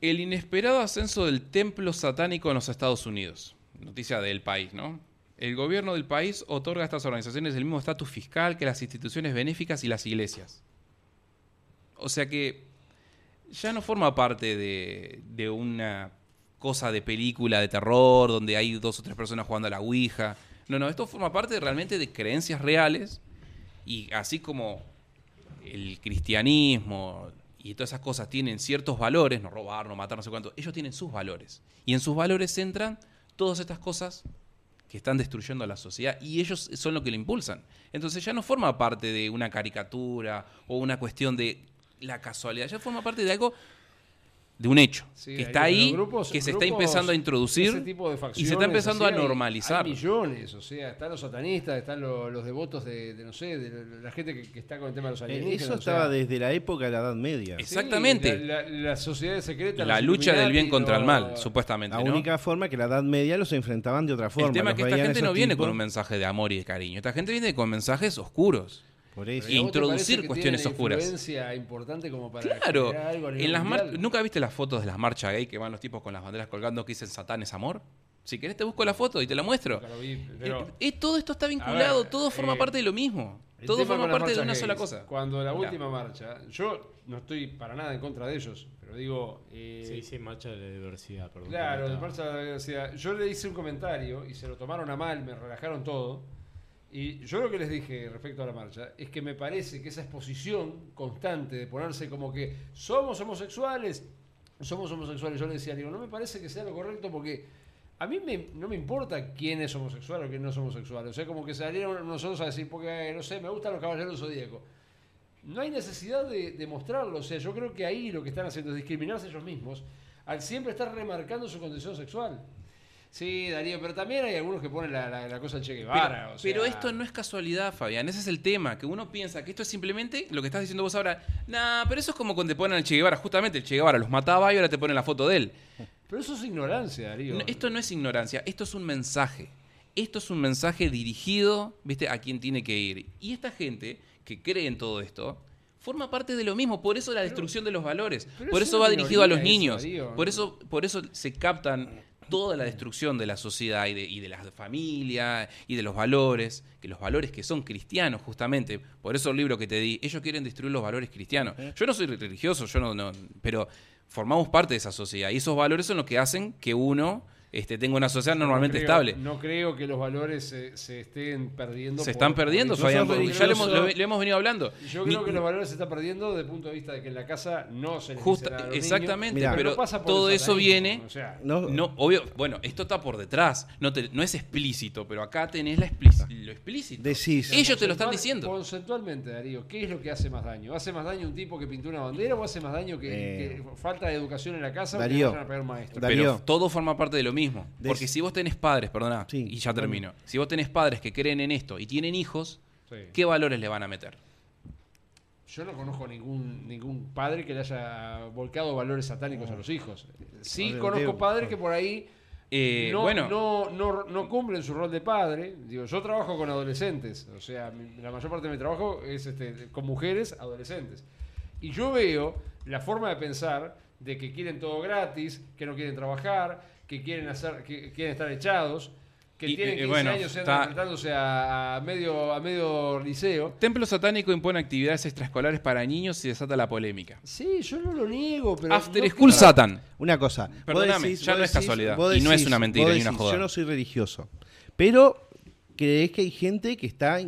El inesperado ascenso del templo satánico en los Estados Unidos. Noticia del país, ¿no? El gobierno del país otorga a estas organizaciones el mismo estatus fiscal que las instituciones benéficas y las iglesias. O sea que ya no forma parte de, de una cosa de película de terror donde hay dos o tres personas jugando a la Ouija. No, no, esto forma parte realmente de creencias reales y así como el cristianismo y todas esas cosas tienen ciertos valores, no robar, no matar, no sé cuánto, ellos tienen sus valores. Y en sus valores entran todas estas cosas que están destruyendo a la sociedad y ellos son lo que lo impulsan. Entonces ya no forma parte de una caricatura o una cuestión de la casualidad, ya forma parte de algo, de un hecho, Sí, que está ahí, grupos- que se está empezando a ese introducir tipo de y se está empezando a normalizar. Hay millones, o sea, están los satanistas, están lo- los, devotos de, de, no sé, de la gente que, que está con el tema de los Eh, alienígenas. Eso o sea, estaba desde la época de la Edad Media. Exactamente. Sí, la, la, la sociedad secreta. la lucha del bien contra el mal, supuestamente. La ¿no? única forma que la Edad Media los enfrentaban de otra forma. El tema es que esta gente no viene tipos- con un mensaje de amor y de cariño. Esta gente viene con mensajes oscuros. Por eso. Pero ¿a vos te introducir cuestiones oscuras. influencia importante como para Claro, algo en las? ¿nunca viste las fotos de las marchas gay que van los tipos con las banderas colgando que dicen Satán es amor? Si querés te busco la foto y te la muestro. Lo vi, pero- Eh, eh, todo esto está vinculado, ver, todo forma eh, parte de lo mismo. Todo forma parte de una sola cosa. Cuando la Mirá. última marcha, yo no estoy para nada en contra de ellos, pero digo. eh, Sí, sí, marcha de la diversidad, perdón. Claro, marcha de la diversidad. Yo le hice un comentario y se lo tomaron a mal, me relajaron todo. Y yo lo que les dije respecto a la marcha es que me parece que esa exposición constante de ponerse como que somos homosexuales, somos homosexuales, yo le decía, digo, no me parece que sea lo correcto porque a mí me- no me importa quién es homosexual o quién no es homosexual. O sea, como que salieron nosotros a decir, porque, no sé, me gustan los caballeros zodíacos. No hay necesidad de, de mostrarlo. O sea, yo creo que ahí lo que están haciendo es discriminarse ellos mismos al siempre estar remarcando su condición sexual. Sí, Darío, pero también hay algunos que ponen la, la- la cosa Che Guevara. Pero, o sea- pero esto no es casualidad, Fabián. Ese es el tema. Que uno piensa que esto es simplemente lo que estás diciendo vos ahora. Nah, pero eso es como cuando te ponen al Che Guevara. Justamente el Che Guevara los mataba y ahora te ponen la foto de él. Pero eso es ignorancia, Darío. No, esto no es ignorancia, esto es un mensaje. Esto es un mensaje dirigido, ¿viste? A quien tiene que ir. Y esta gente que cree en todo esto forma parte de lo mismo. Por eso la destrucción de los valores. Por es eso va dirigido a los eso, niños. Darío. Por eso, por eso se captan toda la destrucción de la sociedad y de, y de la familia y de los valores, que los valores que son cristianos justamente, por eso el libro que te di, ellos quieren destruir los valores cristianos. Yo no soy religioso, yo no, no pero formamos parte de esa sociedad y esos valores son los que hacen que uno este, tenga una sociedad normalmente no creo, estable. No creo que los valores se, se estén perdiendo. Se por- están por perdiendo. Fabián, ya lo hemos, religioso. lo- lo hemos venido hablando. Yo Ni- creo que los valores se están perdiendo desde el punto de vista de que en la casa no se les Justa- a los exactamente, Mirá. pero no pasa por todo eso viene O sea, No, No, obvio, bueno, esto está por detrás, no, te- no es explícito, pero acá tenés la explic- lo explícito. Decís. Ellos te lo están diciendo. Conceptualmente, Darío, ¿qué es lo que hace más daño? ¿Hace más daño un tipo que pintó una bandera o hace más daño que, Eh. que falta de educación en la casa Darío. o que vayan a pegar maestros? Darío. Pero todo forma parte de lo mismo. Porque si vos tenés padres, perdona, Sí, y ya bueno. termino. Si vos tenés padres que creen en esto y tienen hijos, Sí. ¿qué valores le van a meter? Yo no conozco ningún ningún padre que le haya volcado valores satánicos a los hijos. Sí conozco padres que por ahí Eh, no, bueno, no, no, no cumplen su rol de padre. Digo, yo trabajo con adolescentes, o sea, mi- la mayor parte de mi trabajo es este, con mujeres adolescentes. Y yo veo la forma de pensar de que quieren todo gratis, que no quieren trabajar, que quieren hacer, que quieren estar echados, que Y, tienen eh, 15 bueno, años enfrentándose a, a medio, a medio liceo. Templo Satánico impone actividades extraescolares para niños y desata la polémica. Sí, yo no lo niego, pero. After no School Satan. Una cosa. Perdóname, ya no es casualidad, y no es una mentira vos ni una decís, joda. Yo no soy religioso. Pero crees que hay gente que está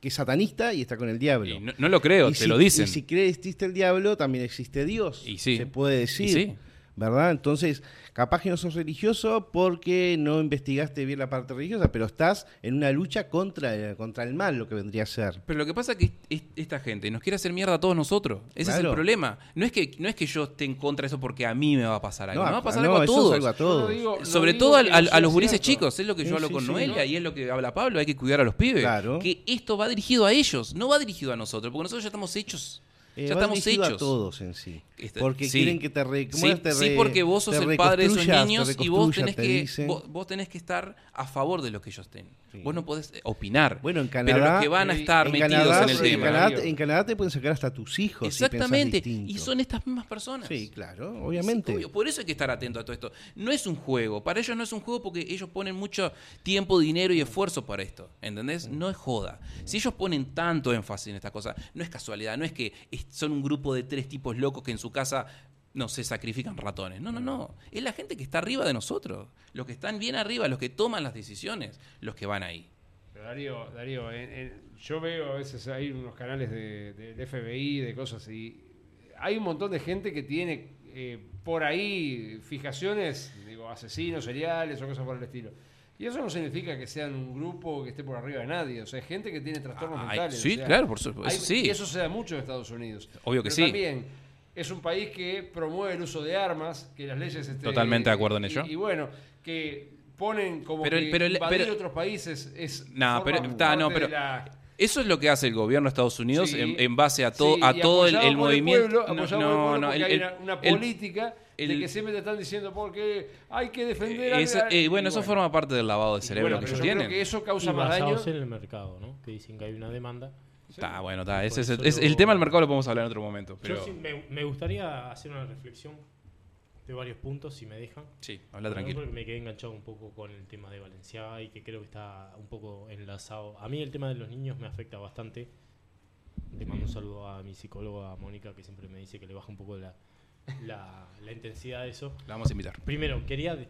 que es satanista y está con el diablo. Y no, no lo creo, Y te si- lo dicen. Y si cree que existe el diablo, también existe Dios. Y sí. Se puede decir. Y sí. ¿Verdad? Entonces, capaz que no sos religioso porque no investigaste bien la parte religiosa, pero estás en una lucha contra, contra el mal, lo que vendría a ser. Pero lo que pasa es que es- esta gente nos quiere hacer mierda a todos nosotros. Ese es el problema. No es que no es que yo esté en contra de eso porque a mí me va a pasar algo. No, me va a pasar no, algo a todos. algo a todos. digo- Sobre todo a los gurises chicos, es lo que yo Sí, hablo con sí, Noelia ¿no? y es lo que habla Pablo, hay que cuidar a los pibes. Claro. Que esto va dirigido a ellos, no va dirigido a nosotros, porque nosotros ya estamos hechos. Eh, ya estamos hechos. a todos en sí. Este, Porque sí. quieren que te re, ¿cómo Sí, sí, porque vos sos el padre de esos niños y vos tenés, te que, vos, vos tenés que estar a favor de lo que ellos. Sí. Vos no podés eh, opinar. Bueno, en pero Canadá- los que van a en estar en metidos Canadá, en el en, tema. Canadá, Darío. en Canadá te pueden sacar hasta tus hijos. Exactamente. y son estas mismas personas. Sí, claro, obviamente. obvio. Por eso hay que estar atento a todo esto. No es un juego. Para ellos no es un juego porque ellos ponen mucho tiempo, dinero y esfuerzo para esto. ¿Entendés? No es joda. Si ellos ponen tanto énfasis en esta cosa, no es casualidad. No es que son un grupo de tres tipos locos que en su casa no se sacrifican ratones. No, no, no. Es la gente que está arriba de nosotros. Los que están bien arriba, los que toman las decisiones, los que van ahí. Pero Darío, Darío en- en- yo veo a veces hay unos canales de- del FBI, de cosas y hay un montón de gente que tiene eh, por ahí fijaciones, digo, asesinos seriales o cosas por el estilo. Y eso no significa que sean un grupo que esté por arriba de nadie. O sea, gente que tiene trastornos Ah, mentales. sí, o sea, claro, por supuesto, eso sí. Y eso se da mucho en Estados Unidos. Obvio que Pero sí. También es un país que promueve el uso de armas, que las leyes... este, Totalmente de acuerdo en ello. Y, bueno, que ponen como Pero que pero invadir pero- otros países es... No, pero- está, no, pero- la- Eso es lo que hace el gobierno de Estados Unidos Sí. en, en base a, todo Sí, a todo el, apoyado el movimiento. pueblo, no, no, no, el- una, una el- de el- que siempre te están diciendo porque hay que defender a- Eso- eh, y bueno, eso forma parte del lavado de cerebro bueno, que ellos yo creo tienen. que eso causa y más daño. en el mercado, ¿no? Que dicen que hay una demanda. Está, bueno, está. Ese es, eso es- el tema del mercado lo podemos hablar en otro momento. Pero Yo sí me, me gustaría hacer una reflexión de varios puntos, si me dejan. sí, habla tranquilo. ejemplo, me quedé enganchado un poco con el tema de Valencia y que creo que está un poco enlazado. A mí el tema de los niños me afecta bastante. Le mando un saludo a mi psicóloga Mónica que siempre me dice que le baja un poco la, la, la intensidad de eso. La vamos a invitar. Primero, quería de-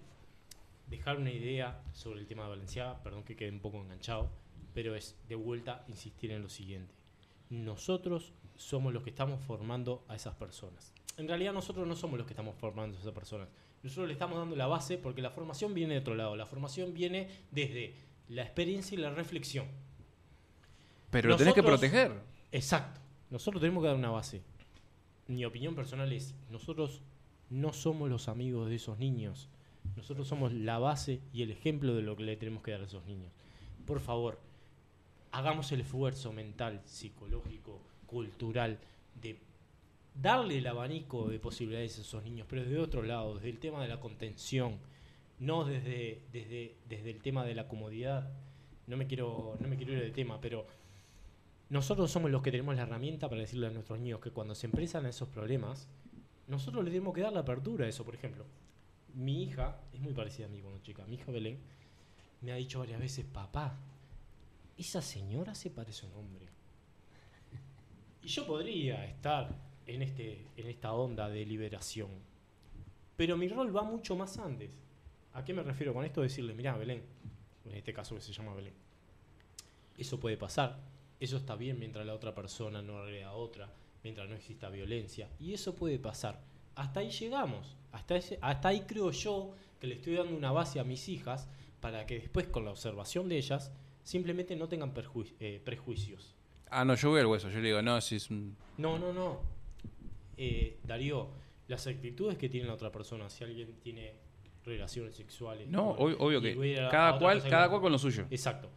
dejar una idea sobre el tema de Valencia, perdón que quede un poco enganchado, pero es de vuelta insistir en lo siguiente. Nosotros somos los que estamos formando a esas personas. En realidad nosotros no somos los que estamos formando a esas personas. Nosotros le estamos dando la base porque la formación viene de otro lado. La formación viene desde la experiencia y la reflexión. Pero lo tenés que Nosotros- proteger. Exacto. Nosotros tenemos que dar una base. Mi opinión personal es, nosotros no somos los amigos de esos niños. Nosotros somos la base y el ejemplo de lo que le tenemos que dar a esos niños. Por favor, hagamos el esfuerzo mental, psicológico, cultural, de darle el abanico de posibilidades a esos niños, pero desde otro lado, desde el tema de la contención, no desde, desde, desde el tema de la comodidad. No me quiero, no me quiero ir de tema, pero nosotros somos los que tenemos la herramienta para decirle a nuestros niños que cuando se empresan esos problemas, nosotros le tenemos que dar la apertura a eso. Por ejemplo, mi hija, es muy parecida a mí cuando chica, mi hija Belén, me ha dicho varias veces, papá, esa señora se parece a un hombre. Y yo podría estar en, este, en esta onda de liberación, pero mi rol va mucho más antes. ¿A qué me refiero con esto? Decirle, mirá, Belén, en este caso que se llama Belén, eso puede pasar, eso está bien mientras la otra persona no agrega a otra, mientras no exista violencia, y eso puede pasar. Hasta ahí llegamos, hasta, ese- hasta ahí creo yo que le estoy dando una base a mis hijas para que después con la observación de ellas simplemente no tengan eh, prejuicios. Ah, no, yo voy al hueso. Yo le digo, no, si es un. No, no, no. Eh, Darío, las actitudes que tiene la otra persona, si alguien tiene relaciones sexuales. No, bueno, obvio que. Cada cual, cada cual con lo suyo. Exacto.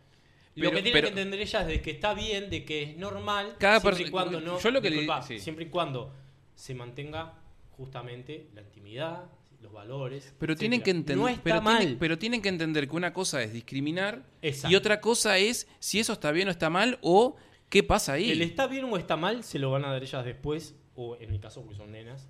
Pero- lo que tienen pero- que entender ellas es que está bien, de que es normal, Cada siempre y cuando no, yo lo que le- disculpa, sí. siempre y cuando se mantenga justamente la intimidad, los valores. Pero etcétera. tienen que entender. No está pero, mal. tienen, pero tienen que entender que una cosa es discriminar Exacto. y otra cosa es si eso está bien o está mal o qué pasa ahí. El está bien o está mal se lo van a dar ellas después, o en mi caso, porque son nenas,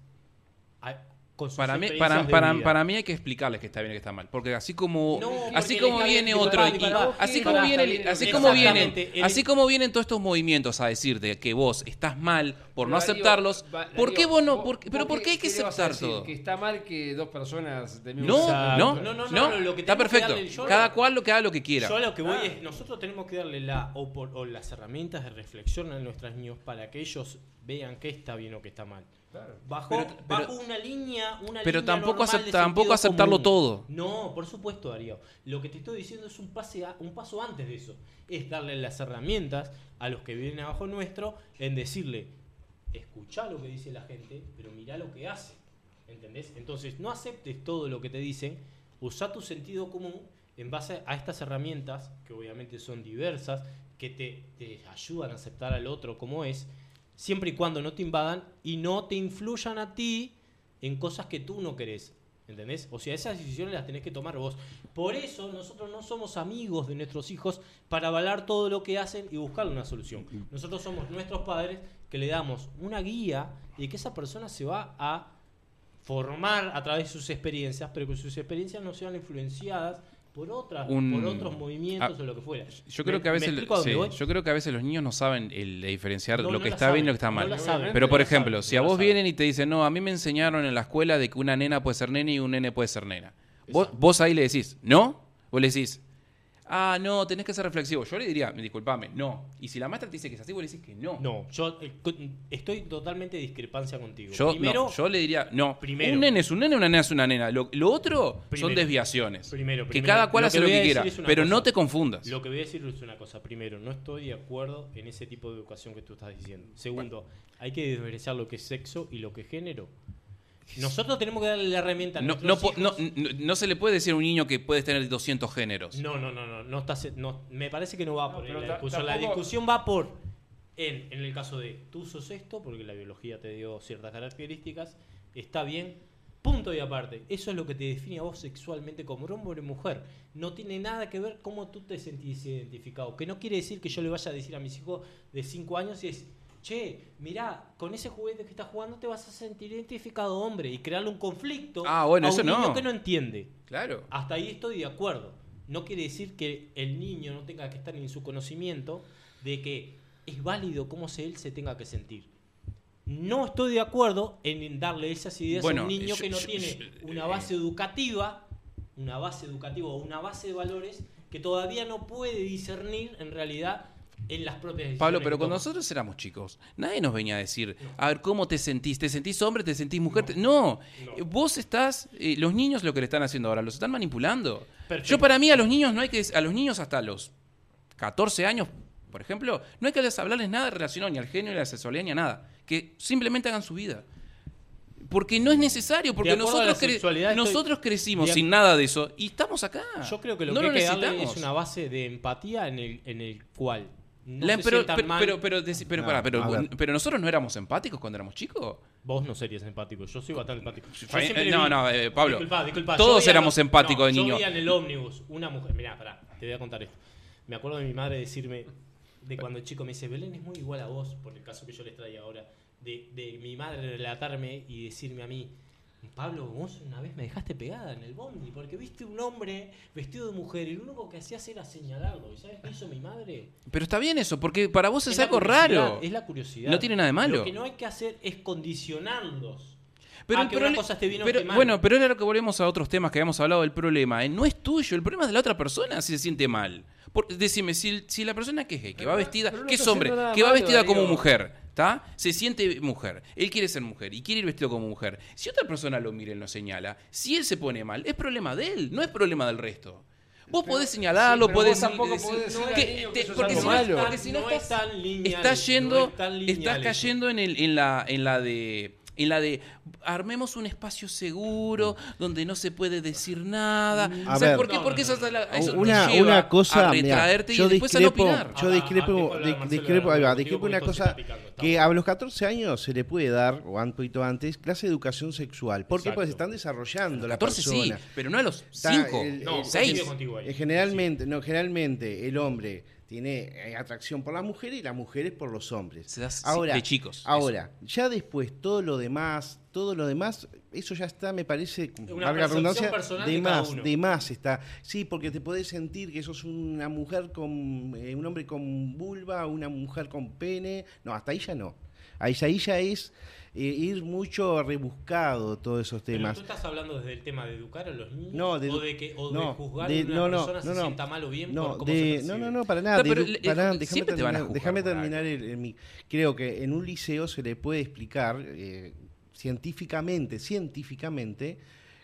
a- con sus Para mí, para, para, para mí hay que explicarles que está bien y que está mal. Porque así como, No, porque así como viene otro, y- así sí, como viene, así como vienen, así como vienen todos estos movimientos a decirte que vos estás mal por no Darío, aceptarlos, va- ¿por qué vos no? por qué- pero ¿por qué hay que aceptar todo? Que está mal que dos personas mismo No, no, No, no, no, lo que está que perfecto. yo- Cada cual lo que haga lo que quiera. Yo lo que voy Ah. es, nosotros tenemos que darle la o, por- o las herramientas de reflexión a nuestros niños para que ellos vean qué está bien o qué está mal. Claro. Bajo, Pero- pero- bajo una línea, una pero línea tampoco normal acep- de tampoco aceptarlo común. todo. No, por supuesto, Darío. Lo que te estoy diciendo es un, pase a- un paso antes de eso. Es darle las herramientas a los que vienen abajo nuestro en decirle, escucha lo que dice la gente, pero mirá lo que hace. ¿Entendés? Entonces, no aceptes todo lo que te dicen, usa tu sentido común en base a estas herramientas, que obviamente son diversas, que te, te ayudan a aceptar al otro como es, siempre y cuando no te invadan y no te influyan a ti en cosas que tú no querés. ¿Entendés? O sea, esas decisiones las tenés que tomar vos. Por eso nosotros no somos amigos de nuestros hijos para avalar todo lo que hacen y buscarle una solución. Nosotros somos nuestros padres que le damos una guía y que esa persona se va a formar a través de sus experiencias, pero que sus experiencias no sean influenciadas por otras, Un- por otros movimientos ah, o lo que fuera. Yo creo ¿Me- que a veces, sí, yo creo que a veces los niños no saben el, diferenciar No, lo no que está bien y lo que está mal. saben, Pero por ejemplo, saben, si a vos vienen y te dicen, no, a mí me enseñaron en la escuela de que una nena puede ser nena y un nene puede ser nena. Vos, vos ahí le decís, ¿no? Vos le decís, ah, no, tenés que ser reflexivo. Yo le diría, disculpame, no. Y si la maestra te dice que es así, vos le decís que no. No, yo eh, estoy totalmente de discrepancia contigo. Yo, primero, no, yo le diría, no. Primero. un nene es un nene, una nena es una nena. Lo, lo otro son desviaciones. Primero, que primero. cada cual Lo hace que lo que quiera. Pero cosa. no te confundas. Lo que voy a decir es una cosa. Primero, no estoy de acuerdo en ese tipo de educación que tú estás diciendo. Segundo, hay que diferenciar lo que es sexo y lo que es género. Nosotros tenemos que darle la herramienta a No, nuestros no, no, no- no se le puede decir a un niño que puedes tener 200 géneros. No, no, no, no, no está, no, me parece que no va No, por la discusión. La discusión va por, en, en el caso de tú sos esto, porque la biología te dio ciertas características, está bien, punto y aparte. Eso es lo que te define a vos sexualmente como hombre o mujer. No tiene nada que ver cómo tú te sentís identificado. Que no quiere decir que yo le vaya a decir a mis hijos de 5 años y es, che, mirá, con ese juguete que estás jugando te vas a sentir identificado hombre y crearle un conflicto Ah, bueno, a eso un niño no. que no entiende. Claro. Hasta ahí estoy de acuerdo. No quiere decir que el niño no tenga que estar en su conocimiento de que es válido cómo se él se tenga que sentir. No estoy de acuerdo en darle esas ideas a un niño yo- que no yo- tiene yo- una eh, base educativa, una base educativa o una base de valores que todavía no puede discernir en realidad en las propias decisiones. Pablo, pero cuando nosotros éramos chicos, nadie nos venía a decir, a ver, ¿cómo te sentís? ¿Te sentís hombre? ¿Te sentís mujer? No, No. Eh, vos estás, eh, los niños lo que le están haciendo ahora, los están manipulando. Perfecto. Yo para mí a los niños no hay que, a los niños hasta los 14 años, por ejemplo, no hay que les hablarles nada relacionado ni al género, ni a la sexualidad, ni a nada. Que simplemente hagan su vida. Porque no es necesario, porque nosotros, cre- estoy- nosotros crecimos de sin nada de eso y estamos acá. Yo creo que lo no que hay que darle es una base de empatía en el, en el cual no La- se pero, pero, mal. pero, pero, pero, No, pero, pero nosotros no éramos empáticos cuando éramos chicos. Vos no serías empático, yo soy bastante empático. Yo eh, no, vi- no, eh, Pablo, Disculpa, disculpa, todos éramos empáticos de niño. Yo veía en el ómnibus una mujer. Mirá, pará, te voy a contar esto. Me acuerdo de mi madre decirme, de cuando el chico me dice, Belén es muy igual a vos, por el caso que yo les traía ahora. De, de mi madre relatarme y decirme a mí, Pablo, vos una vez me dejaste pegada en el bondi porque viste un hombre vestido de mujer y lo único que hacías era señalarlo. ¿Y sabes qué hizo mi madre? Pero está bien eso, porque para vos es, la algo raro. Es la curiosidad. No tiene nada de malo. Lo que no hay que hacer es condicionarlos. Pero que una cosa esté bien pero-. Bueno, pero era lo que volvemos a otros temas que habíamos hablado. El problema eh, no es tuyo, el problema es de la otra persona si se siente mal. Por- decime, si, si la persona que es que va vestida, no que es hombre, que va vestida como mujer, ¿está? Se siente mujer, él quiere ser mujer y quiere ir vestido como mujer. Si otra persona lo mira y lo señala, si él se pone mal, es problema de él, no es problema del resto. Vos podés señalarlo, sí, pero podés vos tampoco decir- podés decirle que- al niño que te- eso es porque si no- porque si no No estás- es tan lineal estás yendo, no es estás cayendo en, el, en, la, en la de en la de armemos un espacio seguro donde no se puede decir nada. A ¿Sabes ver. por qué? No, Porque no, eso, a eso te una, lleva una cosa, a mirá, retraerte yo y después a no discrepo, opinar. yo Ah, discrepo, ah, a discrepo, ahí va, una cosa picando, que a los 14 años se le puede dar, o un poquito antes, clase de educación sexual. ¿Por qué? Porque se están desarrollando la 14 sí, persona. pero no a los Está 5, el- No, el- 6. coincido contigo ahí. Eh, Generalmente, no, generalmente el hombre tiene eh, atracción por las mujeres y las mujeres por los hombres. Se da- sí, Ahora, de chicos, Ahora, ya después todo lo demás, todo lo demás, eso ya está, me parece, Una la redundancia, personal de de cada más, uno. de más está. Sí, porque te podés sentir que sos una mujer con, eh, un hombre con vulva, una mujer con pene. No, hasta ahí ya no. Ahí, ahí ya es eh, ir mucho rebuscado todos esos Pero temas. tú estás hablando desde el tema de educar a los niños No, de o de que o no, de juzgar de- a una no, no, persona no, si no. sienta mal o bien No, por cómo de- se no, no, no, para nada. Pero pará, eh, déjame siempre te van a terminar, juzgar déjame terminar el- el mi- Creo que en un liceo se le puede explicar eh, científicamente, científicamente,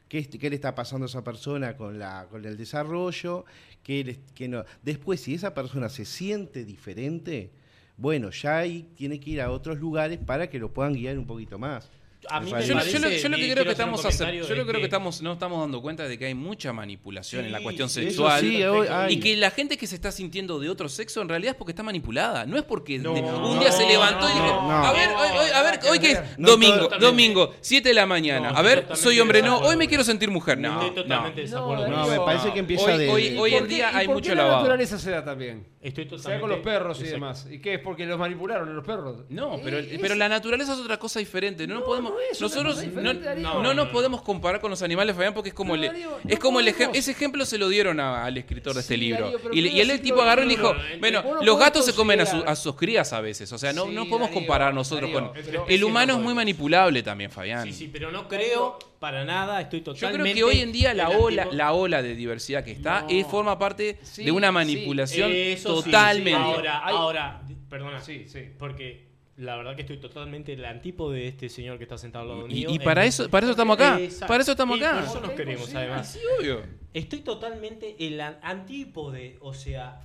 qué, le está pasando a esa persona con, la, con el desarrollo, qué le- qué no. Después, si esa persona se siente diferente, bueno, ya ahí tiene que ir a otros lugares para que lo puedan guiar un poquito más. A mí Yo, lo- parece- yo lo, yo lo y que creo que hacer estamos hace- comentario yo lo creo que que- estamos no estamos dando cuenta de que hay mucha manipulación en la cuestión sexual sí, hoy hay. y que la gente que se está sintiendo de otro sexo en realidad es porque está manipulada no es porque No, de- no, un día se no, levantó y dijo no, a no. ver hoy, hoy- a ver hoy que es No, domingo domingo 7 de la mañana No, a ver soy hombre no hoy me quiero sentir mujer no Estoy totalmente no. me parece no. que empieza Hoy- de... hoy- ¿Y hoy por en día hay mucho qué la lavado. naturaleza se da también. Estoy totalmente Sea con los perros y demás. ¿Y qué es? Porque los manipularon a los perros. No, pero, Eh, pero es- la naturaleza es otra cosa diferente. No, No, nos podemos, no es una nosotros cosa no, diferente, Darío. no, No, nos no, no. podemos comparar con los animales, Fabián, porque es como Pero, le- Darío, es no como el ejem- podemos. ese ejemplo se lo dieron a- al escritor de este Sí, libro. Darío, pero y, le- y primero él el tipo agarró y le no, dijo, no, el- bueno, vos no los podés gatos se comen a, su- considerar- a sus crías a veces. O sea, no, Sí, no podemos Darío, comparar nosotros Darío, con... El humano no es muy manipulable también, Fabián. Sí, sí, pero no creo para nada, estoy Yo totalmente creo que hoy en día la ola, antiguo- la ola de diversidad que está No. eh, forma parte Sí, de una sí, manipulación Eso totalmente. sí, ahora, Hay- ahora, perdona, Sí, sí. porque la verdad que estoy totalmente el antípode de este señor que está sentado al lado Y- mío. y en- para eso- para eso estamos acá, Exacto. para eso estamos Y acá. Por eso nos queremos, además. Sí, obvio. Estoy totalmente el an- antípode, o sea,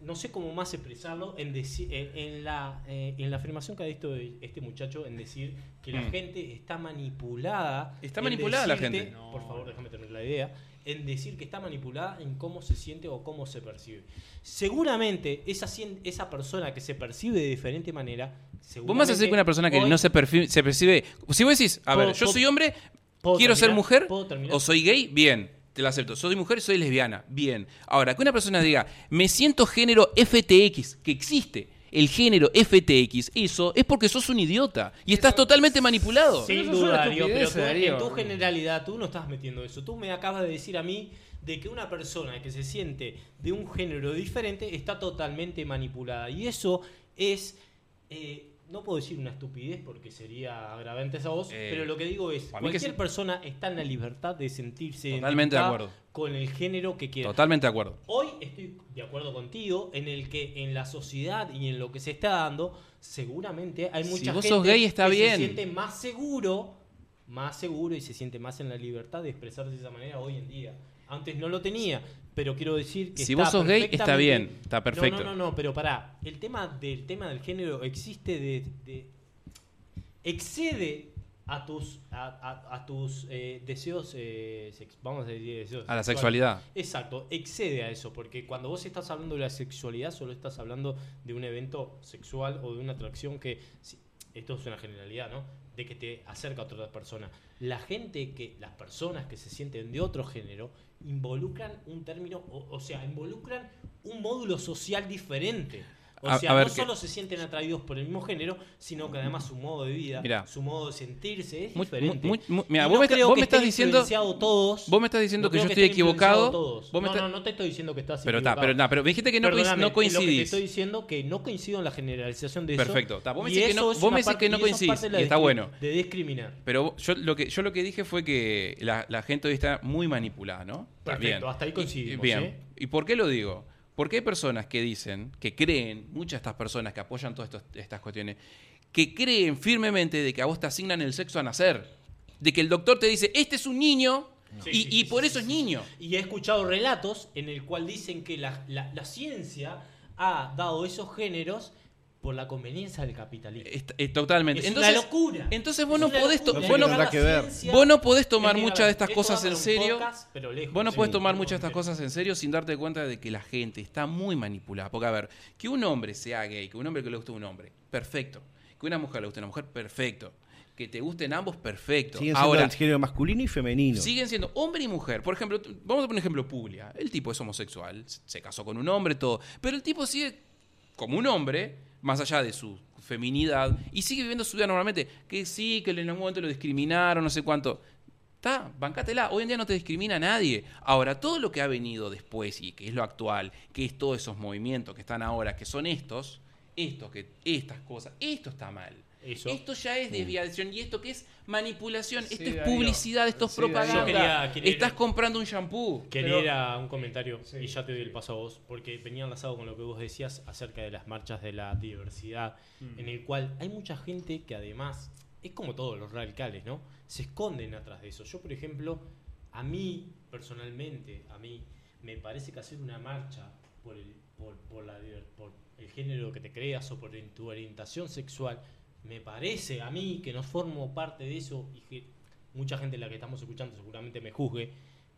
no sé cómo más expresarlo en, deci- en, la, eh, en la afirmación que ha visto este muchacho en decir que la Mm. gente está manipulada. Está manipulada la gente. Por favor, déjame terminar la idea. En decir que está manipulada en cómo se siente o cómo se percibe. Seguramente esa, esa persona que se percibe de diferente manera. Vos a decir que una persona que hoy- no se, se percibe. Si vos decís, a ¿Puedo- ver, yo soy hombre, ¿puedo quiero ser mujer, o soy gay, bien, te lo acepto. Soy mujer, soy lesbiana, bien. Ahora, que una persona diga, me siento género FTX, que existe. El género FTX, eso es porque sos un idiota y estás totalmente manipulado. Sin Pero duda, Darío, pero tú, Darío. en tu generalidad tú no estás metiendo eso. Tú me acabas de decir a mí de que una persona que se siente de un género diferente está totalmente manipulada. Y eso es, eh, no puedo decir una estupidez porque sería agravante esa voz, Eh, pero lo que digo es, cualquier persona está en la libertad de sentirse Totalmente de acuerdo. Con el género que quiera. Totalmente de acuerdo. Hoy estoy de acuerdo contigo en el que en la sociedad y en lo que se está dando, seguramente hay Si mucha vos gente sos gay, está que bien. se siente más seguro, más seguro y se siente más en la libertad de expresarse de esa manera hoy en día. Antes no lo tenía, pero quiero decir que Si está vos sos gay, está bien, está No, perfecto. No, no, no, pero pará, el tema del tema del género existe de, de- excede a tus, a, a- a tus eh, deseos, eh, sex- vamos a decir deseos A la sexualidad. Exacto, excede a eso, porque cuando vos estás hablando de la sexualidad, solo estás hablando de un evento sexual o de una atracción que, si- esto es una generalidad, ¿no? De que te acerca a otra persona. La gente que, las personas que se sienten de otro género, involucran un término, o, o sea, involucran un módulo social diferente. O A- sea, a ver, no que- solo se sienten atraídos por el mismo género, sino que además su modo de vida, Mirá. su modo de sentirse es Muy- diferente. muy- muy- mirá, Y vos no me está- creo vos que me estás diciendo- todos. Vos me estás diciendo No que yo estoy equivocado. todos. Vos me no, no, no te estoy diciendo que estás Pero, ta, equivocado. pero, na, pero me dijiste que no, Perdóname, no es Lo que te coincidís. estoy diciendo que no coincido en la generalización de eso. Perfecto. Ta, vos me y decís que eso no- es vos me decís parte- que no coincidís, y está bueno. De discriminar. Pero yo lo que yo lo que dije fue que la, la gente hoy está muy manipulada, ¿no? Perfecto, hasta ahí coincidimos, bien. ¿eh? ¿Y por qué lo digo? Porque hay personas que dicen, que creen, muchas de estas personas que apoyan todas estas cuestiones, que creen firmemente de que a vos te asignan el sexo a nacer. De que el doctor te dice, este es un niño Sí, y, sí, y sí, por eso es niño. Y he escuchado relatos en el cual dicen que la, la- la ciencia ha dado esos géneros por la conveniencia del capitalismo. Es- es totalmente. Es entonces, una locura. entonces vos no podés No vos no- que ver. Vos no podés tomar muchas de estas esto cosas en serio. podcast, pero lejos. Vos no Sí, podés tomar muchas de estas cosas en serio sin darte cuenta de que la gente está muy manipulada. Porque, a ver, que un hombre sea gay, que un hombre que le guste un hombre, perfecto. Que una mujer le guste una mujer, perfecto. Que te gusten ambos, perfecto. Siguen siendo Ahora, el género masculino y femenino. siguen siendo hombre y mujer. Por ejemplo, vamos a poner un ejemplo Puglia. El tipo es homosexual, se casó con un hombre, todo. Pero el tipo sigue como un hombre, más allá de su feminidad, y sigue viviendo su vida normalmente. Que sí, que en algún momento lo discriminaron, no sé cuánto. Está, bancátela. Hoy en día no te discrimina nadie. Ahora, todo lo que ha venido después y que es lo actual, que es todos esos movimientos que están ahora, que son estos, estos, que, estas cosas, esto está mal. Eso. Esto ya es desviación y esto que es manipulación, Sí, esto es publicidad, esto es Sí, propaganda. Yo quería- quería- Estás comprando un shampoo. Quería Pero- ir a un comentario Sí. y ya te doy el paso a vos, porque venía enlazado con lo que vos decías acerca de las marchas de la diversidad, Mm. en el cual hay mucha gente que además, es como todos los radicales, ¿no? Se esconden atrás de eso. Yo, por ejemplo, a mí, personalmente, a mí, me parece que hacer una marcha por el, por, por la, diver- por el género que te creas o por tu orientación sexual, me parece a mí que no formo parte de eso y que mucha gente la que estamos escuchando seguramente me juzgue,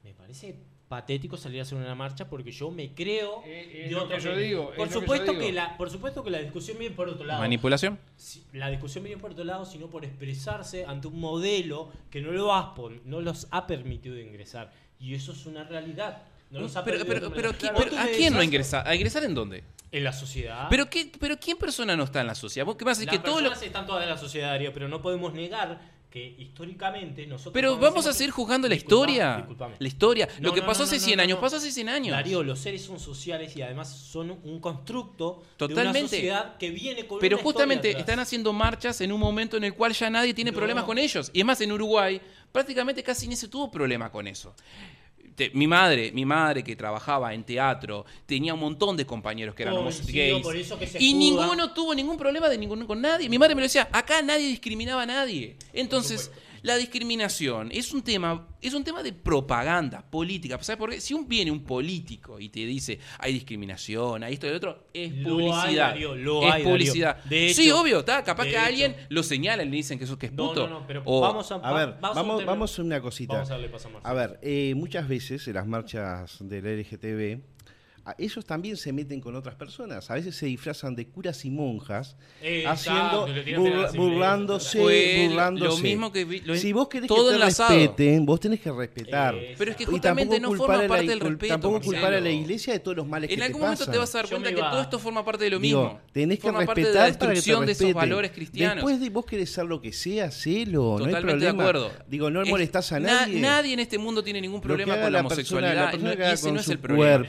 me parece patético salir a hacer una marcha porque yo me creo Eh, de otro que yo digo, es Por lo que yo supuesto que, digo. la por supuesto que la discusión viene por otro lado. Manipulación. Si- La discusión viene por otro lado, sino por expresarse ante un modelo que no, lo has no los ha permitido ingresar. Y eso es una realidad. No los ha pero, pero, pero, ¿qui- Claro, pero tú ¿a quién no ingresa? ¿A ingresar en dónde? En la sociedad. ¿Pero, qué, pero ¿quién persona no está en la sociedad? ¿Vos qué pasa? Es Las que todo lo... personas están todas en la sociedad, Darío, pero no podemos negar que históricamente nosotros... Pero vamos a seguir que- juzgando la historia. disculpame. La historia. No, lo que no, pasó no, hace no, 100 no, años, no. pasó hace 100 años. Darío, los seres son sociales y además son un constructo de una sociedad que viene con Pero una justamente historia están haciendo marchas en un momento en el cual ya nadie tiene No. problemas con ellos. Y además en Uruguay prácticamente casi ni se tuvo problema con eso. Te- mi madre, mi madre que trabajaba en teatro, tenía un montón de compañeros que eran Coincido, gays. por eso que se y escuda. ninguno tuvo ningún problema de ninguno con nadie. Mi madre me lo decía, acá nadie discriminaba a nadie. Entonces, la discriminación es un tema, es un tema de propaganda política. ¿Sabes por qué? Si un, viene un político y te dice hay discriminación, hay esto y lo otro, es Lo hay, publicidad. Darío, lo es hay, publicidad. De sí, obvio, está. Capaz que hecho. alguien lo señala y le dicen que eso que es No, puto. no, no, pero O- vamos a... A ver, un vamos, vamos a una cosita. Vamos a darle paso a. A ver, eh, muchas veces en las marchas del LGTB, ellos también se meten con otras personas. A veces se disfrazan de curas y monjas, Eh, haciendo, exacto, burla- en burlándose, lo- burlándose. lo mismo que vi- lo- si vos querés todo que te enlazado. respeten, vos tenés que respetar. Eh, Pero es que justamente no forma la- parte del respeto. Tampoco culpar a la iglesia de todos los males En que algún te momento pasan. te vas a dar cuenta que todo esto forma parte de lo Digo, mismo. tenés que parte respetar de la para que te destrucción de esos valores cristianos. Después de vos querés ser lo que sea, hacelo, no hay Totalmente de problema. acuerdo. Digo, no Es- molestás a na- nadie. nadie en este mundo tiene ningún problema con la homosexualidad. ese no es el problema.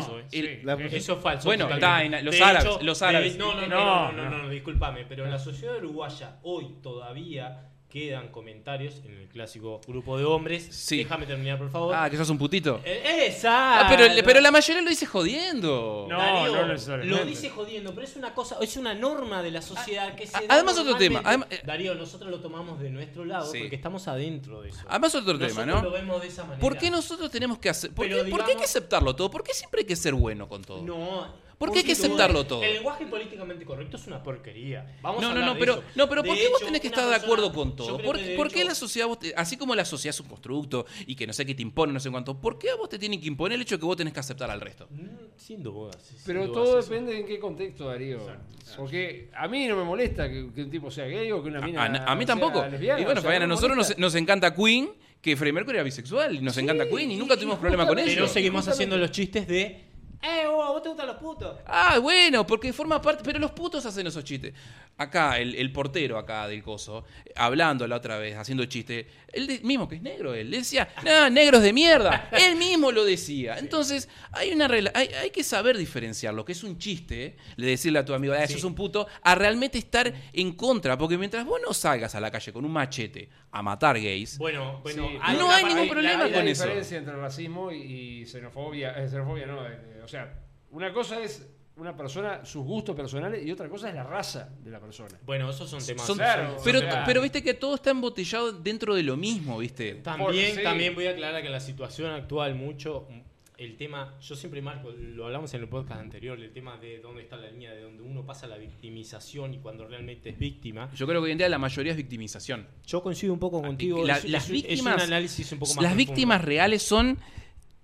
Cuerpo. Eso es falso, eh. el- Sí, la- eso es falso. Bueno, totalmente. está en- los árabes, hecho, los de- árabes. no, no, No, no, no, no, no. no, discúlpame, pero en la sociedad uruguaya hoy todavía quedan comentarios en el clásico grupo de hombres. Sí. Déjame terminar, por favor. Ah, que sos un putito. Eh, ¡Esa! Ah, pero, pero la mayoría lo dice jodiendo. No, Darío, no necesariamente. Lo dice jodiendo, pero es una cosa, es una norma de la sociedad que se a- da además otro tema, además- eh, Darío, nosotros lo tomamos de nuestro lado Sí. porque estamos adentro de eso. Además otro tema, ¿no? lo vemos de esa manera. ¿Por qué nosotros tenemos que hacer? ¿Por, Pero qué, por qué hay que aceptarlo todo? ¿Por qué siempre hay que ser bueno con todo? No. ¿Por qué hay que duda, aceptarlo todo? El lenguaje políticamente correcto es una porquería. Vamos No, a no, no, de pero, eso. no, pero ¿por qué vos hecho, tenés que estar de acuerdo con todo? ¿Por, que qué hecho- la sociedad, vos te- así como la sociedad es un constructo y que no sé qué te impone, no sé cuánto, ¿por qué a vos te tienen que imponer el hecho de que vos tenés que aceptar al resto? Mm, Sin dudas. sin Pero todo eso. depende en qué contexto, Darío. Exacto. Porque a mí no me molesta que, que un tipo sea gay o que una mina. A, a mí sea tampoco. lesbiana, y bueno, o sea, Fabián, a nosotros nos, nos encanta Queen, que Freddie Mercury era bisexual, y nos encanta Queen y nunca tuvimos problema con justamente- Pero eso. seguimos haciendo los chistes de. ¡Eh, vos te gustan los putos! Ah, bueno, porque forma parte. Pero los putos hacen esos chistes. Acá, el, el portero acá del coso, hablando la otra vez, haciendo chiste, él mismo que es negro, él le decía, no, negros de mierda. él mismo lo decía. Entonces, hay una regla, hay, hay que saber diferenciar lo que es un chiste, le decirle a tu amigo, ah, eso Sí. es un puto, a realmente estar en contra. Porque mientras vos no salgas a la calle con un machete a matar gays, Bueno, bueno. Sí, hay no una hay ningún la- problema hay con la eso. diferencia entre racismo y, y xenofobia. eh, xenofobia no, eh, o sea, una cosa es una persona, sus gustos personales y otra cosa es la raza de la persona. Bueno, esos son temas. son- Claro, pero, pero viste que todo está embotellado dentro de lo mismo, ¿viste? También, Por- sí. también voy a aclarar que en la situación actual mucho el tema, yo siempre marco, lo hablamos en el podcast anterior, el tema de dónde está la línea de donde uno pasa la victimización y cuando realmente es víctima. Yo creo que hoy en día la mayoría es victimización. Yo coincido un poco contigo. La- es, las es un- es víctimas- un análisis un poco más Las profundo. víctimas reales son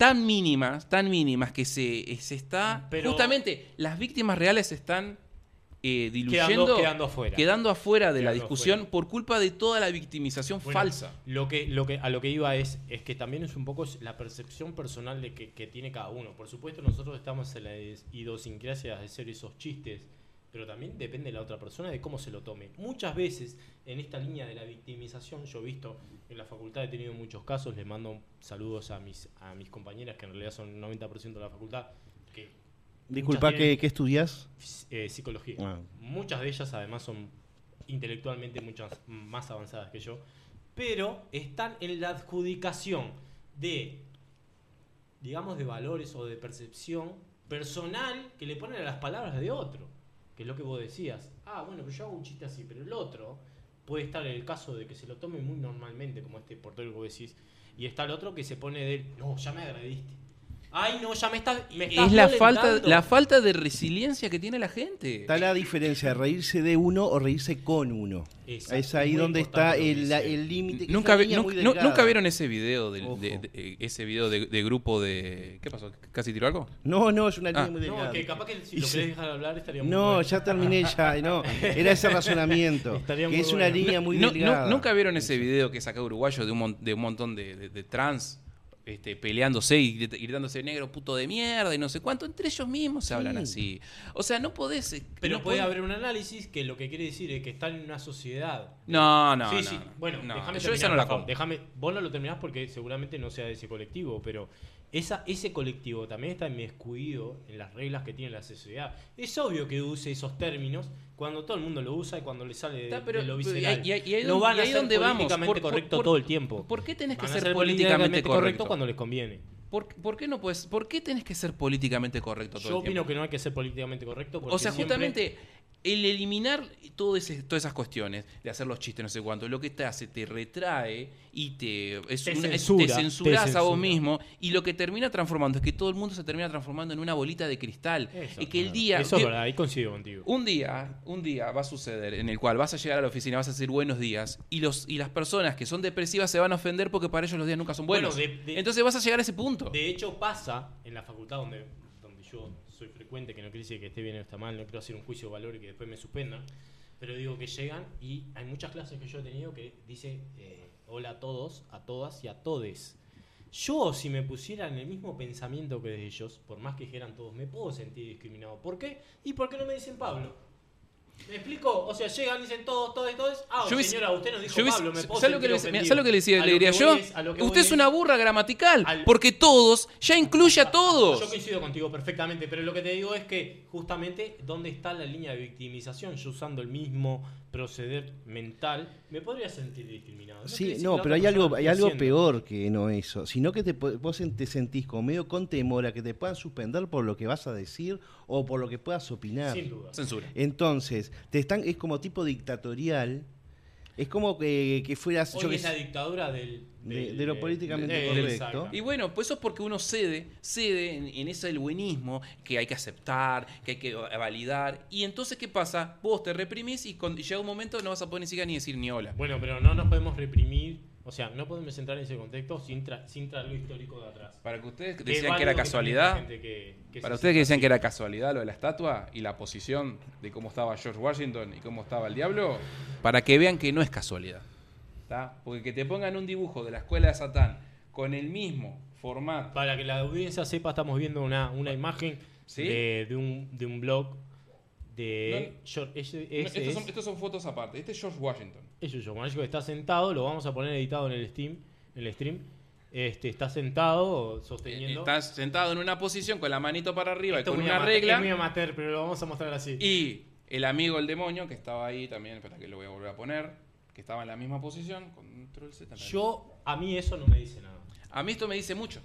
tan mínimas, tan mínimas que se, se está... Pero- justamente, las víctimas reales están eh, diluyendo... Quedando- quedando afuera. quedando afuera de la discusión afuera. por culpa de toda la victimización Bueno, falsa. Lo que, lo que, a lo que iba es, es que también es un poco la percepción personal de que, que tiene cada uno. Por supuesto, nosotros estamos en la idiosincrasia de hacer esos chistes, pero también depende de la otra persona de cómo se lo tome. Muchas veces, en esta línea de la victimización, yo he visto en la facultad, he tenido muchos casos, les mando saludos a mis, a mis compañeras, que en realidad son 90% de la facultad, que Disculpa, ¿qué, qué estudias? eh, psicología. Ah. Muchas de ellas además son intelectualmente muchas más avanzadas que yo, pero están en la adjudicación de, digamos, de valores o de percepción personal que le ponen a las palabras de otro, que es lo que vos decías. Ah, bueno, pero yo hago un chiste así, pero el otro puede estar en el caso de que se lo tome muy normalmente, como este portero que vos decís, y está el otro que se pone de, no, ya me agrediste. Ay, no, ya me estás, me estás Es la falta, violentando". la falta de resiliencia que tiene la gente. Está la diferencia de reírse de uno o reírse con uno. Exacto, Es ahí donde está el límite. Nunca, vi- línea nu- muy nu- delgada. nunca vieron ese video de, Ojo. de- de- ese video de, de grupo de ¿qué pasó? ¿Casi tiró algo? No, no, es una línea Ah. muy No, delgada. que capaz que si lo querés dejar hablar estaría muy No, bueno. ya terminé ya, no. Era ese razonamiento. Estaría que muy es una línea muy No- no- delgada. ¿Nunca vieron ese video que saca uruguayo de un, mon- de un montón de, de- de trans este, peleándose y grit- gritándose negro puto de mierda y no sé cuánto? Entre ellos mismos se hablan Sí. así. O sea, no podés... eh, Pero no puede podés- haber un análisis que lo que quiere decir es que están en una sociedad. No, no, sí, no, sí. no. Bueno, No, déjame yo terminar, esa no la vos no lo terminás porque seguramente no sea de ese colectivo, pero esa, ese colectivo también está inmiscuido en las reglas que tiene la sociedad. Es obvio que use esos términos cuando todo el mundo lo usa y cuando le sale de, pero- de lo visceral. y y ahí van y a ahí políticamente Por- correcto por- todo el tiempo. ¿Por qué tenés que Van ser políticamente correcto? cuando les conviene. ¿Por, por qué no puedes, ¿Por qué tenés que ser políticamente correcto todo Yo el tiempo? opino que no hay que ser políticamente correcto porque O sea, siempre- justamente el eliminar todo ese- todas esas cuestiones, de hacer los chistes, no sé cuánto, lo que te hace, te retrae y te, es Te una- es- censura, te censurás te a vos mismo. Y lo que termina transformando es que todo el mundo se termina transformando en una bolita de cristal. Eso y que el día. Eso es que- verdad, ahí coincido contigo. un día, un día va a suceder en el cual vas a llegar a la oficina, vas a decir buenos días y los y las personas que son depresivas se van a ofender porque para ellos los días nunca son Bueno, buenos. de- de- Entonces vas a llegar a ese punto. De hecho, pasa en la facultad donde, donde yo soy frecuente, que no quiere decir que esté bien o está mal, no quiero hacer un juicio de valor y que después me suspendan, pero digo que llegan y hay muchas clases que yo he tenido que dice eh, hola a todos, a todas y a todes. Yo, si me pusiera en el mismo pensamiento que ellos, por más que dijeran todos, me puedo sentir discriminado. ¿Por qué? ¿Y por qué no me dicen Pablo? ¿Me explico? O sea, llegan, dicen todos, todos, todos. Ah, Yo hubiese- señora, usted nos dijo Yo Pablo, me puedo ¿sabes lo que le, ofendido. ¿sabes lo que le Le diría yo. es- Usted es una burra gramatical. Al- Porque todos ya incluye a todos. Yo coincido contigo perfectamente, pero lo que te digo es que justamente dónde está la línea de victimización, yo usando el mismo proceder mental, me podría sentir discriminado. Sí, no, pero hay algo, hay algo peor que no eso, sino que te, vos te sentís como medio con temor a que te puedan suspender por lo que vas a decir o por lo que puedas opinar. Sin duda. Censura. Entonces, te están, es como tipo dictatorial Es como que, que fueras, yo Hoy qué es la dictadura del, De- de lo políticamente del correcto. Y bueno, pues eso es porque uno cede, cede en, en ese del buenismo que hay que aceptar, que hay que validar. Y entonces, ¿qué pasa? Vos te reprimís y, con- y llega un momento no vas a poder ni siquiera ni decir ni hola. Bueno, pero no nos podemos reprimir, o sea, no podemos entrar en ese contexto sin, tra- sin traer lo histórico de atrás. Para que ustedes Que decían que era casualidad, que- que para ustedes que decían así. que era casualidad lo de la estatua y la posición de cómo estaba George Washington y cómo estaba el diablo, para que vean que no es casualidad. ¿Tá? Porque que te pongan un dibujo de la escuela de Satán con el mismo formato. Para que la audiencia sepa, estamos viendo una, una imagen ¿Sí? de, de un, de un blog de George- estos, es- son, estos son fotos aparte. Este es George Washington. Eso yo, Mágico está sentado, lo vamos a poner editado en el Steam, en el stream. Este, está sentado sosteniendo. Estás sentado en una posición con la manito para arriba Esto y con es una amateur, regla. Es muy amateur, pero lo vamos a mostrar así. Y el amigo el demonio que estaba ahí también, espera que lo voy a volver a poner, que estaba en la misma posición. Control Z. Yo, a mí eso no me dice nada. A mí esto me dice mucho.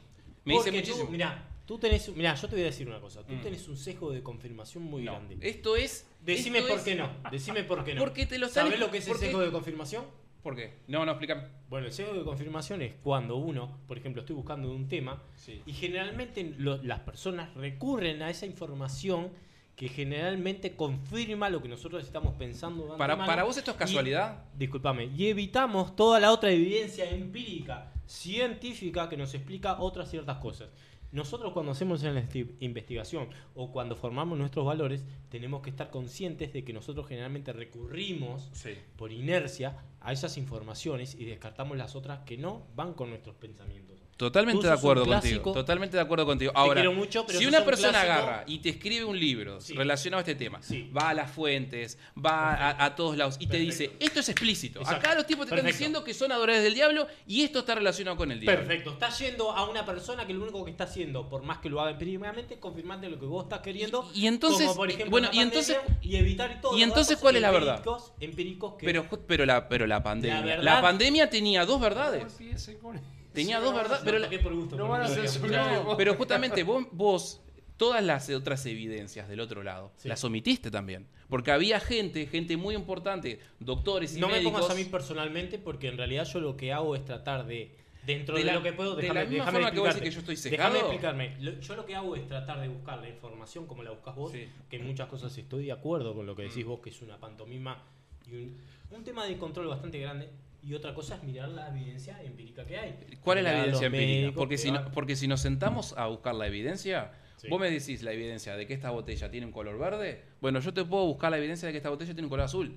Me Porque dice muchísimo. Tú, mirá, tú tenés, mirá, yo te voy a decir una cosa. Tú Mm. tenés un sesgo de confirmación muy No, grande. Esto es. Decime esto por es- qué no. Decime por qué no. Porque te lo ¿Sabés lo que es el sesgo de confirmación? ¿Por qué? No, no, explícame. Bueno, el sesgo de confirmación es cuando uno, por ejemplo, estoy buscando un tema Sí. y generalmente lo- las personas recurren a esa información que generalmente confirma lo que nosotros estamos pensando. de Para, para vos esto es Y- casualidad. discúlpame, y evitamos toda la otra evidencia empírica, científica, que nos explica otras ciertas cosas. Nosotros cuando hacemos esti- investigación o cuando formamos nuestros valores, tenemos que estar conscientes de que nosotros generalmente recurrimos Sí. por inercia a esas informaciones y descartamos las otras que no van con nuestros pensamientos. Totalmente de acuerdo contigo. clásico. Totalmente de acuerdo contigo. Ahora, quiero mucho, pero si una un persona clásico. agarra y te escribe un libro Sí. relacionado a este tema, Sí. va a las fuentes, va a, a todos lados y te dice, esto es explícito. Exacto. Acá los tipos te están diciendo que son adoradores del diablo y esto está relacionado con el diablo. Perfecto, está yendo a una persona que lo único que está haciendo, por más que lo haga empíricamente, es confirmarte lo que vos estás queriendo. Y- y entonces- como por ejemplo, bueno, y entonces- y evitar entonces, ¿cuál es la verdad? empíricos- que Pero, pero, la, pero la pandemia. La La, verdad- pandemia tenía dos verdades. empiece con eso. Tenía No dos verdades. Pero, No, la- por gusto, no por van a censurar. No, pero justamente vos, vos, todas las otras evidencias del otro lado, Sí. las omitiste también. Porque había gente, gente muy importante, doctores y No me médicos. pongas a mí personalmente porque en realidad yo lo que hago es tratar de dentro De de, la- lo que puedo de déjame, la misma forma que vos que yo estoy Déjame explicarme. Lo- yo lo que hago es tratar de buscar la información como la buscas vos, Sí. que en muchas cosas estoy de acuerdo con lo que decís vos, que es una pantomima y un, un tema de control bastante grande. Y otra cosa es mirar la evidencia empírica que hay. ¿Cuál es la evidencia empírica? médicos Porque que si, no- porque si nos sentamos a buscar la evidencia, Sí. vos me decís la evidencia de que esta botella tiene un color verde, bueno, yo te puedo buscar la evidencia de que esta botella tiene un color azul.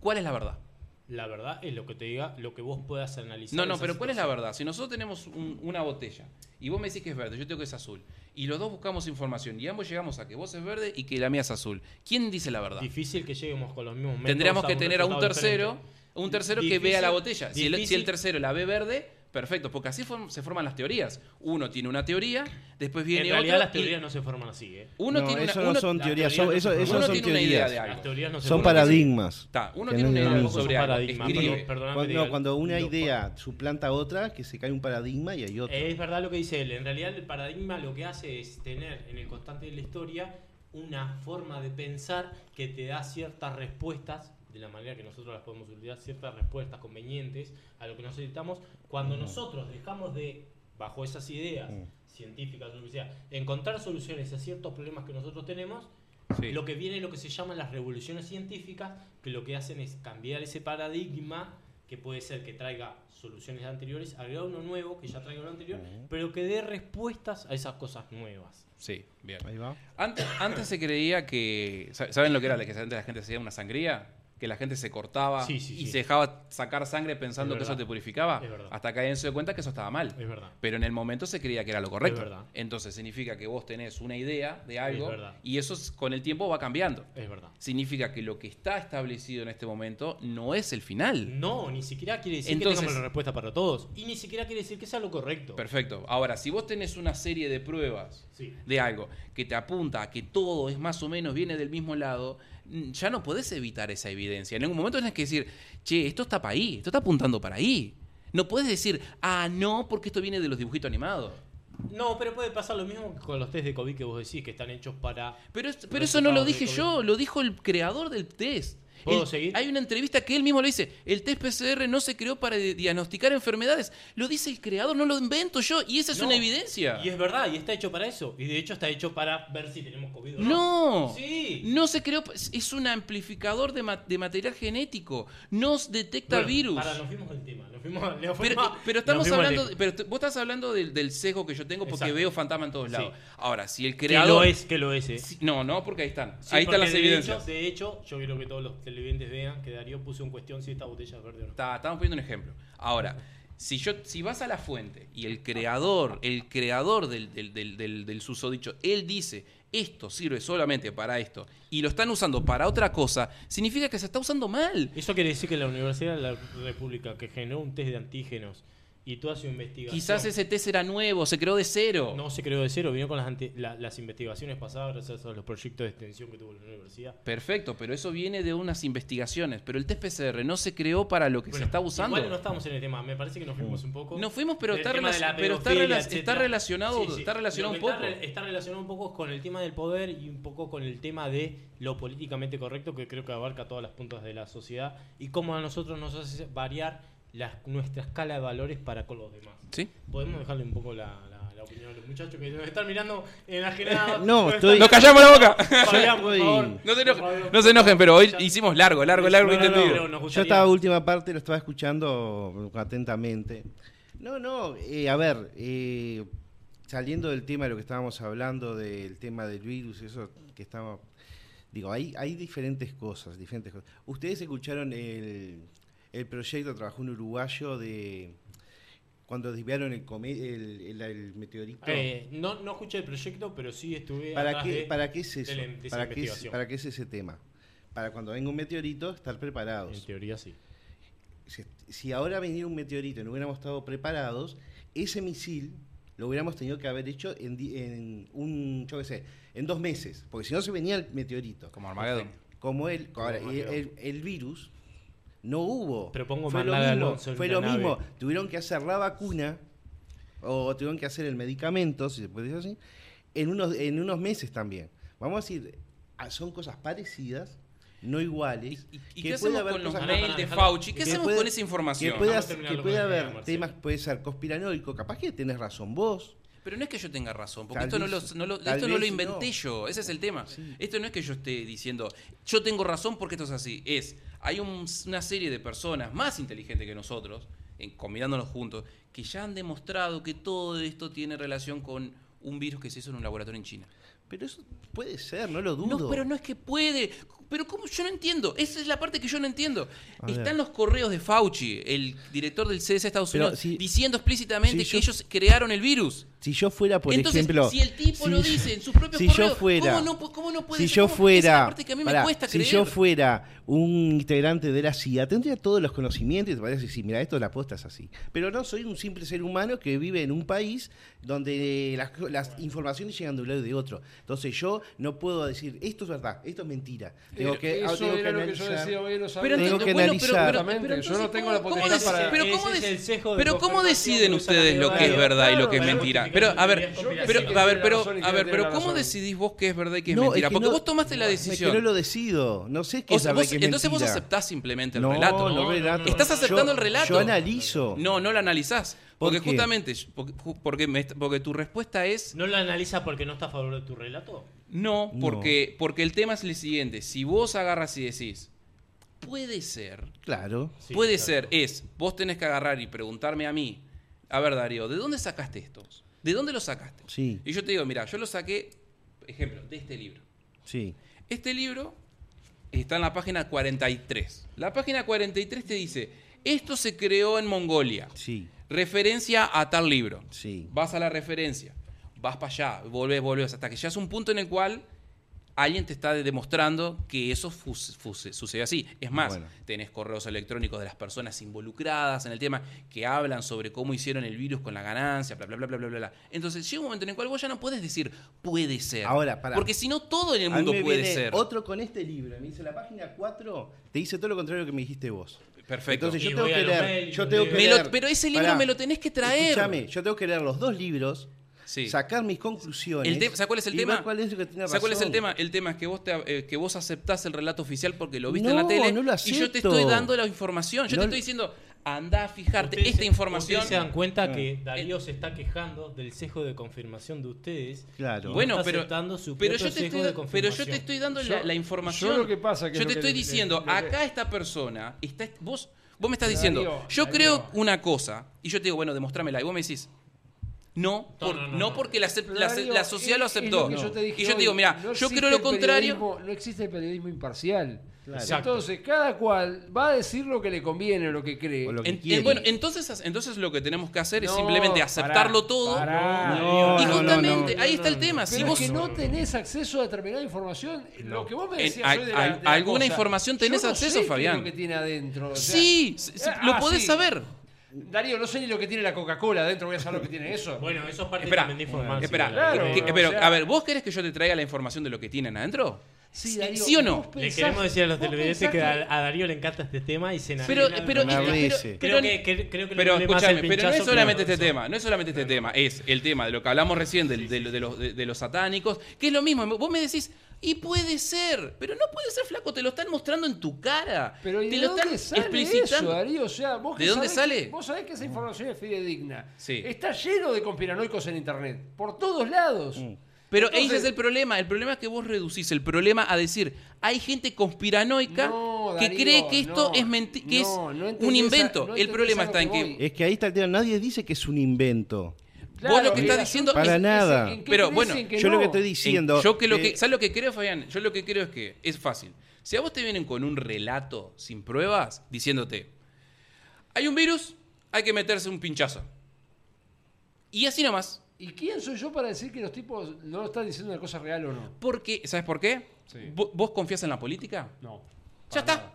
¿Cuál es la verdad? La verdad es lo que te diga, lo que vos puedas analizar. No, no, pero ¿cuál es la verdad? Si nosotros tenemos un- una botella y vos me decís que es verde, yo te digo que es azul, y los dos buscamos información y ambos llegamos a que vos es verde y que la mía es azul, ¿quién dice la verdad? Difícil que lleguemos con los mismos métodos Tendríamos que tener a un tercero, diferente. Un tercero que Difícil- vea la botella. Si el, si el tercero la ve verde, perfecto, porque así form- se forman las teorías. Uno tiene una teoría, después viene En realidad otro. las y teorías no se forman así, ¿eh? uno No, tiene una, eso no uno- son las teorías, teorías son, no eso, se eso forman. uno son tiene una idea teorías. de algo. Las teorías no se Son forman así. paradigmas. Está, uno Que tiene una no- idea son sobre algo. paradigmas, escribe. perdón, perdóname, Cuando, diga, no, cuando una idea suplanta a otra, que se cae un paradigma y hay otro. Es verdad lo que dice él. En realidad el paradigma lo que hace es tener en el constante de la historia una forma de pensar que te da ciertas respuestas, de la manera que nosotros las podemos utilizar, ciertas respuestas convenientes a lo que necesitamos. Cuando nosotros dejamos de, bajo esas ideas Mm. científicas o lo que sea, encontrar soluciones a ciertos problemas que nosotros tenemos, Sí. Lo que viene es lo que se llaman las revoluciones científicas, que lo que hacen es cambiar ese paradigma, que puede ser que traiga soluciones anteriores, agregar uno nuevo, que ya traiga lo anterior, pero que dé respuestas a esas cosas nuevas. Sí, bien. Ahí va. Antes, antes se creía que. ¿sa- ¿Saben lo que era? Que antes la gente hacía una sangría. Que la gente se cortaba Sí, sí, y sí. se dejaba sacar sangre pensando Es que eso te purificaba. Hasta que alguien se dio cuenta que eso estaba mal. Es verdad. Pero en el momento se creía que era lo correcto. Entonces significa que vos tenés una idea de algo y eso es- con el tiempo va cambiando. Es verdad. Significa que lo que está establecido en este momento no es el final. No, ni siquiera quiere decir Entonces- que tengamos la respuesta para todos. Y ni siquiera quiere decir que sea lo correcto. Perfecto. Ahora, si vos tenés una serie de pruebas Sí. de algo que te apunta a que todo es más o menos viene del mismo lado, ya no podés evitar esa evidencia. En algún momento tenés que decir, che, esto está para ahí, esto está apuntando para ahí. No puedes decir, ah, no, porque esto viene de los dibujitos animados. No, pero puede pasar lo mismo que con los test de COVID que vos decís, que están hechos para... Pero, pero eso no lo dije yo, lo dijo el creador del test. ¿Puedo El- seguir? Hay una entrevista que él mismo lo dice. El test PCR no se creó para di- diagnosticar enfermedades. Lo dice el creador, no lo invento yo. Y esa es No, una evidencia. Y es verdad, y está hecho para eso. Y de hecho está hecho para ver si tenemos COVID o no. No, Sí. no se creó, es un amplificador de, ma- de material genético, no s- detecta Bueno, virus. Para, nos fuimos del tema. Nos fuimos, nos Pero, fuimos- pero nos estamos hablando, de- pero vos estás hablando del, del sesgo que yo tengo porque Exacto. veo fantasma en todos Sí. lados. Ahora, si el Que creador... lo es, que lo es. eh. No, no, porque ahí están. Sí, ahí están las de evidencias. Hecho, de hecho, yo quiero que todos los televidentes vean que Darío puso en cuestión si esta botella es verde o no. Está- estamos poniendo un ejemplo. Ahora, si yo, si vas a la fuente y el creador, el creador del, del, del, del- del susodicho, él dice esto sirve solamente para esto y lo están usando para otra cosa, significa que se está usando mal. Eso quiere decir que la Universidad de la República, que generó un test de antígenos y toda su investigación. Quizás ese test era nuevo, se creó de cero. No se creó de cero, vino con las, ante- la- las investigaciones pasadas gracias a los proyectos de extensión que tuvo la universidad. Perfecto, pero eso viene de unas investigaciones. Pero el test PCR no se creó para lo que Bueno, se está usando. Igual no estamos en el tema, me parece que nos fuimos un poco. Nos fuimos, pero está relac- pero relacionado- está relacionado un está poco. re- Está, relacionado un poco con el tema del poder y un poco con el tema de lo políticamente correcto que creo que abarca todas las puntas de la sociedad y cómo a nosotros nos hace variar la- nuestra escala de valores para con los demás. ¿Sí? Podemos dejarle un poco la, la- la opinión a los muchachos que nos están mirando enajenados. No, Nos estoy- ¡Nos callamos la boca! Fabián, por Estoy- favor. No se enojen, Fabián, no se enojen, pero hoy hicimos largo, largo, largo No, no, no, Yo estaba última parte, lo estaba escuchando atentamente. No, no, eh, a ver, eh, saliendo del tema de lo que estábamos hablando, del tema del virus, eso que estaba... Digo, hay, hay diferentes cosas, diferentes cosas. Ustedes escucharon el, el proyecto, trabajó un uruguayo de... Cuando desviaron el, come- el, el- el meteorito. Eh, no, no escuché el proyecto, pero sí estuve ¿Para qué, de- ¿Para qué es eso? de la- de esa ¿Para qué es. ¿Para qué es ese tema? Para cuando venga un meteorito, estar En preparados. teoría sí. si, si ahora viniera un meteorito y no hubiéramos estado preparados, ese misil lo hubiéramos tenido que haber hecho en, di- en un, yo qué sé, en dos meses, porque si no se venía el meteorito. Como Armageddon. Como él, Como ahora, el- el virus no hubo. Pero pongo fue lo mismo, fue lo nave. mismo. Tuvieron que hacer la vacuna o tuvieron que hacer el medicamento, si se puede decir así, en unos, en unos meses también. Vamos a decir, ah, son cosas parecidas, no iguales. ¿Y, y que qué puede hacemos haber con los mails de Fauci? ¿Qué hacemos puede- con esa información? Que terminar que puede haber Marcelo. temas, puede ser conspiranoico, capaz que tenés razón vos. Pero no es que yo tenga razón, porque Tal esto, no lo, no lo- tal esto no lo vez inventé no. yo, ese es el tema. Sí. Esto no es que yo esté diciendo, yo tengo razón porque esto es así. Es, hay un- una serie de personas más inteligentes que nosotros, en, combinándonos juntos, que ya han demostrado que todo esto tiene relación con un virus que se hizo en un laboratorio en China. Pero eso puede ser, no lo dudo. No, pero no es que puede. Pero ¿cómo? Yo no entiendo. Esa es la parte que yo no entiendo. Están los correos de Fauci, el director del CDC de Estados Unidos, si- diciendo explícitamente si que yo- ellos crearon el virus. Si yo fuera, por Entonces, ejemplo. si el tipo si- lo dice en sus propios si correos, yo fuera, ¿cómo no, cómo no puede si ser? yo ¿Cómo? Esa es la fuera, parte que a mí pará, me cuesta si creer. yo fuera un integrante de la CIA, tendría todos los conocimientos y te podría decir, mira, esto la posta es así. Pero no, soy un simple ser humano que vive en un país donde las, las informaciones llegan de un lado y de otro. Entonces yo no puedo decir, esto es verdad, esto es mentira. Tengo que, Eso tengo que lo que yo analizar. decía hoy en los Pero, Tengo que bueno, analizar. pero, pero, pero yo no tengo ¿cómo- la potestad para- Pero cómo es decís- el sesgo de pero cómo confirmación deciden ustedes lo que es verdad y lo que es mentira. Pero a ver, yo pero a ver, pero a ver, pero la ¿cómo decidís vos qué es verdad y qué es No, es mentira? que Porque no- vos tomaste la Es que no decisión. lo decido. No sé qué O sea, vos- es entonces vos mentira. aceptás simplemente el no, relato. No, No, relato. no, Estás aceptando Yo- el relato. Yo analizo. No, no lo analizás. ¿Por Porque justamente, porque, porque, me- porque tu respuesta es ¿No lo analiza porque no está a favor de tu relato? no, No. porque, porque el tema es el siguiente. Si vos agarras y decís, puede ser, Claro. Sí, puede claro. ser, es, vos tenés que agarrar y preguntarme a mí, a ver Darío, ¿de dónde sacaste estos? ¿De dónde los sacaste? Sí, Y yo te digo, mira, yo lo saqué, ejemplo, de este libro. sí. Este libro está en la página 43. La página 43 te dice, esto se creó en Mongolia. Sí, Referencia a tal libro. sí. Vas a la referencia, vas para allá, volvés, volvés, hasta que llegas a un punto en el cual alguien te está demostrando que eso sucede así. Es más, Bueno. tenés correos electrónicos de las personas involucradas en el tema que hablan sobre cómo hicieron el virus con la ganancia, bla, bla, bla, bla, bla, bla. Entonces llega un momento en el cual vos ya no puedes decir puede ser. Ahora, pará. Porque si no, todo en el A mí mundo me puede viene ser. Otro con este libro. Me dice la página 4, te dice todo lo contrario que me dijiste vos. Perfecto. Entonces Y yo tengo que leer. Yo tengo que lo- leer. pero ese libro Pará. me lo tenés que traer. Escúchame, yo tengo que leer los dos libros Sí. sacar mis conclusiones. El ¿Sabes cuál es el tema? cuál es lo que tiene ¿Sabes cuál es el tema? El tema es que vos, te, eh, que vos aceptás el relato oficial porque lo viste No, en la tele no lo y yo te estoy dando la información. Yo No te estoy diciendo, anda a fijarte Ustedes esta se- información. Ustedes se dan cuenta que Darío se está quejando del sesgo de confirmación de ustedes. Claro. y Bueno, está pero, aceptando su pero, yo te sesgo estoy, de pero yo te estoy dando Yo- la, la información. yo lo que pasa que yo es te lo que- estoy diciendo, acá esta persona, está, vos, vos me estás Darío, diciendo, yo Darío. creo una cosa, y yo te digo, bueno, demostrámela, y vos me decís, no, No, por- no, no, no, no. porque la, sociedad lo es- aceptó. yo y yo te digo, mira, no yo existe creo lo el contrario. periodismo- No existe el periodismo imparcial. Claro. Exacto. Entonces, cada cual va a decir lo que le conviene o lo que cree. O lo que En- en- bueno, entonces, entonces lo que tenemos que hacer es simplemente pará, aceptarlo todo. pará. Y no, justamente, no, ahí está el tema. Pero si es vos que no tenés acceso a determinada información. Lo que vos me En- decías a- hoy de a- la, de alguna cosa, información tenés yo no acceso, sé Fabián. lo que tiene adentro. o sea, sí, s- ah, lo podés sí. saber. Darío, no sé ni lo que tiene la Coca-Cola adentro, voy a saber lo que tiene eso. Bueno, eso es parte Espera, de informar. Espera, Claro, que- o pero sea- a ver, ¿vos querés que yo te traiga la información de lo que tienen adentro? Sí, ¿Sí o no? Le queremos decir a los televidentes pensás que a, a Darío le encanta este tema y se Pero, enamora. pero, Una pero- pero- creo que, que- creo que pero escúchame, pero no es solamente que- este tema, no es solamente este tema, es el tema de lo que hablamos recién de, los, de- de los satánicos, que es lo mismo. Vos me decís, y puede ser, pero no puede ser flaco, te lo están mostrando en tu cara. Pero ¿y te de lo dónde están sale explicitando. eso, Darío? O sea, vos ¿De dónde sabés sale? que- vos sabés que esa información es fidedigna. Sí. Está lleno de conspiranoicos en internet. Por todos lados. Mm. Pero Entonces- ese es el problema. El problema es que vos reducís el problema a decir, hay gente conspiranoica No, que cree que esto no, es, menti- que no, es no un invento. no el problema está en que que... voy. Es que ahí está el tema. Nadie dice que es un invento. Vos lo que estás diciendo es- Para es- nada. ¿en qué Pero bueno, Yo lo que estoy En- diciendo. yo que lo que- que, ¿Sabes lo que creo, Fabián? Yo lo que creo es que es fácil. Si a vos te vienen con un relato sin pruebas, diciéndote, hay un virus, hay que meterse un pinchazo. Y así nomás. ¿Y quién soy yo para decir que los tipos no están diciendo una cosa real o no? Porque, ¿sabes por qué? Sí. ¿Vo- ¿Vos confías en la política? No. Ya está. nada.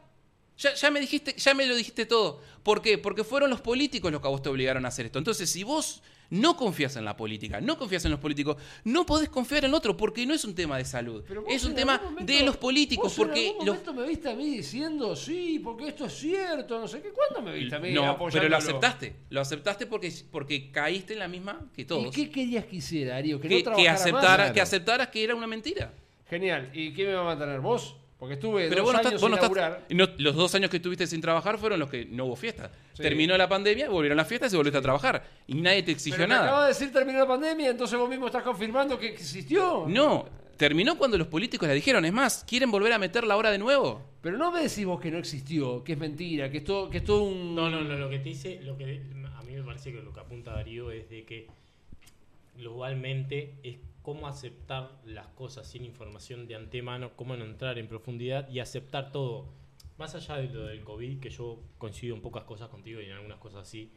Ya, ya me dijiste, ya me lo dijiste todo. ¿Por qué? Porque fueron los políticos los que a vos te obligaron a hacer esto. Entonces, si vos no confías en la política, no confías en los políticos, no podés confiar en otro, porque no es un tema de salud. Es un tema momento- de los políticos, vos porque en algún los momento me viste a mí diciendo, sí, porque esto es cierto, no sé qué. ¿Cuándo me viste a mí No, pero lo aceptaste. Lo aceptaste porque, porque caíste en la misma que ¿Y todos. qué querías que hiciera, Darío? Que, que, no que trabajara más? aceptara, Claro. que aceptaras que era una mentira. Genial. ¿Y qué me va a mantener? ¿Vos? Porque estuve Pero dos vos no años estás, vos no sin estás- laburar. no, los dos años que estuviste sin trabajar fueron los que no hubo fiesta. Sí. Terminó la pandemia, volvieron las fiestas y volviste a trabajar. Y nadie te exigió Pero nada. acaba de decir terminó la pandemia, entonces vos mismo estás confirmando que existió. No, terminó cuando los políticos le dijeron, es más, ¿quieren volver a meter la hora de nuevo? Pero no me decís vos que no existió, que es mentira, que es todo, que es todo un... No, no, no, lo que te dice, lo que a mí me parece que lo que apunta Darío es de que globalmente es cómo aceptar las cosas sin información de antemano, cómo no entrar en profundidad y aceptar todo. Más allá de lo del COVID, que yo coincido en pocas cosas contigo y en algunas cosas sí,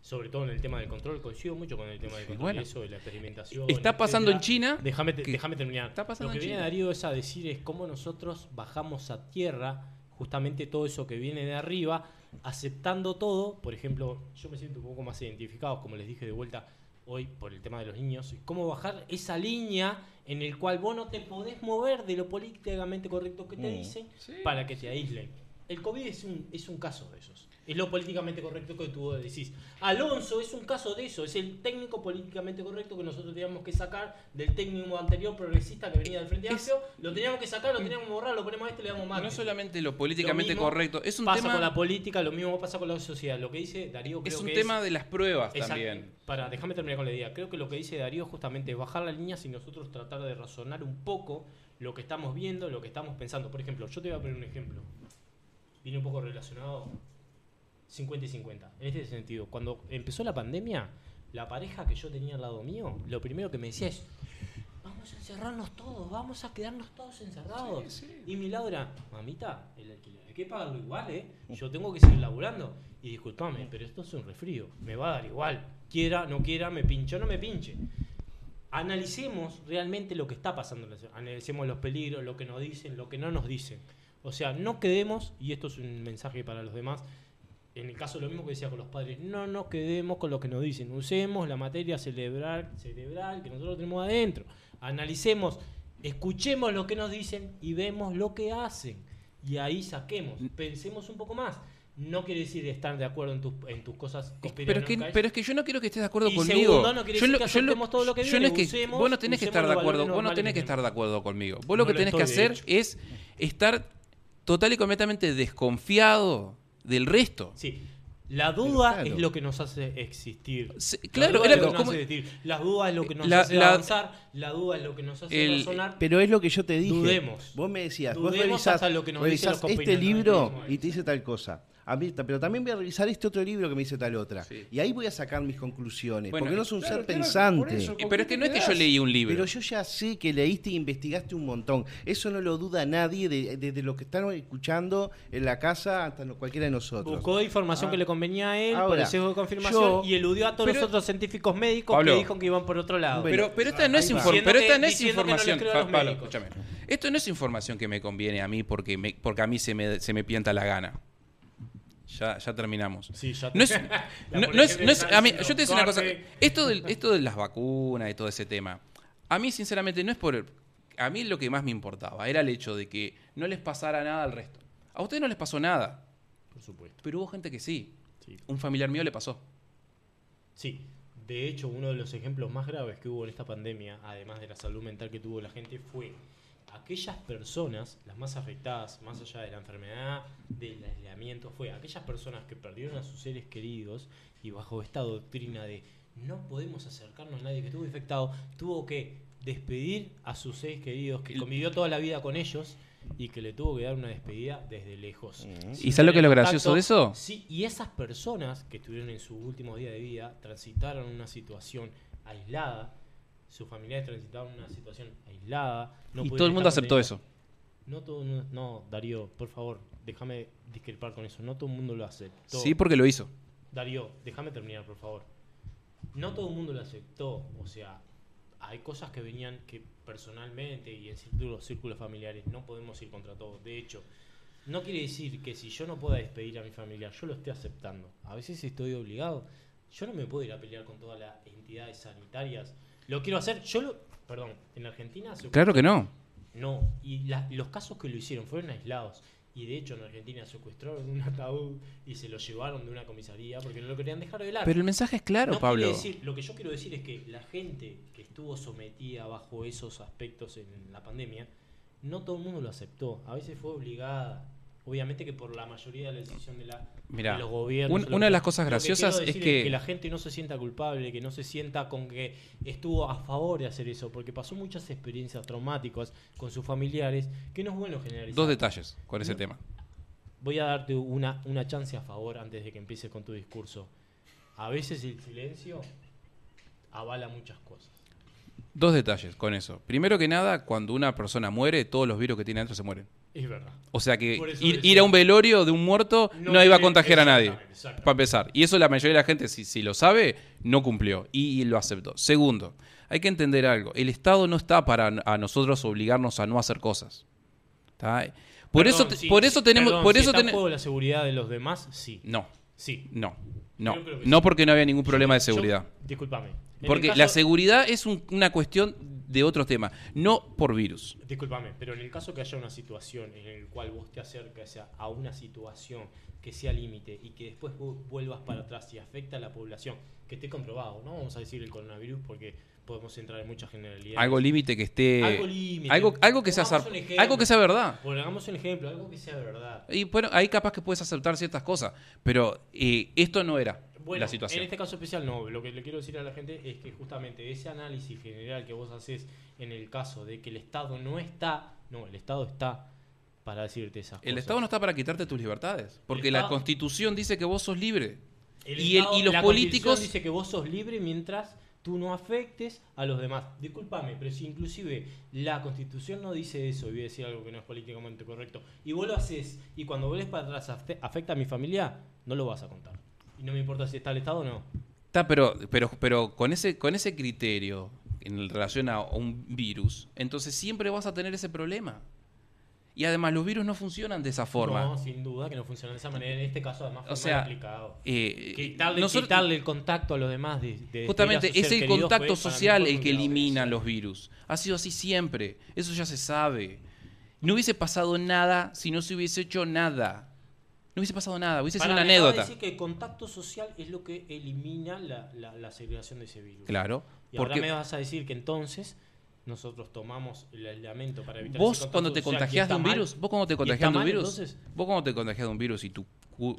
sobre todo en el tema del control, coincido mucho con el tema del control bueno. y eso, de la experimentación. Está pasando en. China. Déjame, te- que- déjame terminar. está pasando Lo que en viene. Darío es a decir es cómo nosotros bajamos a tierra justamente todo eso que viene de arriba, aceptando todo. Por ejemplo, yo me siento un poco más identificado, como les dije de vuelta hoy por el tema de los niños, cómo bajar esa línea en el cual vos no te podés mover de lo políticamente correcto que te Mm. dicen para que te aíslen. El COVID es un, es un caso de esos. Es lo políticamente correcto que tú decís. Alonso es un caso de eso. Es el técnico políticamente correcto que nosotros teníamos que sacar del técnico anterior progresista que venía del Frente Amplio. Lo teníamos que sacar, lo teníamos que borrar, lo ponemos a este le damos más. No solamente lo políticamente Lo correcto, es un pasa tema con la política, lo mismo pasa con la sociedad. Lo que dice Darío creo es un que tema de las pruebas Exacto. también. Para, déjame terminar con la idea. Creo que lo que dice Darío justamente es bajar la línea y nosotros tratar de razonar un poco lo que estamos viendo, lo que estamos pensando. Por ejemplo, yo te voy a poner un ejemplo. Viene un poco relacionado 50 y 50. En este sentido, cuando empezó la pandemia, la pareja que yo tenía al lado mío, lo primero que me decía es, vamos a encerrarnos todos, vamos a quedarnos todos encerrados. Y mi lado era, mamita, el alquiler hay que pagarlo igual, ¿eh? Yo tengo que seguir laburando. Y disculpame, pero esto es un resfrío, me va a dar igual. Quiera, no quiera, me pinche o no me pinche. Analicemos realmente lo que está pasando. en la ciudad. Analicemos los peligros, lo que nos dicen, lo que no nos dicen. O sea, no quedemos, y esto es un mensaje para los demás, en el caso lo mismo que decía con los padres, no nos quedemos con lo que nos dicen, usemos la materia cerebral, cerebral que nosotros tenemos adentro, analicemos, escuchemos lo que nos dicen y vemos lo que hacen. Y ahí saquemos, pensemos un poco más. no quiere decir estar de acuerdo en tus, en tus cosas Pero es, que, pero es que yo no quiero que estés de acuerdo Y conmigo. segundo, no quiere yo decir lo- que lo- aceptemos todo lo que viene, no es que usemos- vos no tenés que estar de acuerdo, vos no tenés que estar de acuerdo conmigo. Vos lo que tenés que hacer es estar total y completamente desconfiado del resto. Sí. La duda claro. es lo que nos hace existir. Sí, La claro, duda era es lo que nos hace existir. La duda es lo que nos La- hace la- avanzar. La duda es lo que nos hace El- razonar. Pero es lo que yo te dije. Dudemos. Vos me decías, vos Dudemos revisás, hasta lo que nos dicen revisás los este libro y te dice tal cosa. A mí, pero también voy a revisar este otro libro que me dice tal otra. Sí. Y ahí voy a sacar mis conclusiones. Bueno, porque no soy un claro, ser claro, por pensante. eso. Eh, Pero es que no es que yo leí un libro. Pero yo ya sé que leíste e investigaste un montón. Eso no lo duda nadie desde de, de lo que están escuchando en la casa hasta cualquiera de nosotros. Buscó información Ah. que le convenía a él por Ahora, el sesgo de confirmación yo- y eludió a todos Pero- los otros científicos médicos Pablo. que dijo que iban por otro lado. Bueno, Pero, pero esta no es, inform- pero esta no es no información. Pa- Pablo, escúchame. Esto no es información que me conviene a mí porque, me, porque a mí se me, se me pienta la gana. Ya, ya terminamos. Sí, ya No es, no, es, no es- a mí, yo te decir una cosa. Esto, del- esto de las vacunas y todo ese tema, a mí sinceramente no es por... A mí lo que más me importaba era el hecho de que no les pasara nada al resto. A ustedes no les pasó nada, Por supuesto. pero hubo gente que sí. Sí. Un familiar mío le pasó. Sí, de hecho uno de los ejemplos más graves que hubo en esta pandemia, además de la salud mental que tuvo la gente, fue aquellas personas, las más afectadas, más allá de la enfermedad, del aislamiento, fue aquellas personas que perdieron a sus seres queridos y bajo esta doctrina de no podemos acercarnos a nadie que estuvo infectado, tuvo que despedir a sus seres queridos, que convivió toda la vida con ellos y que le tuvo que dar una despedida desde lejos. Mm. ¿Y sabes lo que es lo gracioso de eso? Sí, y esas personas que estuvieron en su último día de vida transitaron una situación aislada, sus familiares transitaron una situación aislada. no y todo el mundo aceptó eso. No todo no, no, Darío, por favor, déjame discrepar con eso. No todo el mundo lo aceptó. Sí, porque lo hizo. Darío, déjame terminar, por favor. No todo el mundo lo aceptó. O sea, hay cosas que venían que personalmente y en círculos, círculos familiares no podemos ir contra todo. De hecho, no quiere decir que si yo no pueda despedir a mi familia, yo lo esté aceptando. A veces estoy obligado. Yo no me puedo ir a pelear con todas las entidades sanitarias. Lo quiero hacer, yo lo... Perdón, en Argentina... se Claro que no. no, y la- los casos que lo hicieron fueron aislados. Y de hecho en Argentina secuestraron un ataúd y se lo llevaron de una comisaría porque no lo querían dejar de velar. Pero el mensaje es claro, no Pablo. decir, lo que yo quiero decir es que la gente que estuvo sometida bajo esos aspectos en la pandemia, no todo el mundo lo aceptó. A veces fue obligada. Obviamente que por la mayoría de la decisión de, la, Mirá, de los gobiernos. un- lo una de las cosas que graciosas es que- que la gente no se sienta culpable, que no se sienta con que estuvo a favor de hacer eso, porque pasó muchas experiencias traumáticas con sus familiares, que no es bueno generalizar. Dos detalles con ese No. tema. Voy a darte una, una chance a favor antes de que empieces con tu discurso. A veces el silencio avala muchas cosas. Dos detalles con eso. Primero que nada, cuando una persona muere, todos los virus que tiene adentro se mueren. Es verdad. O sea que ir, ir a un velorio de un muerto no, No iba a contagiar a nadie. Para empezar. Y eso la mayoría de la gente, si, si lo sabe, no cumplió. Y, y lo aceptó. Segundo, hay que entender algo. El Estado no está para a nosotros obligarnos a no hacer cosas. ¿Está? Por Perdón, eso, sí, por eso tenemos, perdón, por si eso está la seguridad de los demás, sí. No, Sí. no, no, no porque no había ningún problema de seguridad. En Porque la seguridad es un- una cuestión de otros temas, no por virus. Discúlpame, pero en el caso que haya una situación en el cual vos te acercas a- una situación que sea límite y que después vu- vuelvas para atrás y afecta a la población, que esté comprobado, no vamos a decir el coronavirus porque podemos entrar en muchas generalidades. Algo límite que esté. Algo límite. Algo, algo, que sea, algo que sea verdad. Pongamos un ejemplo, algo que sea verdad. Y bueno, ahí capaz que puedes aceptar ciertas cosas. Pero eh, esto no era Bueno, la situación. en este caso especial no. Lo que le quiero decir a la gente es que justamente ese análisis general que vos haces en el caso de que el Estado no está, no, el Estado está para decirte esas cosas. El Estado no está para quitarte tus libertades. Porque El la Constitución dice que vos sos libre. El y, el- Estado- y los la políticos. Constitución dice que vos sos libre mientras tú no afectes a los demás. Discúlpame, pero si inclusive la Constitución no dice eso, y voy a decir algo que no es políticamente correcto, y vos lo haces, y cuando volvés para atrás afecta a mi familia, no lo vas a contar. Y no me importa si está el Estado o no. Está, pero, pero, pero con ese, con ese criterio en relación a un virus, entonces siempre vas a tener ese problema. Y además los virus no funcionan de esa forma. No, sin duda que no funciona de esa manera. En este caso, además, fue O sea, mal aplicado. Eh, Quitarle, nosotros- quitarle el contacto a los demás. De, de a Justamente es el queridos contacto para social el que elimina los virus. Ha sido así siempre. Eso ya se sabe. No hubiese pasado nada si no se hubiese hecho nada. No hubiese pasado nada, hubiese sido Pará, una anécdota. decir que el contacto social es lo que elimina la, la, la segregación de ese virus. Claro. Y ahora Porque me vas a decir que entonces nosotros tomamos el aislamiento para evitar vos cuando te contagias de un mal. virus, vos cuando te ¿Y contagias de un virus, entonces? vos cuando te contagias de un virus y tu,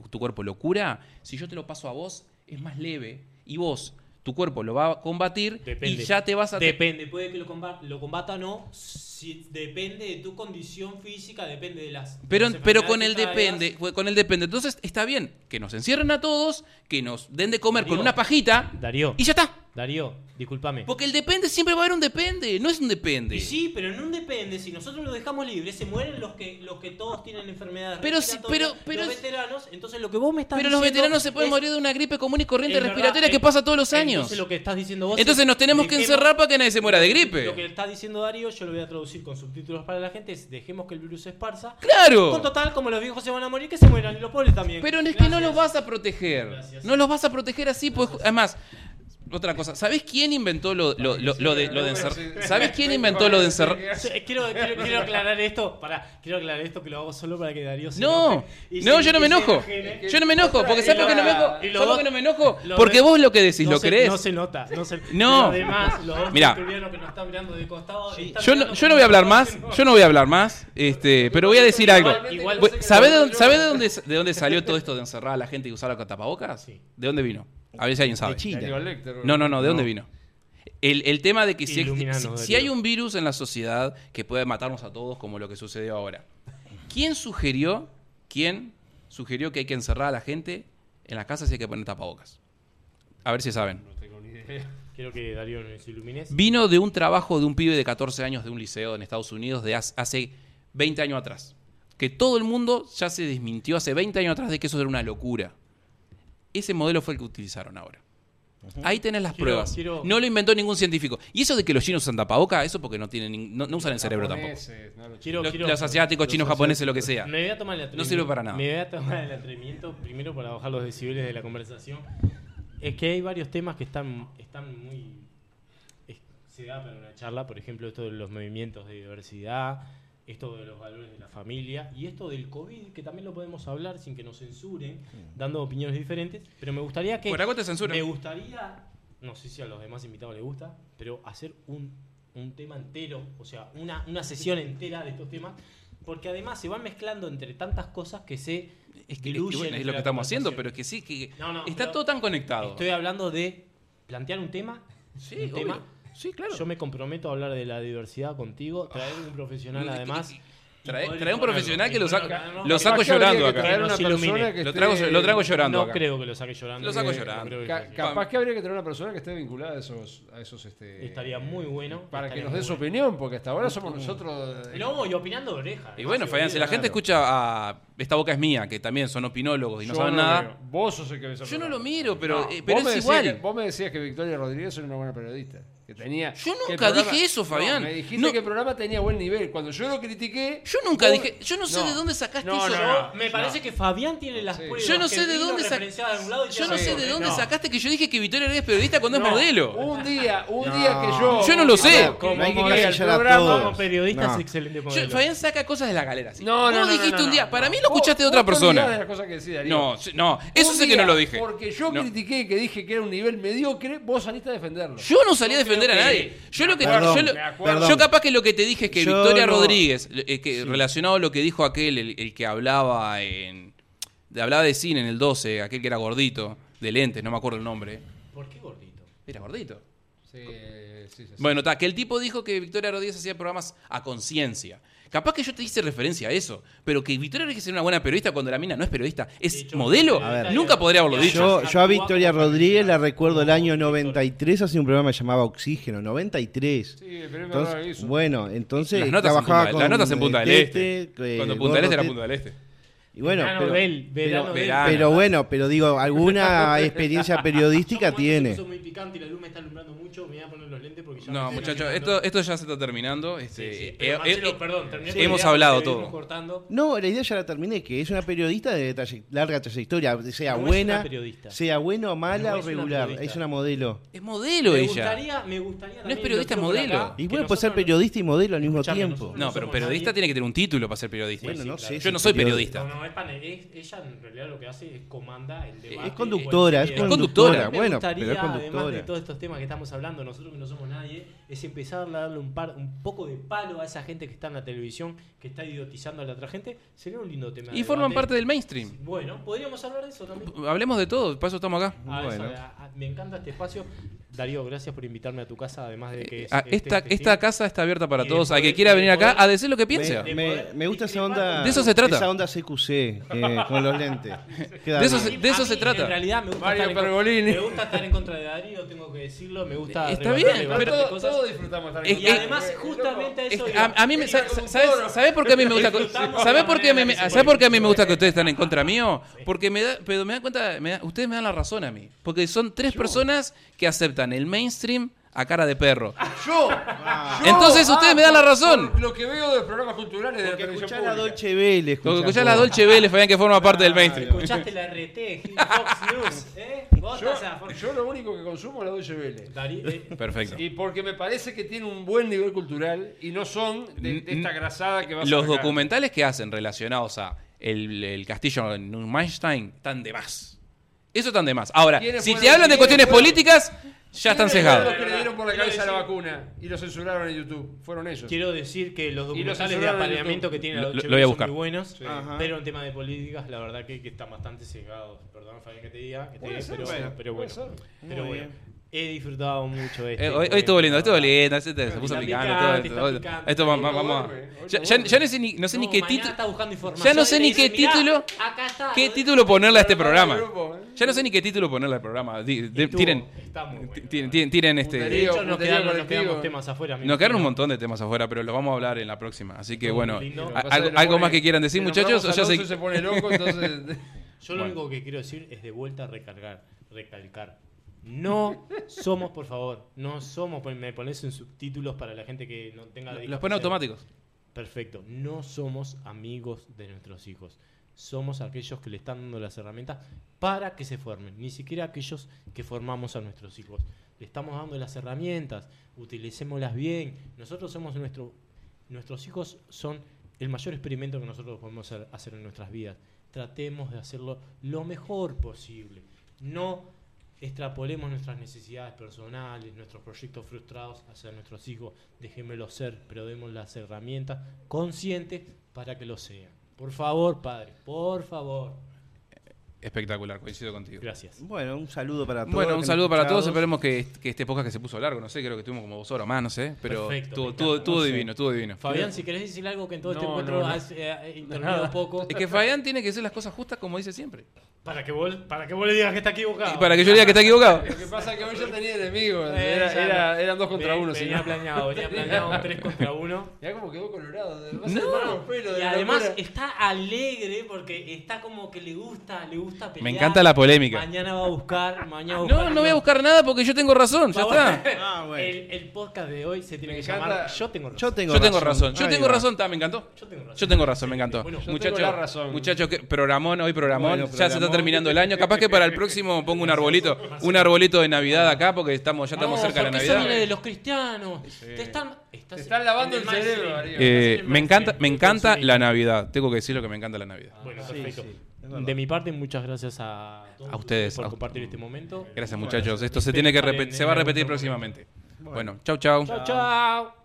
tu cuerpo lo cura, si yo te lo paso a vos, es más leve y vos, tu cuerpo lo va a combatir Depende. y ya te vas a... Depende, puede que lo combata, lo combata o no. Si, depende de tu condición física, depende de las. de Pero, las pero con el depende, con el depende. Entonces está bien que nos encierren a todos, que nos den de comer con una pajita. Darío, y ya está. Darío, discúlpame. Porque el depende siempre va a haber un depende, no es un depende. Y sí, pero en un depende, si nosotros lo dejamos libre, se mueren los que los que todos tienen enfermedades Pero respiratorias, pero- pero los veteranos, entonces lo que vos me estás Pero los veteranos se pueden es- morir de una gripe común y corriente es respiratoria verdad, que pasa todos los años. Entonces lo que estás diciendo vos Entonces es, nos tenemos que encerrar para que nadie se muera de gripe. Lo que está diciendo Darío, yo lo voy a traducir con subtítulos para la gente, es dejemos que el virus se esparza. ¡Claro! Con total, como los viejos se van a morir, que se mueran y los pobres también. Pero es que no los vas a proteger. Gracias. No los vas a proteger así, pues además. Otra cosa, ¿sabés quién inventó lo, lo, lo- lo de, lo de encerrar? ¿Sabés quién inventó lo de encerrar? Quiero, quiero, quiero aclarar esto, para, quiero aclarar esto que lo hago solo para que Darío se No, no, se- yo no me enojo. Yo no me enojo, porque ¿sabes por qué no me enojo? ¿Sabes por qué no me enojo? Porque vos lo que decís, no lo se- crees. No se nota, no se No. Además, los Mirá. que nos están mirando de costado. están Yo no, yo no voy a hablar más, yo no voy a hablar más, este, pero voy a decir algo. ¿Sabés de dónde, sabés de dónde, de dónde salió todo esto de encerrar a la gente y usar la tapabocas? Sí. ¿De dónde vino? A ver si alguien sabe. De China. No, no, no, ¿de dónde vino? El, el tema de que si, si- hay un virus en la sociedad que puede matarnos a todos como lo que sucedió ahora, ¿quién sugirió, quién sugirió que hay que encerrar a la gente en las casas y hay que poner tapabocas? A ver si saben. No tengo ni idea. Quiero que Darío nos ilumine. Vino de un trabajo de un pibe de 14 años de un liceo en Estados Unidos de hace- hace 20 años atrás. Que todo el mundo ya se desmintió hace 20 años atrás de que eso era una locura. Ese modelo fue el que utilizaron ahora. Ahí tenés las Quiero- pruebas. quiero- No lo inventó ningún científico. Y eso de que los chinos usan tapaboca, eso porque no tienen no, no usan el cerebro tampoco. No, los Quiero- Los, quiero- los asiáticos, chinos, japoneses, lo que sea. Me voy a tomar el atrevimiento. sirve para nada. Me voy a tomar el atrevimiento primero para bajar los decibeles de la conversación. Es que hay varios temas que están, están muy. es- se da para una charla, por ejemplo, esto de los movimientos de diversidad, esto de los valores de la familia y esto del COVID, que también lo podemos hablar sin que nos censuren, dando opiniones diferentes. Pero me gustaría que. Por algo te censuran. Me gustaría, no sé si a los demás invitados les gusta, pero hacer un, un tema entero, o sea, una, una sesión entera de estos temas, porque además se van mezclando entre tantas cosas que se Es que, es, que, diluyen bueno, es entre lo que estamos haciendo, pero es que sí, que No, no, está todo tan conectado. Estoy hablando de plantear un tema, Sí, un obvio. tema. Sí, claro. Yo me comprometo a hablar de la diversidad contigo, traer un profesional además. Trae, un profesional que lo, saca, lo saco llorando que acá. Que una que Lo traigo, lo traigo llorando No acá. creo que lo saque llorando. Lo saco eh, llorando. no Ca- capaz que habría que tener una persona que esté vinculada a esos, a esos este, Estaría muy bueno. para que nos dé su bueno. opinión, porque hasta ahora somos nosotros. eh, No, y opinando de oreja. Y bueno, Fabián, si la gente escucha a Esta Boca es Mía, que también son opinólogos y no yo saben nada, veo. Vos sos el que ves yo no lo miro, pero, No, eh, pero vos me es decías igual. que- vos me decías que Victoria Rodríguez era una buena periodista. Que tenía, Yo nunca dije eso, No, Fabián. me dijiste No. que el programa tenía buen nivel. Cuando yo lo critiqué. Yo nunca vos- dije, yo no sé de dónde sacaste No, eso. no, no. Me parece que Fabián tiene las Sí. pruebas. Yo no sé de dónde sac- referenciada de algún lado y Yo no sé de dónde No. sacaste que yo dije que Victoria es periodista cuando No. es modelo. Un día, un No. día que yo. Yo no lo sé. Como. Como periodista No. es excelente Yo-. Fabián saca cosas de la galera. ¿sí? No, no, Vos dijiste un día, para mí lo escuchaste de otra persona. No, no, eso sé que no lo dije. Porque yo critiqué que dije que era un nivel mediocre, vos saliste a defenderlo. Yo no salí a Yo a nadie. Yo lo que Perdón, yo, lo- yo capaz que lo que te dije es que Yo Victoria no- Rodríguez, eh, que relacionado a lo que dijo aquel, el, el que hablaba en de- hablaba de cine en el 12, aquel que era gordito, de lentes, no me acuerdo el nombre. ¿Por qué gordito? Era gordito. Sí, sí, sí, sí. Bueno, ta, que el tipo dijo que Victoria Rodríguez hacía programas a conciencia. Capaz que yo te hice referencia a eso, pero que Victoria Rodríguez era una buena periodista cuando la mina no es periodista, es modelo, ver. nunca podría haberlo dicho. Yo, yo a Victoria Rodríguez la recuerdo el año director. 93, hace un programa que llamaba Oxígeno, 93. Sí, pero es verdad Entonces, eso. bueno, entonces Las notas, en trabajaba Punta, con las notas en Punta del Este. Eh, Cuando Punta del Este era Punta del Este. Y bueno, Verano pero, del- verano pero- del- Verano. pero bueno, pero digo, alguna experiencia periodística tiene. puso muy picante y la luz me está alumbrando mucho, me voy a poner los lentes porque ya No, muchachos, esto, esto ya se está terminando. Sí, Este, sí, eh, pero eh, Marcelo, eh, perdón, terminé hemos con la idea hablado todo. cortando. No, la idea ya la terminé, que es una periodista de larga trayectoria, sea No es buena, sea buena o mala No o es una regular, es una modelo. es modelo me ella. gustaría, me gustaría No es periodista, por modelo. acá, Y bueno, puede ser periodista y modelo al mismo tiempo. No, pero periodista tiene que tener un título para ser periodista. Bueno, sí, no claro. sé. Yo no soy periodista. No, es pane- es- ella en realidad lo que hace es comanda el debate. Es conductora, es conductora. Me Bueno, gustaría, pero es además de conductora. todos estos temas que estamos hablando, nosotros que no somos nadie, es empezar a darle un, par, un poco de palo a esa gente que está en la televisión, que está idiotizando a la otra gente. Sería un lindo tema. de Y forman debate. parte del mainstream. Bueno, podríamos hablar de eso también. Hablemos de todo, para eso estamos acá. Ah, eso, Bueno. ah, ah, me encanta este espacio. Darío, gracias por invitarme a tu casa, además de que... es Ah, este esta, casa está abierta para todos. Al que quiera venir acá poder- a decir lo que piensa. Me, gusta esa onda. De eso se trata. Esa onda CQC eh, con los lentes. De eso se- de eso A se mí, trata. En realidad me gusta, Mario estar en, me gusta estar en contra de Darío, tengo que decirlo. Me gusta. Está bien, pero todos, todos disfrutamos estar Es- en Y es- además, justamente a Es eso a, a mí me, ¿sabes, conductora. ¿sabes por qué a mí me gusta? ¿Sabes por qué a mí me, que se ¿sabes por qué a mí me puede gusta que ustedes están en contra mío? Porque me da, pero me dan cuenta, me da- ustedes me dan la razón a mí, porque son tres personas que aceptan el mainstream a cara de perro. Yo, Ah. yo, Entonces ustedes me dan la razón. por Lo que veo de los programas culturales de la televisión escuchás la. Dolce Vele. Lo que escuchás escuchás la. Dolce Vele, Fabián, que forma parte del mainstream. ¿Escuchaste la RT, Fox News? ¿Eh? Yo, yo lo único que consumo es la Dolce Vele. Darío, eh, Perfecto. Y porque me parece que tiene un buen nivel cultural y no son de, de esta grasada que vas a Los sacar. documentales que hacen relacionados a el, el castillo de Neumanstein están de más. Eso están de más. Ahora, ¿Quiénes si te hablan de cuestiones políticas, ya están ¿Quiénes fueron cegados. los que le dieron por la Quiero cabeza la decir- vacuna y lo censuraron en YouTube. Fueron ellos. Quiero decir que los documentales de censuraron en apareamiento que tiene la Lo- voy a buscar. son muy buenos. Ajá. pero en tema de políticas, la verdad que, que están bastante cegados. Perdón, Fabián, que te diga, que te Puede diga, ser, pero, bueno, pero puede bueno. ser. Pero bueno, bien. He disfrutado mucho de este Eh, hoy, hoy estuvo lindo, estuvo lindo, se, se puso picante, picante, todo, está todo. picante. Esto vamos hoy Ya, no ya- no sé ni, no sé ni qué título. Ya no sé ni dice, qué "Mirá, título. acá está, ¿Qué título ponerle a este programa? grupo, ¿eh? Ya no sé ni qué título ponerle al programa. De- tiren, bueno. tiren, De este. Putería. hecho, nos quedaron, nos temas afuera. Nos quedaron un montón de temas afuera, pero los vamos a hablar en la próxima. Así que bueno, algo, más que quieran decir, muchachos. ya se pone loco, entonces. Yo lo único que quiero decir es de vuelta a recargar, recalcar. No somos, por favor, no somos, me pones en subtítulos para la gente que no tenga... Los discapacidad. pone automáticos. Perfecto, no somos amigos de nuestros hijos. Somos aquellos que le están dando las herramientas para que se formen, ni siquiera aquellos que formamos a nuestros hijos. Le estamos dando las herramientas, utilicémoslas bien. Nosotros somos nuestro, nuestros hijos son el mayor experimento que nosotros podemos hacer en nuestras vidas. Tratemos de hacerlo lo mejor posible. No extrapolemos nuestras necesidades personales, nuestros proyectos frustrados hacia nuestros hijos. Dejémoslos ser, pero demos las herramientas conscientes para que lo sean. Por favor, padre, por favor. Espectacular, coincido contigo. Gracias. Bueno, un saludo para todos. Bueno, un saludo para todos. Esperemos que, que este podcast que se puso largo, no sé, creo que tuvimos como dos horas más, no sé. Pero sé. divino, estuvo divino. Fabián, si querés decir algo que en todo este encuentro no, no. has eh, intervenido poco, Es que Fabián tiene que hacer las cosas justas como dice siempre. para que vos, para que vos le digas que está equivocado. Y para que yo diga que está equivocado. Lo que pasa es que hoy ya tenía enemigos. Eh, Era- era- eran dos contra uno. Venía no. planeado, venía planeado un 3 contra 1. Mirá cómo quedó colorado. De Y además locura. está alegre porque está como que le gusta, le gusta pelear. Me encanta la polémica. Mañana va a buscar, mañana va a buscar. No, no voy a buscar nada porque yo tengo razón, ya está. Ah, bueno. el, el podcast de hoy se tiene Me que encanta- llamar Yo tengo razón. Yo tengo Yo tengo razón, yo Ahí tengo va. razón, está, me encantó. Yo tengo razón. Yo tengo razón, me encantó. Bueno, muchachos, programón, hoy programón. Bueno, ya se está terminando el año. Capaz que para el próximo pongo un arbolito, un arbolito de Navidad acá porque estamos, ya estamos No, cerca de la Navidad. viene de los cristianos. Te están, estás Te están lavando el cerebro. Eh, me encanta, me encanta la Navidad. Tengo que decir lo que me encanta la Navidad. Bueno, Sí, perfecto. De mi parte, muchas gracias a, todos A ustedes, por a- compartir este momento. Gracias muchachos. Esto se tiene que repetir, se va a repetir próximamente. Bueno, chau chau. Chao, chao.